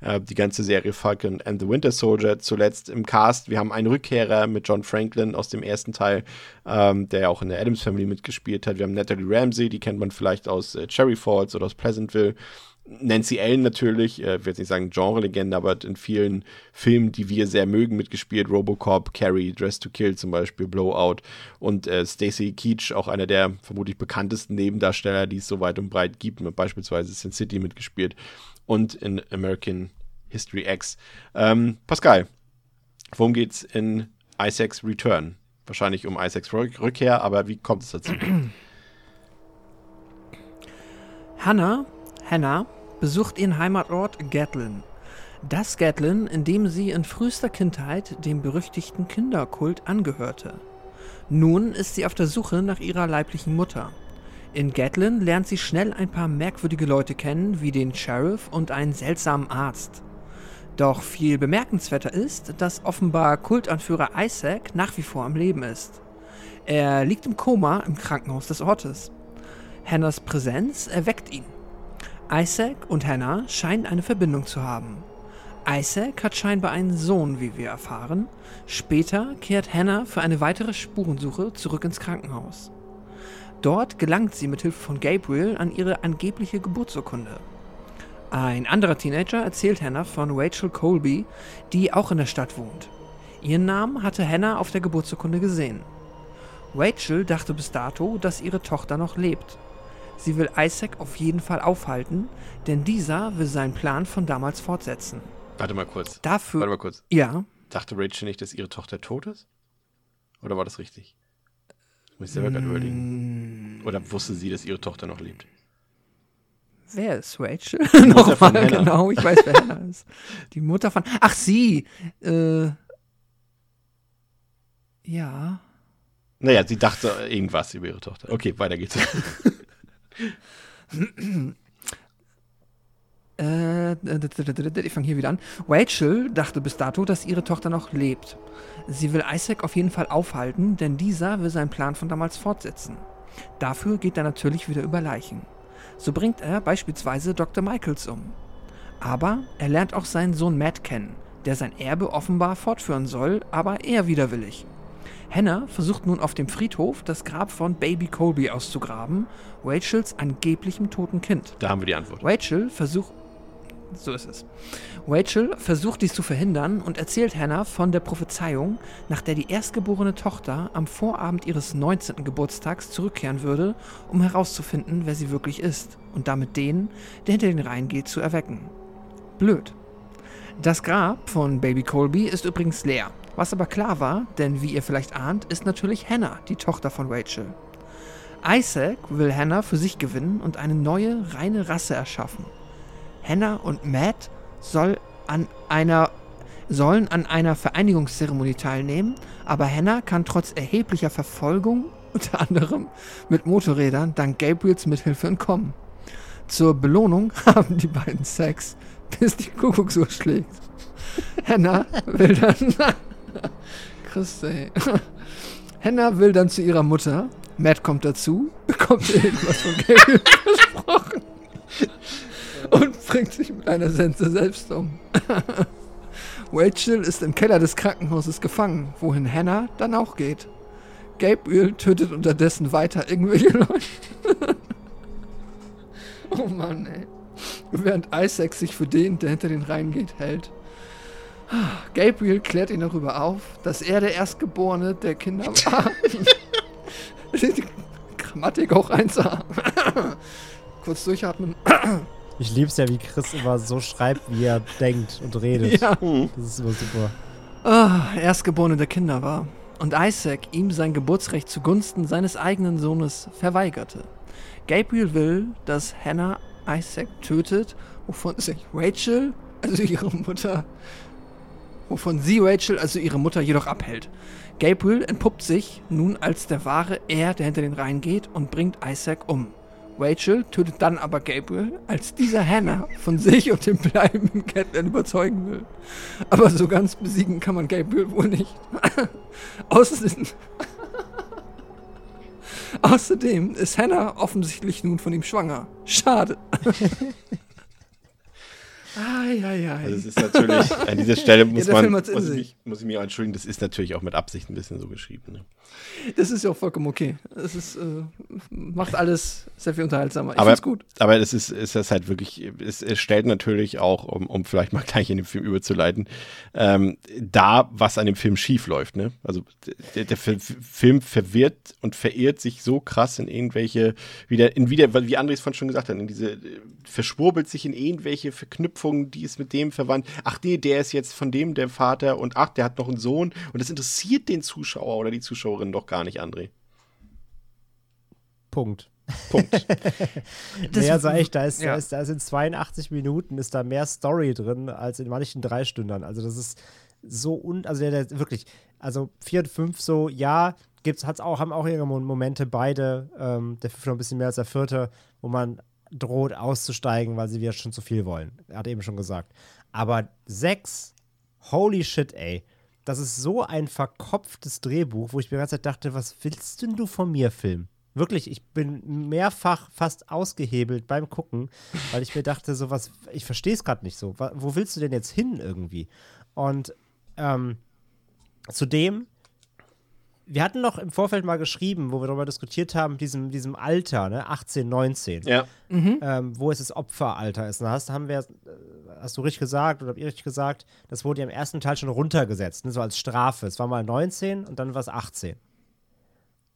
äh, die ganze Serie Falcon and the Winter Soldier zuletzt im Cast. Wir haben einen Rückkehrer mit John Franklin aus dem ersten Teil, ähm, der ja auch in der Adams Family mitgespielt hat. Wir haben Natalie Ramsey, die kennt man vielleicht aus äh, Cherry Falls oder aus Pleasantville. Nancy Allen natürlich, äh, ich will jetzt nicht sagen Genre-Legende, aber hat in vielen Filmen, die wir sehr mögen, mitgespielt. Robocop, Carrie, Dress to Kill zum Beispiel, Blowout und äh, Stacy Keach, auch einer der vermutlich bekanntesten Nebendarsteller, die es so weit und breit gibt, mit beispielsweise Sin City mitgespielt und in American History X. Ähm, Pascal, worum geht's in Isaacs Return? Wahrscheinlich um Isaacs Rückkehr, aber wie kommt es dazu? Hannah Hannah besucht ihren Heimatort Gatlin. Das Gatlin, in dem sie in frühester Kindheit dem berüchtigten Kinderkult angehörte. Nun ist sie auf der Suche nach ihrer leiblichen Mutter. In Gatlin lernt sie schnell ein paar merkwürdige Leute kennen, wie den Sheriff und einen seltsamen Arzt. Doch viel bemerkenswerter ist, dass offenbar Kultanführer Isaac nach wie vor am Leben ist. Er liegt im Koma im Krankenhaus des Ortes. Hannahs Präsenz erweckt ihn. Isaac und Hannah scheinen eine Verbindung zu haben. Isaac hat scheinbar einen Sohn, wie wir erfahren. Später kehrt Hannah für eine weitere Spurensuche zurück ins Krankenhaus. Dort gelangt sie mit Hilfe von Gabriel an ihre angebliche Geburtsurkunde. Ein anderer Teenager erzählt Hannah von Rachel Colby, die auch in der Stadt wohnt. Ihren Namen hatte Hannah auf der Geburtsurkunde gesehen. Rachel dachte bis dato, dass ihre Tochter noch lebt. Sie will Isaac auf jeden Fall aufhalten, denn dieser will seinen Plan von damals fortsetzen. Warte mal kurz. Dafür. Warte mal kurz. Ja. Dachte Rachel nicht, dass ihre Tochter tot ist? Oder war das richtig? Das muss ich selber gerade überlegen. Mm. Oder wusste sie, dass ihre Tochter noch lebt? Wer ist Rachel? <laughs> Nochmal, Hannah. genau, ich weiß, wer Hannah ist. Die Mutter von. Ach, sie! Äh. Ja. Naja, sie dachte irgendwas über ihre Tochter. Okay, weiter geht's. <laughs> Äh, ich fange hier wieder an. Rachel dachte bis dato, dass ihre Tochter noch lebt. Sie will Isaac auf jeden Fall aufhalten, denn dieser will seinen Plan von damals fortsetzen. Dafür geht er natürlich wieder über Leichen. So bringt er beispielsweise Dr. Michaels um. Aber er lernt auch seinen Sohn Matt kennen, der sein Erbe offenbar fortführen soll, aber eher widerwillig. Hannah versucht nun auf dem Friedhof das Grab von Baby Colby auszugraben, Rachels angeblichem toten Kind. da haben wir die Antwort. Rachel versucht. So ist es. Rachel versucht dies zu verhindern und erzählt Hannah von der Prophezeiung, nach der die erstgeborene Tochter am Vorabend ihres 19. Geburtstags zurückkehren würde, um herauszufinden, wer sie wirklich ist und damit den, der hinter den Reihen geht, zu erwecken. Blöd. Das Grab von Baby Colby ist übrigens leer. Was aber klar war, denn wie ihr vielleicht ahnt, ist natürlich Hannah die Tochter von Rachel. Isaac will Hannah für sich gewinnen und eine neue, reine Rasse erschaffen. Hannah und Matt soll an einer, sollen an einer Vereinigungszeremonie teilnehmen, aber Hannah kann trotz erheblicher Verfolgung, <laughs> unter anderem mit Motorrädern, dank Gabriels Mithilfe entkommen. Zur Belohnung <laughs> haben die beiden Sex, <laughs> bis die Kuckucksuhr schlägt. Hannah will dann. <laughs> Christ, ey. <laughs> Hannah will dann zu ihrer Mutter. Matt kommt dazu, bekommt irgendwas von Gabriel versprochen und bringt sich mit einer Sense selbst um. Rachel ist im Keller des Krankenhauses gefangen, wohin Hannah dann auch geht. Gabriel tötet unterdessen weiter irgendwelche Leute. oh Mann, ey. Während Isaac sich für den, der hinter den Reihen geht, hält. Gabriel klärt ihn darüber auf, dass er der Erstgeborene der Kinder <laughs> war. Die Grammatik auch 1a. Kurz durchatmen. Ich lieb's ja, wie Chris immer so schreibt, wie er denkt und redet. Ja. Das ist immer super. Ah, Erstgeborene der Kinder war. Und Isaac ihm sein Geburtsrecht zugunsten seines eigenen Sohnes verweigerte. Gabriel will, dass Hannah Isaac tötet wovon sich Rachel, also ihre Mutter, wovon sie Rachel, also ihre Mutter, jedoch abhält. Gabriel entpuppt sich nun als der wahre Er, der hinter den Reihen geht und bringt Isaac um. Rachel tötet dann aber Gabriel, als dieser Hannah von sich und dem bleibenden Catelyn überzeugen will. Aber so ganz besiegen kann man Gabriel wohl nicht. <laughs> Außerdem, Außerdem ist Hannah offensichtlich nun von ihm schwanger. Schade. <laughs> Eieiei. Also es ist natürlich, an dieser Stelle <laughs> muss, der man, muss, ich mich, muss ich mich auch entschuldigen, das ist natürlich auch mit Absicht ein bisschen so geschrieben. Ne? Das ist ja auch vollkommen okay. Es ist, äh, macht alles sehr viel unterhaltsamer. Ich Aber- find's gut. Aber das ist, ist das halt wirklich, es, es stellt natürlich auch, um, um vielleicht mal gleich in den Film überzuleiten, ähm, da, was an dem Film schief läuft. Ne? Also der, der Fi- Film verwirrt und verirrt sich so krass in irgendwelche, wieder, in wieder, wie Andres von schon gesagt hat, in diese, äh, verschwurbelt sich in irgendwelche Verknüpfungen, die ist mit dem verwandt. Ach nee, der ist jetzt von dem der Vater und ach, der hat noch einen Sohn und das interessiert den Zuschauer oder die Zuschauerin doch gar nicht, André. Punkt. Punkt. <laughs> Das- nee, also echt, da ist, ja. da ist, da ist in 82 Minuten ist da mehr Story drin als in manchen drei Stündern. Also das ist so un, also der, der wirklich, also 4 und 5 so, ja, gibt's, hat's auch, haben auch ihre Mo- Momente, beide, ähm, der fünfte noch ein bisschen mehr als der vierte, wo man droht auszusteigen, weil sie wieder schon zu viel wollen. Er hat eben schon gesagt. Aber 6, holy shit, ey. Das ist so ein verkopftes Drehbuch, wo ich mir die ganze Zeit dachte, was willst denn du von mir, Film? Wirklich, ich bin mehrfach fast ausgehebelt beim Gucken, weil ich mir dachte, so was, ich verstehe es gerade nicht so. Wo willst du denn jetzt hin irgendwie? Und ähm, zudem, wir hatten noch im Vorfeld mal geschrieben, wo wir darüber diskutiert haben, diesem, diesem Alter, ne, 18, 19 ja. ähm, wo es das Opferalter ist. Und da hast, haben wir, äh, hast du richtig gesagt oder habt ihr richtig gesagt, das wurde ja im ersten Teil schon runtergesetzt, ne, so als Strafe. Es war mal 19 und dann war es 18.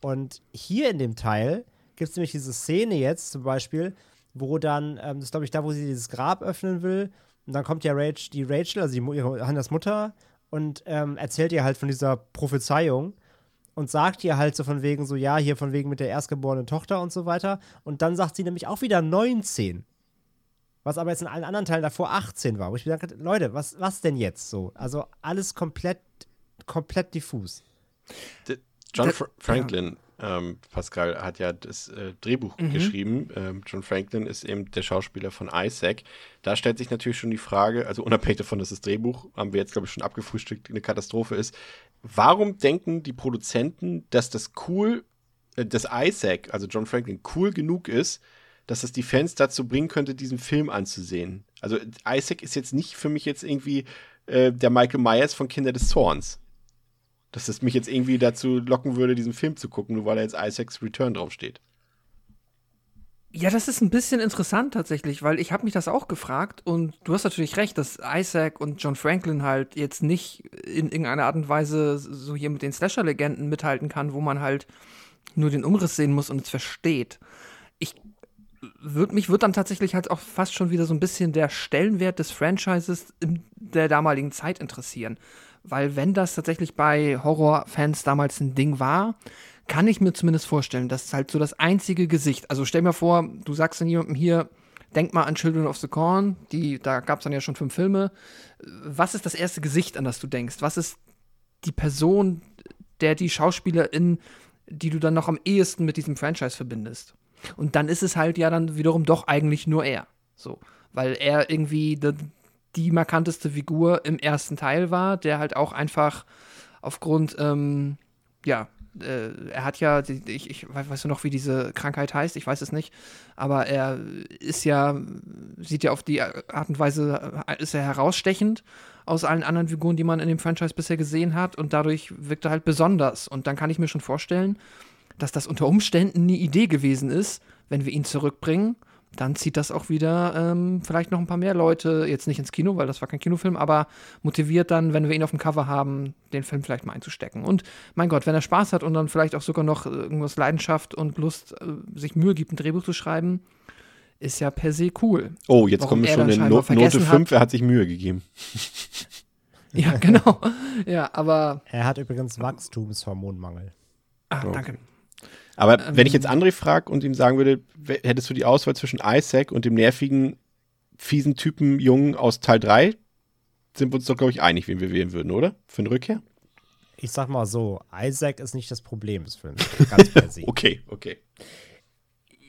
Und hier in dem Teil gibt es nämlich diese Szene jetzt zum Beispiel, wo dann, ähm, das ist glaube ich da, wo sie dieses Grab öffnen will. Und dann kommt ja Rach, die Rachel, also die, ihre Hannas Mutter, und ähm, erzählt ihr halt von dieser Prophezeiung und sagt ihr halt so von wegen so, ja, hier von wegen mit der erstgeborenen Tochter und so weiter. Und dann sagt sie nämlich auch wieder 19. Was aber jetzt in allen anderen Teilen davor 18 war. Wo ich mir dachte, Leute, was, was denn jetzt so? Also alles komplett, komplett diffus. D- John Fra Franklin, ähm, Pascal, hat ja das äh, Drehbuch Mhm. geschrieben. Ähm, John Franklin ist eben der Schauspieler von Isaac. Da stellt sich natürlich schon die Frage, also unabhängig davon, dass das Drehbuch, haben wir jetzt, glaube ich, schon abgefrühstückt, eine Katastrophe ist. Warum denken die Produzenten, dass das cool, äh, dass Isaac, also John Franklin, cool genug ist, dass es die Fans dazu bringen könnte, diesen Film anzusehen? Also Isaac ist jetzt nicht für mich jetzt irgendwie äh, der Michael Myers von Kinder des Zorns dass es mich jetzt irgendwie dazu locken würde, diesen Film zu gucken, nur weil da jetzt Isaacs Return draufsteht. Ja, das ist ein bisschen interessant tatsächlich, weil ich habe mich das auch gefragt und du hast natürlich recht, dass Isaac und John Franklin halt jetzt nicht in irgendeiner Art und Weise so hier mit den Slasher-Legenden mithalten kann, wo man halt nur den Umriss sehen muss und es versteht. Ich würd, mich würde dann tatsächlich halt auch fast schon wieder so ein bisschen der Stellenwert des Franchises in der damaligen Zeit interessieren. Weil wenn das tatsächlich bei Horrorfans damals ein Ding war, kann ich mir zumindest vorstellen, dass halt so das einzige Gesicht, also stell mir vor, du sagst dann jemandem hier, denk mal an Children of the Corn, die, da gab es dann ja schon fünf Filme. Was ist das erste Gesicht, an das du denkst? Was ist die Person, der die Schauspielerin, die du dann noch am ehesten mit diesem Franchise verbindest? Und dann ist es halt ja dann wiederum doch eigentlich nur er. So. Weil er irgendwie die, die markanteste Figur im ersten Teil war, der halt auch einfach aufgrund, ähm, ja, äh, er hat ja, ich, ich weiß du noch, wie diese Krankheit heißt, ich weiß es nicht, aber er ist ja, sieht ja auf die Art und Weise, äh, ist er herausstechend aus allen anderen Figuren, die man in dem Franchise bisher gesehen hat. Und dadurch wirkt er halt besonders. Und dann kann ich mir schon vorstellen, dass das unter Umständen eine Idee gewesen ist, wenn wir ihn zurückbringen, dann zieht das auch wieder ähm, vielleicht noch ein paar mehr Leute, jetzt nicht ins Kino, weil das war kein Kinofilm, aber motiviert dann, wenn wir ihn auf dem Cover haben, den Film vielleicht mal einzustecken. Und mein Gott, wenn er Spaß hat und dann vielleicht auch sogar noch irgendwas Leidenschaft und Lust, äh, sich Mühe gibt, ein Drehbuch zu schreiben, ist ja per se cool. Oh, jetzt Warum kommen wir schon in scheinbar no vergessen Note hat. 5, er hat sich Mühe gegeben. <laughs> Ja, genau. ja, aber. Er hat übrigens Wachstumshormonmangel. Ah, Oh. danke. Aber wenn ich Ähm. jetzt André frage und ihm sagen würde, hättest du die Auswahl zwischen Isaac und dem nervigen fiesen Typen Jungen aus Teil 3 sind wir uns doch, glaube ich, einig, wen wir wählen würden, oder? Für eine Rückkehr? Ich sag mal so, Isaac ist nicht das Problem des Films. Ganz per se. <laughs> Okay, okay.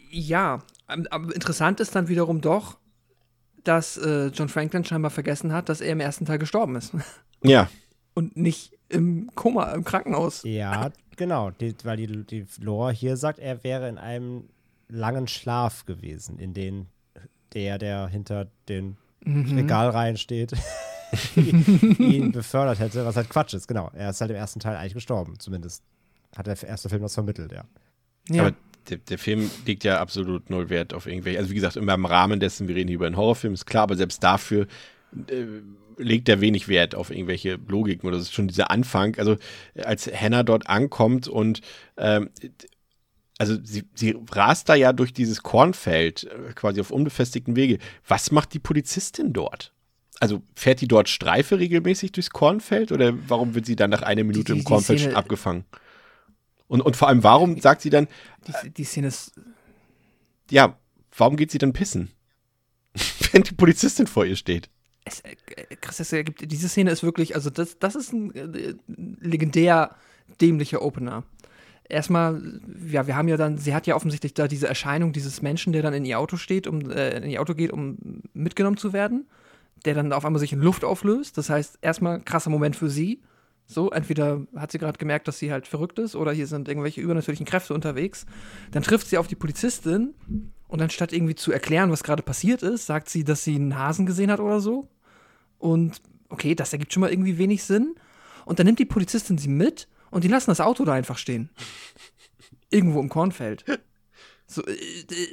Ja, ähm, aber interessant ist dann wiederum doch, dass äh, John Franklin scheinbar vergessen hat, dass er im ersten Teil gestorben ist. Ja, Und nicht im Koma, im Krankenhaus. Ja, genau. Die, weil die, die Lore hier sagt, er wäre in einem langen Schlaf gewesen, in den der, der hinter den Regalreihen steht, <laughs> ihn befördert hätte, was halt Quatsch ist. Genau. Er ist halt im ersten Teil eigentlich gestorben. Zumindest hat der erste Film das vermittelt, ja. Ja. aber der, der Film legt ja absolut null Wert auf irgendwelche. Also, wie gesagt, immer im Rahmen dessen, wir reden hier über einen Horrorfilm, ist klar, aber selbst dafür äh, legt er wenig Wert auf irgendwelche Logiken oder das ist schon dieser Anfang. Also, als Hannah dort ankommt und ähm, also sie, sie rast da ja durch dieses Kornfeld, äh, quasi auf unbefestigten Wege. Was macht die Polizistin dort? Also fährt die dort Streife regelmäßig durchs Kornfeld oder warum wird sie dann nach einer Minute die- im die Kornfeld Szene- schon abgefangen? Und, und vor allem, warum sagt sie dann, Die, die Szene ist. ja, warum geht sie dann pissen? <laughs> Wenn die Polizistin vor ihr steht. Es, äh, Chris, das ergibt, diese Szene ist wirklich, also das, das ist ein äh, legendär dämlicher Opener. Erstmal, ja, wir haben ja dann, sie hat ja offensichtlich da diese Erscheinung dieses Menschen, der dann in ihr Auto steht, um äh, in ihr Auto geht, um mitgenommen zu werden, der dann auf einmal sich in Luft auflöst. Das heißt, erstmal krasser Moment für sie. So, entweder hat sie gerade gemerkt, dass sie halt verrückt ist oder hier sind irgendwelche übernatürlichen Kräfte unterwegs. Dann trifft sie auf die Polizistin und anstatt irgendwie zu erklären, was gerade passiert ist, sagt sie, dass sie einen Hasen gesehen hat oder so. Und okay, das ergibt schon mal irgendwie wenig Sinn. Und dann nimmt die Polizistin sie mit und die lassen das Auto da einfach stehen. Irgendwo im Kornfeld. So, äh,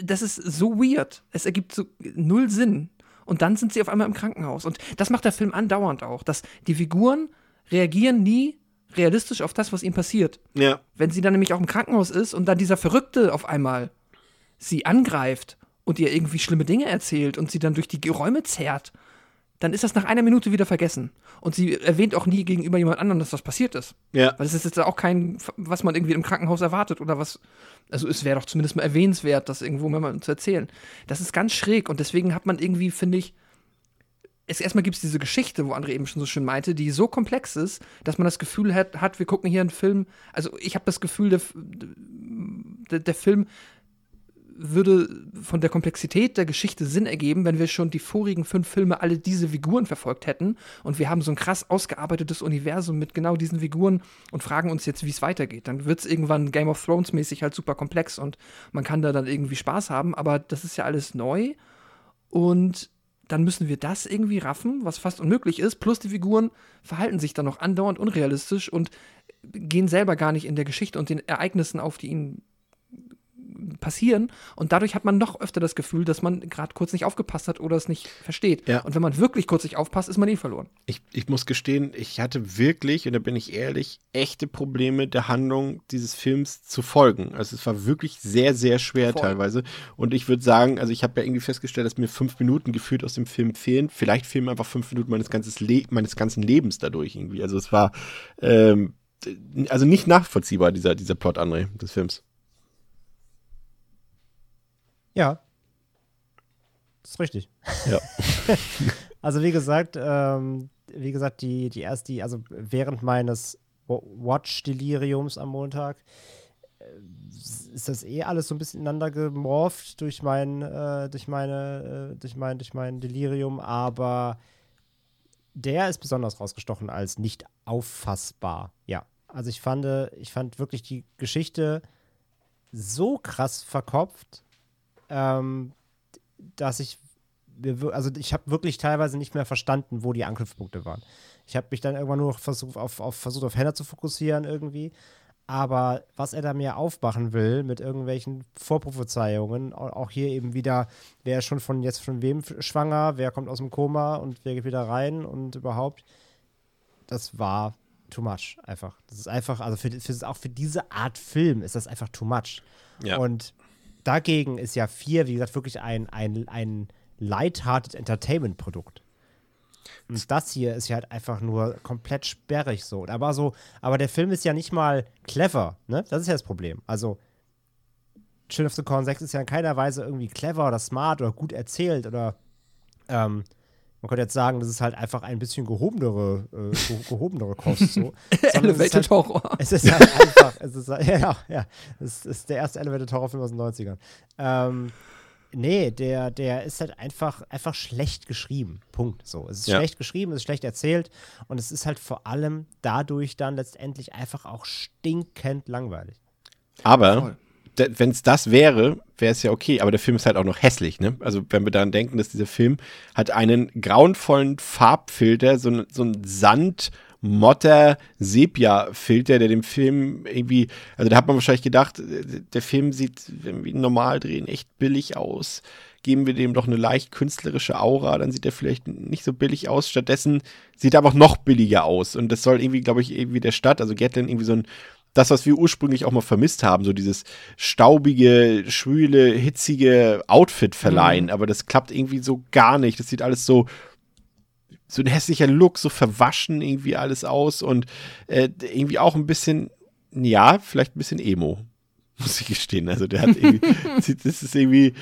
das ist so weird. Es ergibt so null Sinn. Und dann sind sie auf einmal im Krankenhaus. Und das macht der Film andauernd auch, dass die Figuren reagieren nie realistisch auf das, was ihnen passiert. Ja. Wenn sie dann nämlich auch im Krankenhaus ist und dann dieser Verrückte auf einmal sie angreift und ihr irgendwie schlimme Dinge erzählt und sie dann durch die Räume zerrt, dann ist das nach einer Minute wieder vergessen. Und sie erwähnt auch nie gegenüber jemand anderem, dass das passiert ist. Ja. Weil das ist jetzt auch kein, was man irgendwie im Krankenhaus erwartet oder was. Also es wäre doch zumindest mal erwähnenswert, das irgendwo mal zu erzählen. Das ist ganz schräg und deswegen hat man irgendwie, finde ich, es erstmal gibt es diese Geschichte, wo André eben schon so schön meinte, die so komplex ist, dass man das Gefühl hat, hat wir gucken hier einen Film. Also ich habe das Gefühl, der, der, der Film würde von der Komplexität der Geschichte Sinn ergeben, wenn wir schon die vorigen fünf Filme alle diese Figuren verfolgt hätten und wir haben so ein krass ausgearbeitetes Universum mit genau diesen Figuren und fragen uns jetzt, wie es weitergeht. Dann wird es irgendwann Game of Thrones mäßig halt super komplex und man kann da dann irgendwie Spaß haben, aber das ist ja alles neu und dann müssen wir das irgendwie raffen, was fast unmöglich ist. Plus die Figuren verhalten sich dann noch andauernd unrealistisch und gehen selber gar nicht in der Geschichte und den Ereignissen auf, die ihnen passieren. Und dadurch hat man noch öfter das Gefühl, dass man gerade kurz nicht aufgepasst hat oder es nicht versteht. Ja. Und wenn man wirklich kurz nicht aufpasst, ist man eh verloren. Ich, ich muss gestehen, ich hatte wirklich, und da bin ich ehrlich, echte Probleme der Handlung dieses Films zu folgen. Also es war wirklich sehr, sehr schwer Voll. teilweise. Und ich würde sagen, also ich habe ja irgendwie festgestellt, dass mir fünf Minuten gefühlt aus dem Film fehlen. Vielleicht fehlen mir einfach fünf Minuten meines, ganzes Le meines ganzen Lebens dadurch irgendwie. Also es war ähm, also nicht nachvollziehbar, dieser, dieser Plot, André, des Films. Ja. Das ist richtig. Ja. <laughs> Also wie gesagt, ähm, wie gesagt, die, die erst die, also während meines Wa- Watch-Deliriums am Montag äh, ist das eh alles so ein bisschen ineinander gemorpht durch mein, äh, durch meine, äh, durch mein, durch mein Delirium, aber der ist besonders rausgestochen als nicht auffassbar. Ja. Also ich fand, ich fand wirklich die Geschichte so krass verkopft, ähm, dass ich also ich habe wirklich teilweise nicht mehr verstanden, wo die Anknüpfpunkte waren. Ich habe mich dann irgendwann nur noch versucht, auf, auf, versucht, auf Hannah zu fokussieren irgendwie. Aber was er da mir aufmachen will mit irgendwelchen Vorprophezeiungen, au- auch hier eben wieder, wer ist schon von jetzt von wem schwanger, wer kommt aus dem Koma und wer geht wieder rein und überhaupt, das war too much einfach. Das ist einfach, also für, für, auch für diese Art Film ist das einfach too much. Ja. Und dagegen ist ja 4, wie gesagt, wirklich ein, ein, ein lighthearted Entertainment-Produkt. Und das hier ist ja halt einfach nur komplett sperrig so. Aber so, aber der Film ist ja nicht mal clever, ne? Das ist ja das Problem. Also, Children of the Corn 6 ist ja in keiner Weise irgendwie clever oder smart oder gut erzählt oder Ähm, man könnte jetzt sagen, das ist halt einfach ein bisschen gehobenere, äh, ge gehobenere Kost. <laughs> So. Elevated halt, Horror. Es ist halt einfach, es ist, halt- <laughs> ja, ja, es ist der erste Elevated Horrorfilm aus den 90ern. Ähm, nee, der, der ist halt einfach, einfach schlecht geschrieben. Punkt. So. Es ist Ja. schlecht geschrieben, es ist schlecht erzählt und es ist halt vor allem dadurch dann letztendlich einfach auch stinkend langweilig. Aber Voll. Wenn es das wäre, wäre es ja okay. Aber der Film ist halt auch noch hässlich, ne? Also wenn wir daran denken, dass dieser Film hat einen grauenvollen Farbfilter, so, so ein Sand. Motter Sepia-Filter, der dem Film irgendwie, also da hat man wahrscheinlich gedacht, äh, der Film sieht, wenn wir ihn normal drehen, echt billig aus. Geben wir dem doch eine leicht künstlerische Aura, dann sieht er vielleicht nicht so billig aus. Stattdessen sieht er einfach noch billiger aus. Und das soll irgendwie, glaube ich, irgendwie der Stadt, also Gatlin irgendwie so ein das, was wir ursprünglich auch mal vermisst haben, so dieses staubige, schwüle, hitzige Outfit verleihen, aber das klappt irgendwie so gar nicht. Das sieht alles so so ein hässlicher Look, so verwaschen irgendwie alles aus und äh, irgendwie auch ein bisschen, ja, vielleicht ein bisschen Emo, <laughs> muss ich gestehen. Also der hat <laughs> irgendwie, das ist irgendwie,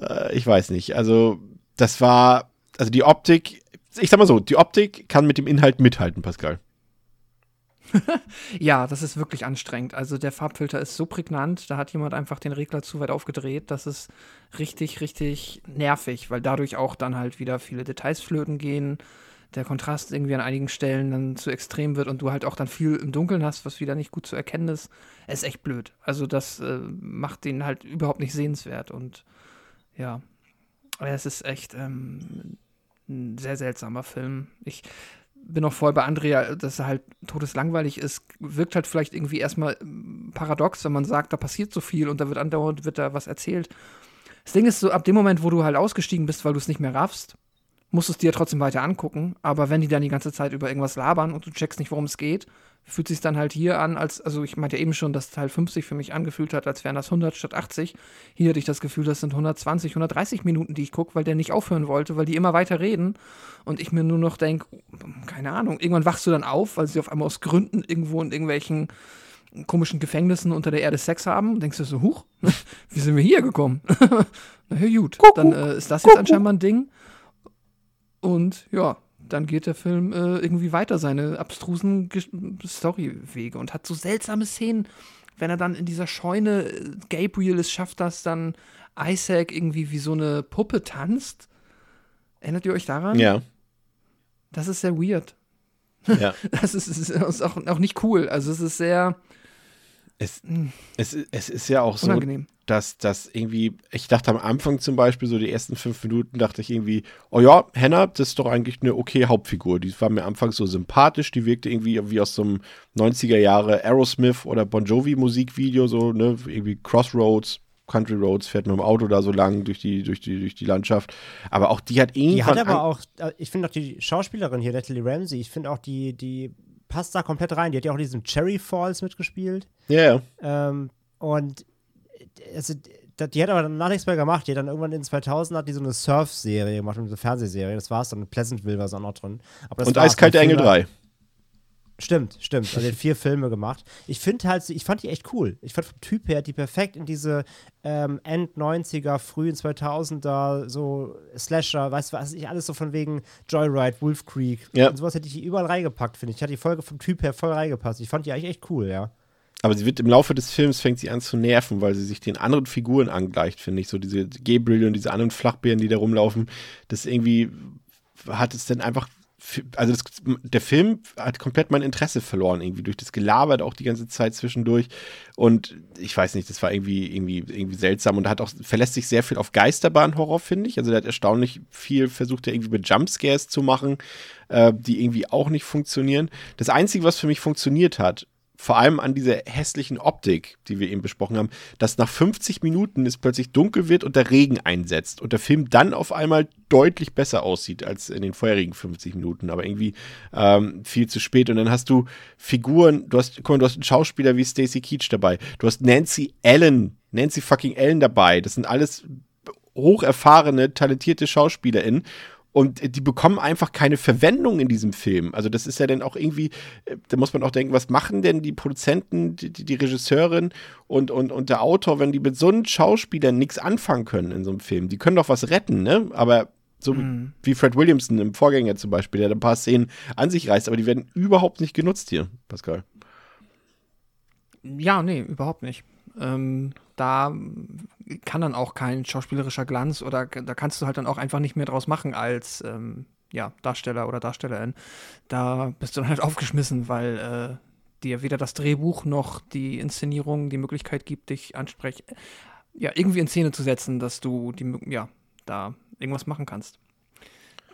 äh, ich weiß nicht. Also das war, also die Optik, ich sag mal so, die Optik kann mit dem Inhalt mithalten, Pascal. <laughs> Ja, das ist wirklich anstrengend. Also der Farbfilter ist so prägnant, da hat jemand einfach den Regler zu weit aufgedreht. Das ist richtig, richtig nervig, weil dadurch auch dann halt wieder viele Details flöten gehen. Der Kontrast irgendwie an einigen Stellen dann zu extrem wird und du halt auch dann viel im Dunkeln hast, was wieder nicht gut zu erkennen ist. Es ist echt blöd. Also das äh, macht den halt überhaupt nicht sehenswert und ja, es ist echt ähm, ein sehr seltsamer Film. Ich bin auch voll bei Andrea, dass er halt todeslangweilig ist. Wirkt halt vielleicht irgendwie erstmal ähm, paradox, wenn man sagt, da passiert so viel und da wird andauernd wird da was erzählt. Das Ding ist so, ab dem Moment, wo du halt ausgestiegen bist, weil du es nicht mehr raffst, musst du es dir trotzdem weiter angucken. Aber wenn die dann die ganze Zeit über irgendwas labern und du checkst nicht, worum es geht, fühlt sich dann halt hier an, als, also ich meinte ja eben schon, dass Teil 50 für mich angefühlt hat, als wären das 100 statt 80. Hier hatte ich das Gefühl, das sind 120, 130 Minuten, die ich gucke, weil der nicht aufhören wollte, weil die immer weiter reden und ich mir nur noch denke, keine Ahnung, irgendwann wachst du dann auf, weil sie auf einmal aus Gründen irgendwo in irgendwelchen komischen Gefängnissen unter der Erde Sex haben und denkst du so, huch, <laughs> wie sind wir hier gekommen? <laughs> Na ja, gut, dann äh, ist das jetzt anscheinend mal ein Ding. Und ja, dann geht der Film äh, irgendwie weiter seine abstrusen Storywege und hat so seltsame Szenen, wenn er dann in dieser Scheune, äh, Gabriel es schafft das dann, Isaac irgendwie wie so eine Puppe tanzt. Erinnert ihr euch daran? Ja, Das ist sehr weird. ja. <laughs> Das ist, ist, ist auch, auch nicht cool. Also es ist sehr Es, es, es ist ja auch so, unangenehm. dass das irgendwie, ich dachte am Anfang zum Beispiel, so die ersten fünf Minuten, dachte ich irgendwie, oh ja, Hannah, das ist doch eigentlich eine okay Hauptfigur. Die war mir anfangs so sympathisch, die wirkte irgendwie wie aus so einem 90er Jahre Aerosmith oder Bon Jovi Musikvideo, so, ne, irgendwie Crossroads. Country Roads fährt mit dem Auto da so lang durch die, durch die, durch die Landschaft. Aber auch die hat irgendwann. Die hat aber auch, äh, ich finde auch die Schauspielerin hier, Natalie Ramsey, ich finde auch die, die passt da komplett rein. Die hat ja auch in diesem Cherry Falls mitgespielt. Ja, ja. Ähm, und äh, also, die hat aber danach nichts mehr gemacht. Die hat dann irgendwann in den 2000 hat die so eine Surf-Serie gemacht, eine Fernsehserie. Das war's dann. Pleasantville war es auch noch drin. Und. Eiskalte Engel Filme- 3. Stimmt, stimmt. Also hat <laughs> vier Filme gemacht. Ich finde halt, ich fand die echt cool. Ich fand vom Typ her die perfekt in diese ähm, End-90er, frühen 2000er, so Slasher, weißt du was, ich alles so von wegen Joyride, Wolf Creek. Ja. Und sowas hätte ich überall reingepackt, finde ich. Ich hatte die Folge vom Typ her voll reingepasst. Ich fand die eigentlich echt cool, ja. Aber sie wird im Laufe des Films fängt sie an zu nerven, weil sie sich den anderen Figuren angleicht, finde ich. So diese Gabriel und diese anderen Flachbären, die da rumlaufen. Das irgendwie hat es dann einfach. Also das, der Film hat komplett mein Interesse verloren, irgendwie durch das Gelabert auch die ganze Zeit zwischendurch. Und ich weiß nicht, das war irgendwie, irgendwie, irgendwie seltsam und hat auch, verlässt sich sehr viel auf Geisterbahn-Horror, finde ich. Also der hat erstaunlich viel versucht, er irgendwie mit Jumpscares zu machen, äh, die irgendwie auch nicht funktionieren. Das Einzige, was für mich funktioniert hat, vor allem an dieser hässlichen Optik, die wir eben besprochen haben, dass nach 50 Minuten es plötzlich dunkel wird und der Regen einsetzt und der Film dann auf einmal deutlich besser aussieht als in den vorherigen 50 Minuten, aber irgendwie ähm, viel zu spät. Und dann hast du Figuren, du hast, guck mal, du hast einen Schauspieler wie Stacey Keach dabei, du hast Nancy Allen, Nancy fucking Allen dabei. Das sind alles hocherfahrene, talentierte SchauspielerInnen. Und die bekommen einfach keine Verwendung in diesem Film. Also das ist ja dann auch irgendwie, äh, da muss man auch denken, was machen denn die Produzenten, die, die, die Regisseurin und, und, und der Autor, wenn die mit so einem Schauspieler nichts anfangen können in so einem Film? Die können doch was retten, ne? Aber So Mhm. wie Fred Williamson im Vorgänger zum Beispiel, der ein paar Szenen an sich reißt, aber die werden überhaupt nicht genutzt hier, Pascal. Ja, nee, überhaupt nicht. Ähm, da kann dann auch kein schauspielerischer Glanz oder da kannst du halt dann auch einfach nicht mehr draus machen als ähm, ja, Darsteller oder Darstellerin. Da bist du dann halt <laughs> aufgeschmissen, weil äh, dir weder das Drehbuch noch die Inszenierung die Möglichkeit gibt, dich ansprech ja, irgendwie in Szene zu setzen, dass du die, ja, da irgendwas machen kannst.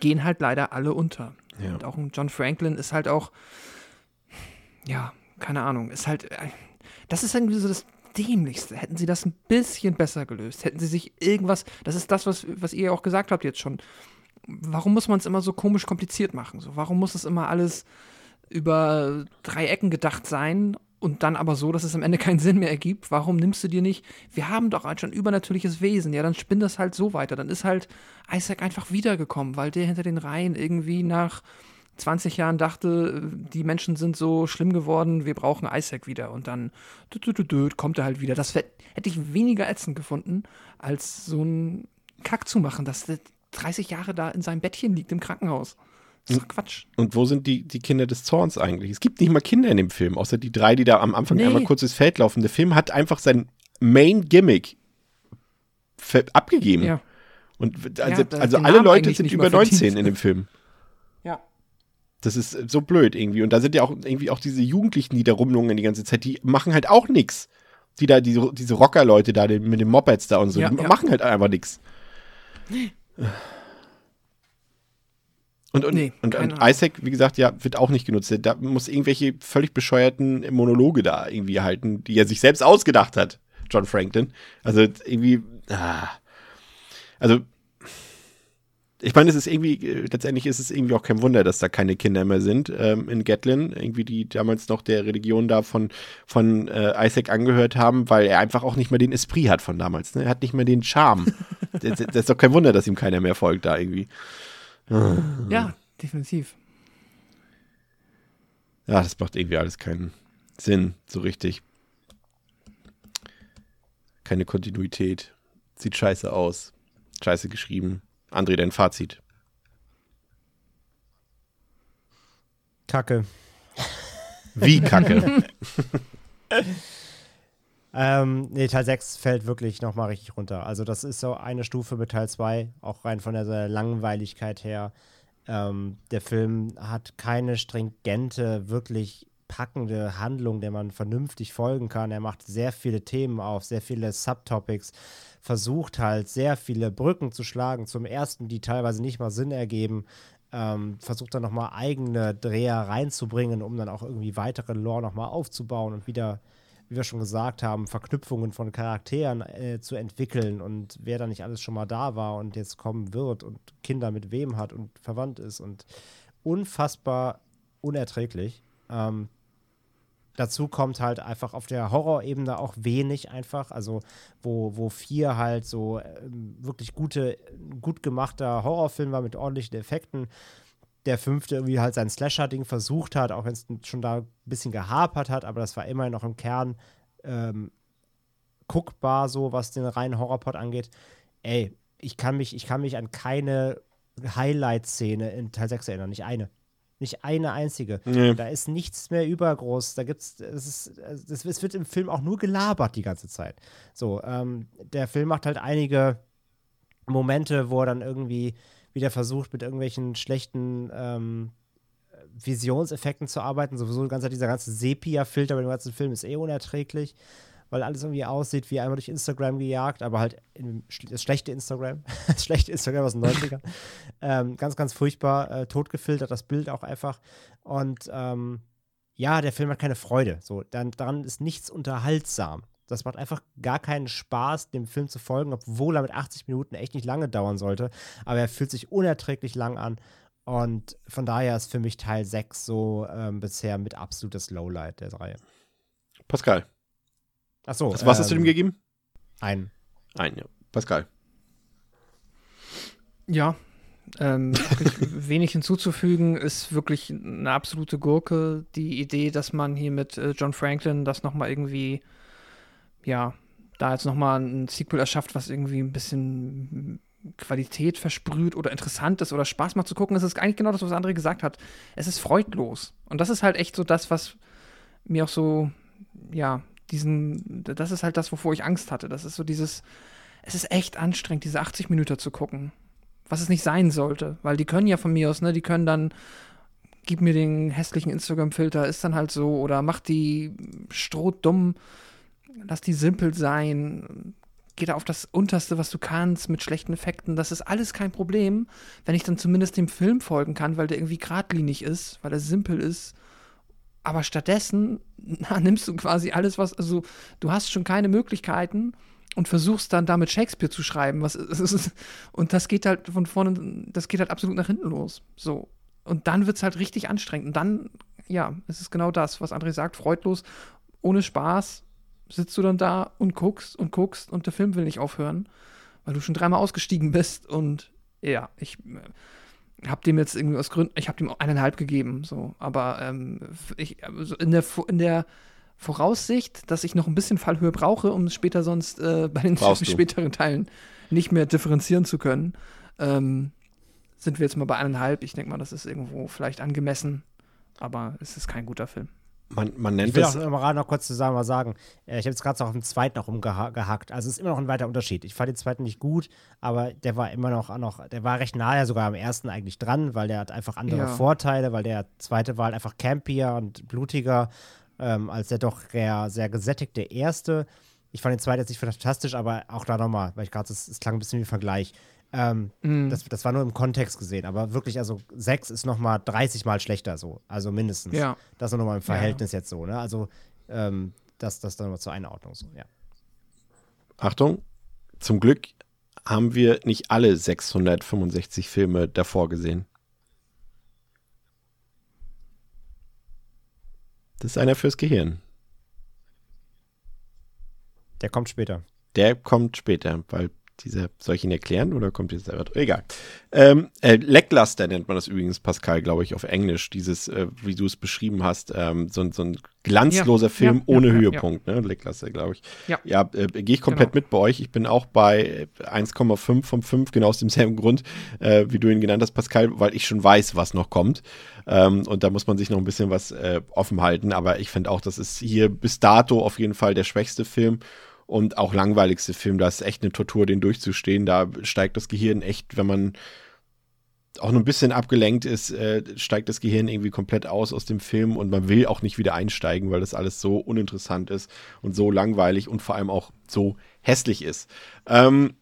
Gehen halt leider alle unter. Ja. Und auch ein John Franklin ist halt auch, ja, keine Ahnung, ist halt, äh, das ist irgendwie so das Dämlichste. Hätten sie das ein bisschen besser gelöst, hätten sie sich irgendwas, das ist das, was, was ihr auch gesagt habt jetzt schon. Warum muss man es immer so komisch kompliziert machen? So, warum muss es immer alles über drei Ecken gedacht sein und dann aber so, dass es am Ende keinen Sinn mehr ergibt? Warum nimmst du dir nicht, wir haben doch schon übernatürliches Wesen, ja, dann spinn das halt so weiter. Dann ist halt Isaac einfach wiedergekommen, weil der hinter den Reihen irgendwie nach 20 Jahren dachte, die Menschen sind so schlimm geworden, wir brauchen Isaac wieder. Und dann dü- dü- dü- kommt er halt wieder. Das hätte ich weniger ätzend gefunden, als so einen Kack zu machen, dass der 30 Jahre da in seinem Bettchen liegt im Krankenhaus. Das ist doch Quatsch. Und wo sind die, die Kinder des Zorns eigentlich? Es gibt nicht mal Kinder in dem Film, außer die drei, die da am Anfang Nee. einmal kurz durchs Feld laufen. Der Film hat einfach sein Main-Gimmick abgegeben. Ja. Und also, da- also den alle Leute sind über mal verdient. 19 in dem Film. Das ist äh, so blöd irgendwie. Und da sind ja auch irgendwie auch diese Jugendlichen, die da rumlungern die ganze Zeit, die machen halt auch nichts. Die da, diese, diese Rocker-Leute da, die, mit den Mopeds da und so, Ja, die ja. machen halt einfach nichts. Und, und, Nee, und, und. Isaac, wie gesagt, ja, wird auch nicht genutzt. Da muss irgendwelche völlig bescheuerten Monologe da irgendwie halten, die er sich selbst ausgedacht hat, John Franklin. Also irgendwie, ah. also ich meine, es ist irgendwie, äh, letztendlich ist es irgendwie auch kein Wunder, dass da keine Kinder mehr sind ähm, in Gatlin, irgendwie die damals noch der Religion da von, von äh, Isaac angehört haben, weil er einfach auch nicht mehr den Esprit hat von damals. Ne? Er hat nicht mehr den Charme. <laughs> das, das ist doch kein Wunder, dass ihm keiner mehr folgt da irgendwie. Ja, definitiv. Ja, das macht irgendwie alles keinen Sinn, so richtig. Keine Kontinuität. Sieht scheiße aus. Scheiße geschrieben. André, dein Fazit. Kacke. Wie kacke. <laughs> Ähm, nee, Teil 6 fällt wirklich nochmal richtig runter. Also, das ist so eine Stufe mit Teil 2, auch rein von der Langweiligkeit her. Ähm, der Film hat keine stringente, wirklich packende Handlung, der man vernünftig folgen kann. Er macht sehr viele Themen auf, sehr viele Subtopics, versucht halt sehr viele Brücken zu schlagen zum ersten, die teilweise nicht mal Sinn ergeben. Ähm, versucht dann nochmal eigene Dreher reinzubringen, um dann auch irgendwie weitere Lore nochmal aufzubauen und wieder wie wir schon gesagt haben, Verknüpfungen von Charakteren äh, zu entwickeln und wer da nicht alles schon mal da war und jetzt kommen wird und Kinder mit wem hat und verwandt ist und unfassbar unerträglich. Ähm, dazu kommt halt einfach auf der Horrorebene auch wenig einfach, also wo, wo vier halt so ähm, wirklich gute, gut gemachter Horrorfilm war mit ordentlichen Effekten der fünfte irgendwie halt sein Slasher-Ding versucht hat, auch wenn es schon da ein bisschen gehapert hat, aber das war immerhin noch im Kern ähm, guckbar, so was den reinen Horrorpot angeht. Ey, ich kann mich, ich kann mich an keine Highlight-Szene in Teil 6 erinnern, nicht eine. Nicht eine einzige. Nee. Da ist nichts mehr übergroß. Da gibt's, es ist, es, es wird im Film auch nur gelabert die ganze Zeit. So, ähm, der Film macht halt einige Momente, wo er dann irgendwie wieder versucht, mit irgendwelchen schlechten ähm, Visionseffekten zu arbeiten. Sowieso die ganze Zeit dieser ganze Sepia-Filter bei dem ganzen Film ist eh unerträglich, weil alles irgendwie aussieht wie einmal durch Instagram gejagt, aber halt in, das schlechte Instagram, <laughs> das schlechte Instagram aus den 90ern. <laughs> ähm, ganz, ganz furchtbar äh, totgefiltert, das Bild auch einfach. Und ähm, ja, der Film hat keine Freude. So, dann, daran ist nichts unterhaltsam. Das macht einfach gar keinen Spaß, dem Film zu folgen, obwohl er mit 80 Minuten echt nicht lange dauern sollte. Aber er fühlt sich unerträglich lang an. Und von daher ist für mich Teil 6 so ähm, bisher mit absolutes Lowlight der Reihe. Pascal. Achso. Was, was hast du dem gegeben? Ein. Ein, ja. Pascal. Ja, ähm, <laughs> wirklich wenig hinzuzufügen, ist wirklich eine absolute Gurke. Die Idee, dass man hier mit äh, John Franklin das nochmal irgendwie, ja, da jetzt nochmal ein Sequel erschafft, was irgendwie ein bisschen Qualität versprüht oder interessant ist oder Spaß macht zu gucken. Es ist eigentlich genau das, was André gesagt hat. Es ist freudlos. Und das ist halt echt so das, was mir auch so, ja, diesen, das ist halt das, wovor ich Angst hatte. Das ist so dieses, es ist echt anstrengend, diese 80 Minuten zu gucken. Was es nicht sein sollte. Weil die können ja von mir aus, ne, die können dann, gib mir den hässlichen Instagram-Filter, ist dann halt so, oder mach die strohdumm, lass die simpel sein, geh da auf das Unterste, was du kannst, mit schlechten Effekten. Das ist alles kein Problem, wenn ich dann zumindest dem Film folgen kann, weil der irgendwie geradlinig ist, weil er simpel ist. Aber stattdessen <laughs> na, nimmst du quasi alles, was, also du hast schon keine Möglichkeiten und versuchst dann damit Shakespeare zu schreiben. Was <laughs> und das geht halt von vorne, das geht halt absolut nach hinten los. So. Und dann wird es halt richtig anstrengend. Und dann, ja, es ist genau das, was André sagt, freudlos, ohne Spaß, sitzt du dann da und guckst und guckst und der Film will nicht aufhören, weil du schon dreimal ausgestiegen bist und ja, ich habe dem jetzt irgendwie aus Gründen, ich habe dem eineinhalb gegeben, so, aber ähm, ich, also in der, in der Voraussicht, dass ich noch ein bisschen Fallhöhe brauche, um später sonst äh, bei den <laughs> späteren Teilen nicht mehr differenzieren zu können, ähm, sind wir jetzt mal bei eineinhalb. Ich denke mal, das ist irgendwo vielleicht angemessen, aber es ist kein guter Film. Man, man nennt ich will das. auch noch kurz zusammen mal sagen, äh, ich habe jetzt gerade auf den zweiten noch rumgehackt. Also es ist immer noch ein weiter Unterschied. Ich fand den zweiten nicht gut, aber der war immer noch, noch der war recht nahe sogar am ersten eigentlich dran, weil der hat einfach andere ja. Vorteile, weil der zweite war halt einfach campier und blutiger ähm, als der doch sehr, sehr gesättigte erste. Ich fand den zweiten jetzt nicht fantastisch, aber auch da nochmal, weil ich gerade, es klang ein bisschen wie Vergleich. Ähm, mm. das, das war nur im Kontext gesehen, aber wirklich, also 6 ist nochmal 30 Mal schlechter so, also mindestens. Ja. Das ist nochmal im Verhältnis ja. jetzt so, ne? Also ähm, das, das dann mal zur Einordnung so, ja. Achtung, zum Glück haben wir nicht alle 665 Filme davor gesehen. Das ist einer fürs Gehirn. Der kommt später. Der kommt später, weil dieser, soll ich ihn erklären oder kommt jetzt selber? Egal. Ähm, äh, Lackluster nennt man das übrigens, Pascal, glaube ich, auf Englisch. Dieses, äh, wie du es beschrieben hast, ähm, so, so, ein glanzloser ja, Film ja, ohne ja, Höhepunkt, ne? Lackluster, glaube ich. Ja, ja äh, gehe ich komplett genau. mit bei euch. Ich bin auch bei 1,5 von 5, genau aus demselben Grund, äh, wie du ihn genannt hast, Pascal, weil ich schon weiß, was noch kommt. Ähm, und da muss man sich noch ein bisschen was äh, offen halten. Aber ich finde auch, das ist hier bis dato auf jeden Fall der schwächste Film und auch langweiligste Film. Da ist echt eine Tortur, den durchzustehen. Da steigt das Gehirn echt, wenn man auch nur ein bisschen abgelenkt ist, äh, steigt das Gehirn irgendwie komplett aus aus dem Film und man will auch nicht wieder einsteigen, weil das alles so uninteressant ist und so langweilig und vor allem auch so hässlich ist. Ähm,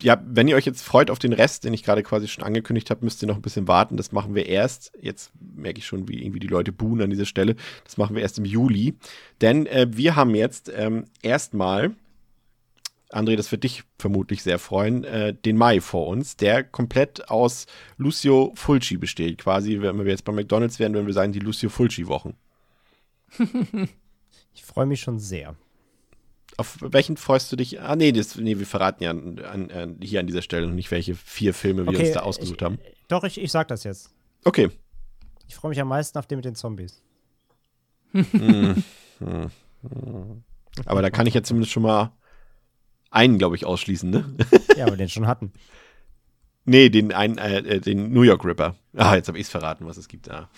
ja, wenn ihr euch jetzt freut auf den Rest, den ich gerade quasi schon angekündigt habe, müsst ihr noch ein bisschen warten. Das machen wir erst. Jetzt merke ich schon, wie irgendwie die Leute buhen an dieser Stelle. Das machen wir erst im Juli. Denn äh, wir haben jetzt ähm, erstmal, André, das wird dich vermutlich sehr freuen, äh, den Mai vor uns, der komplett aus Lucio Fulci besteht. Quasi, wenn wir jetzt bei McDonalds wären, würden wir sagen, die Lucio Fulci-Wochen. <laughs> ich freue mich schon sehr. Auf welchen freust du dich? Ah, nee, das, nee wir verraten ja an, an, an, hier an dieser Stelle noch nicht, welche vier Filme wir okay, uns da ausgesucht ich, haben. Doch, ich, ich sag das jetzt. Okay. Ich freue mich am meisten auf den mit den Zombies. hm. Hm. <laughs> Aber da kann ich ja zumindest schon mal einen, glaube ich, ausschließen, ne? <laughs> ja, aber den schon hatten. Nee, den, ein, äh, den New York Ripper. Ah, jetzt habe ich es verraten, was es gibt. Ah,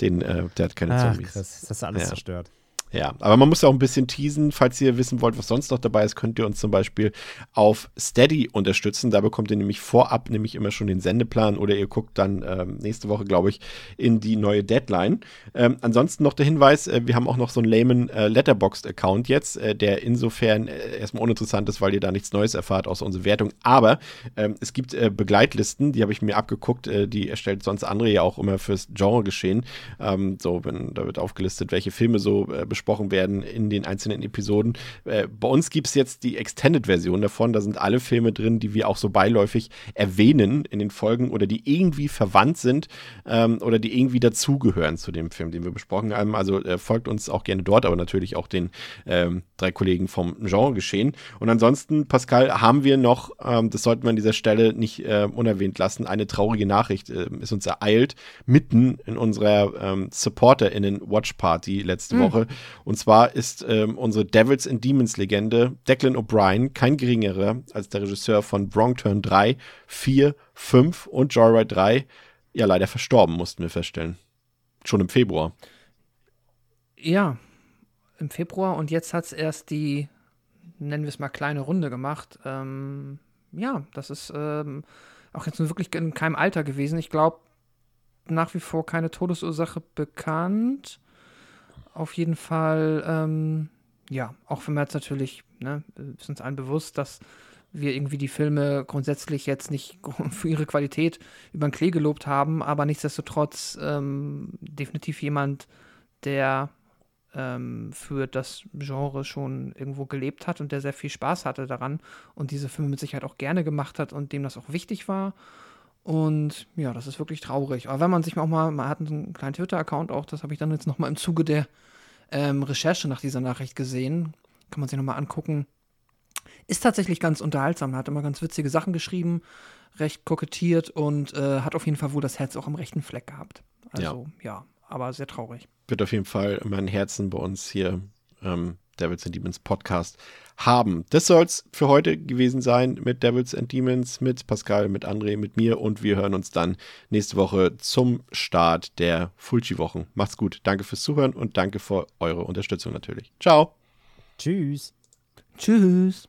den, äh, der hat keine Ach, Zombies. Chris, das ist alles ja. zerstört. Ja, aber man muss ja auch ein bisschen teasen. Falls ihr wissen wollt, was sonst noch dabei ist, könnt ihr uns zum Beispiel auf Steady unterstützen. Da bekommt ihr nämlich vorab nämlich immer schon den Sendeplan oder ihr guckt dann ähm, nächste Woche, glaube ich, in die neue Deadline. Ähm, ansonsten noch der Hinweis, äh, wir haben auch noch so einen Layman äh, Letterboxd-Account jetzt, äh, der insofern äh, erstmal uninteressant ist, weil ihr da nichts Neues erfahrt, außer unsere Wertung. Aber ähm, es gibt äh, Begleitlisten, die habe ich mir abgeguckt, äh, die erstellt sonst andere ja auch immer fürs Genre geschehen. Ähm, so, wenn, da wird aufgelistet, welche Filme so äh, besprochen werden in den einzelnen Episoden. Äh, bei uns gibt es jetzt die Extended-Version davon. Da sind alle Filme drin, die wir auch so beiläufig erwähnen in den Folgen oder die irgendwie verwandt sind ähm, oder die irgendwie dazugehören zu dem Film, den wir besprochen haben. Also äh, folgt uns auch gerne dort, aber natürlich auch den ähm, drei Kollegen vom Genre geschehen. Und ansonsten, Pascal, haben wir noch, ähm, das sollten wir an dieser Stelle nicht äh, unerwähnt lassen, eine traurige Nachricht äh, ist uns ereilt, mitten in unserer ähm, SupporterInnen Watch Party letzte mhm. Woche Und zwar ist ähm, unsere Devils and Demons Legende Declan O'Brien kein geringerer als der Regisseur von Wrong Turn 3, 4, 5 und Joyride 3 ja leider verstorben, mussten wir feststellen. Schon im Februar. Ja, im Februar und jetzt hat es erst die, nennen wir es mal, kleine Runde gemacht. Ähm, ja, das ist ähm, auch jetzt wirklich in keinem Alter gewesen. Ich glaube, nach wie vor keine Todesursache bekannt. Auf jeden Fall, ähm, ja, auch wir jetzt natürlich, ne, ist uns allen bewusst, dass wir irgendwie die Filme grundsätzlich jetzt nicht <laughs> für ihre Qualität über den Klee gelobt haben, aber nichtsdestotrotz ähm, definitiv jemand, der ähm, für das Genre schon irgendwo gelebt hat und der sehr viel Spaß hatte daran und diese Filme mit Sicherheit auch gerne gemacht hat und dem das auch wichtig war. Und ja, das ist wirklich traurig. Aber wenn man sich auch mal, man hat einen kleinen Twitter-Account auch, das habe ich dann jetzt nochmal im Zuge der ähm, Recherche nach dieser Nachricht gesehen, kann man sich nochmal angucken. Ist tatsächlich ganz unterhaltsam. Er hat immer ganz witzige Sachen geschrieben, recht kokettiert und äh, hat auf jeden Fall wohl das Herz auch am rechten Fleck gehabt. Also ja, ja aber sehr traurig. Wird auf jeden Fall mein Herzen bei uns hier ähm, Devils and Demons Podcast haben. Das soll es für heute gewesen sein mit Devils and Demons, mit Pascal, mit André, mit mir und wir hören uns dann nächste Woche zum Start der Fulci-Wochen. Macht's gut. Danke fürs Zuhören und danke für eure Unterstützung natürlich. Ciao. Tschüss. Tschüss.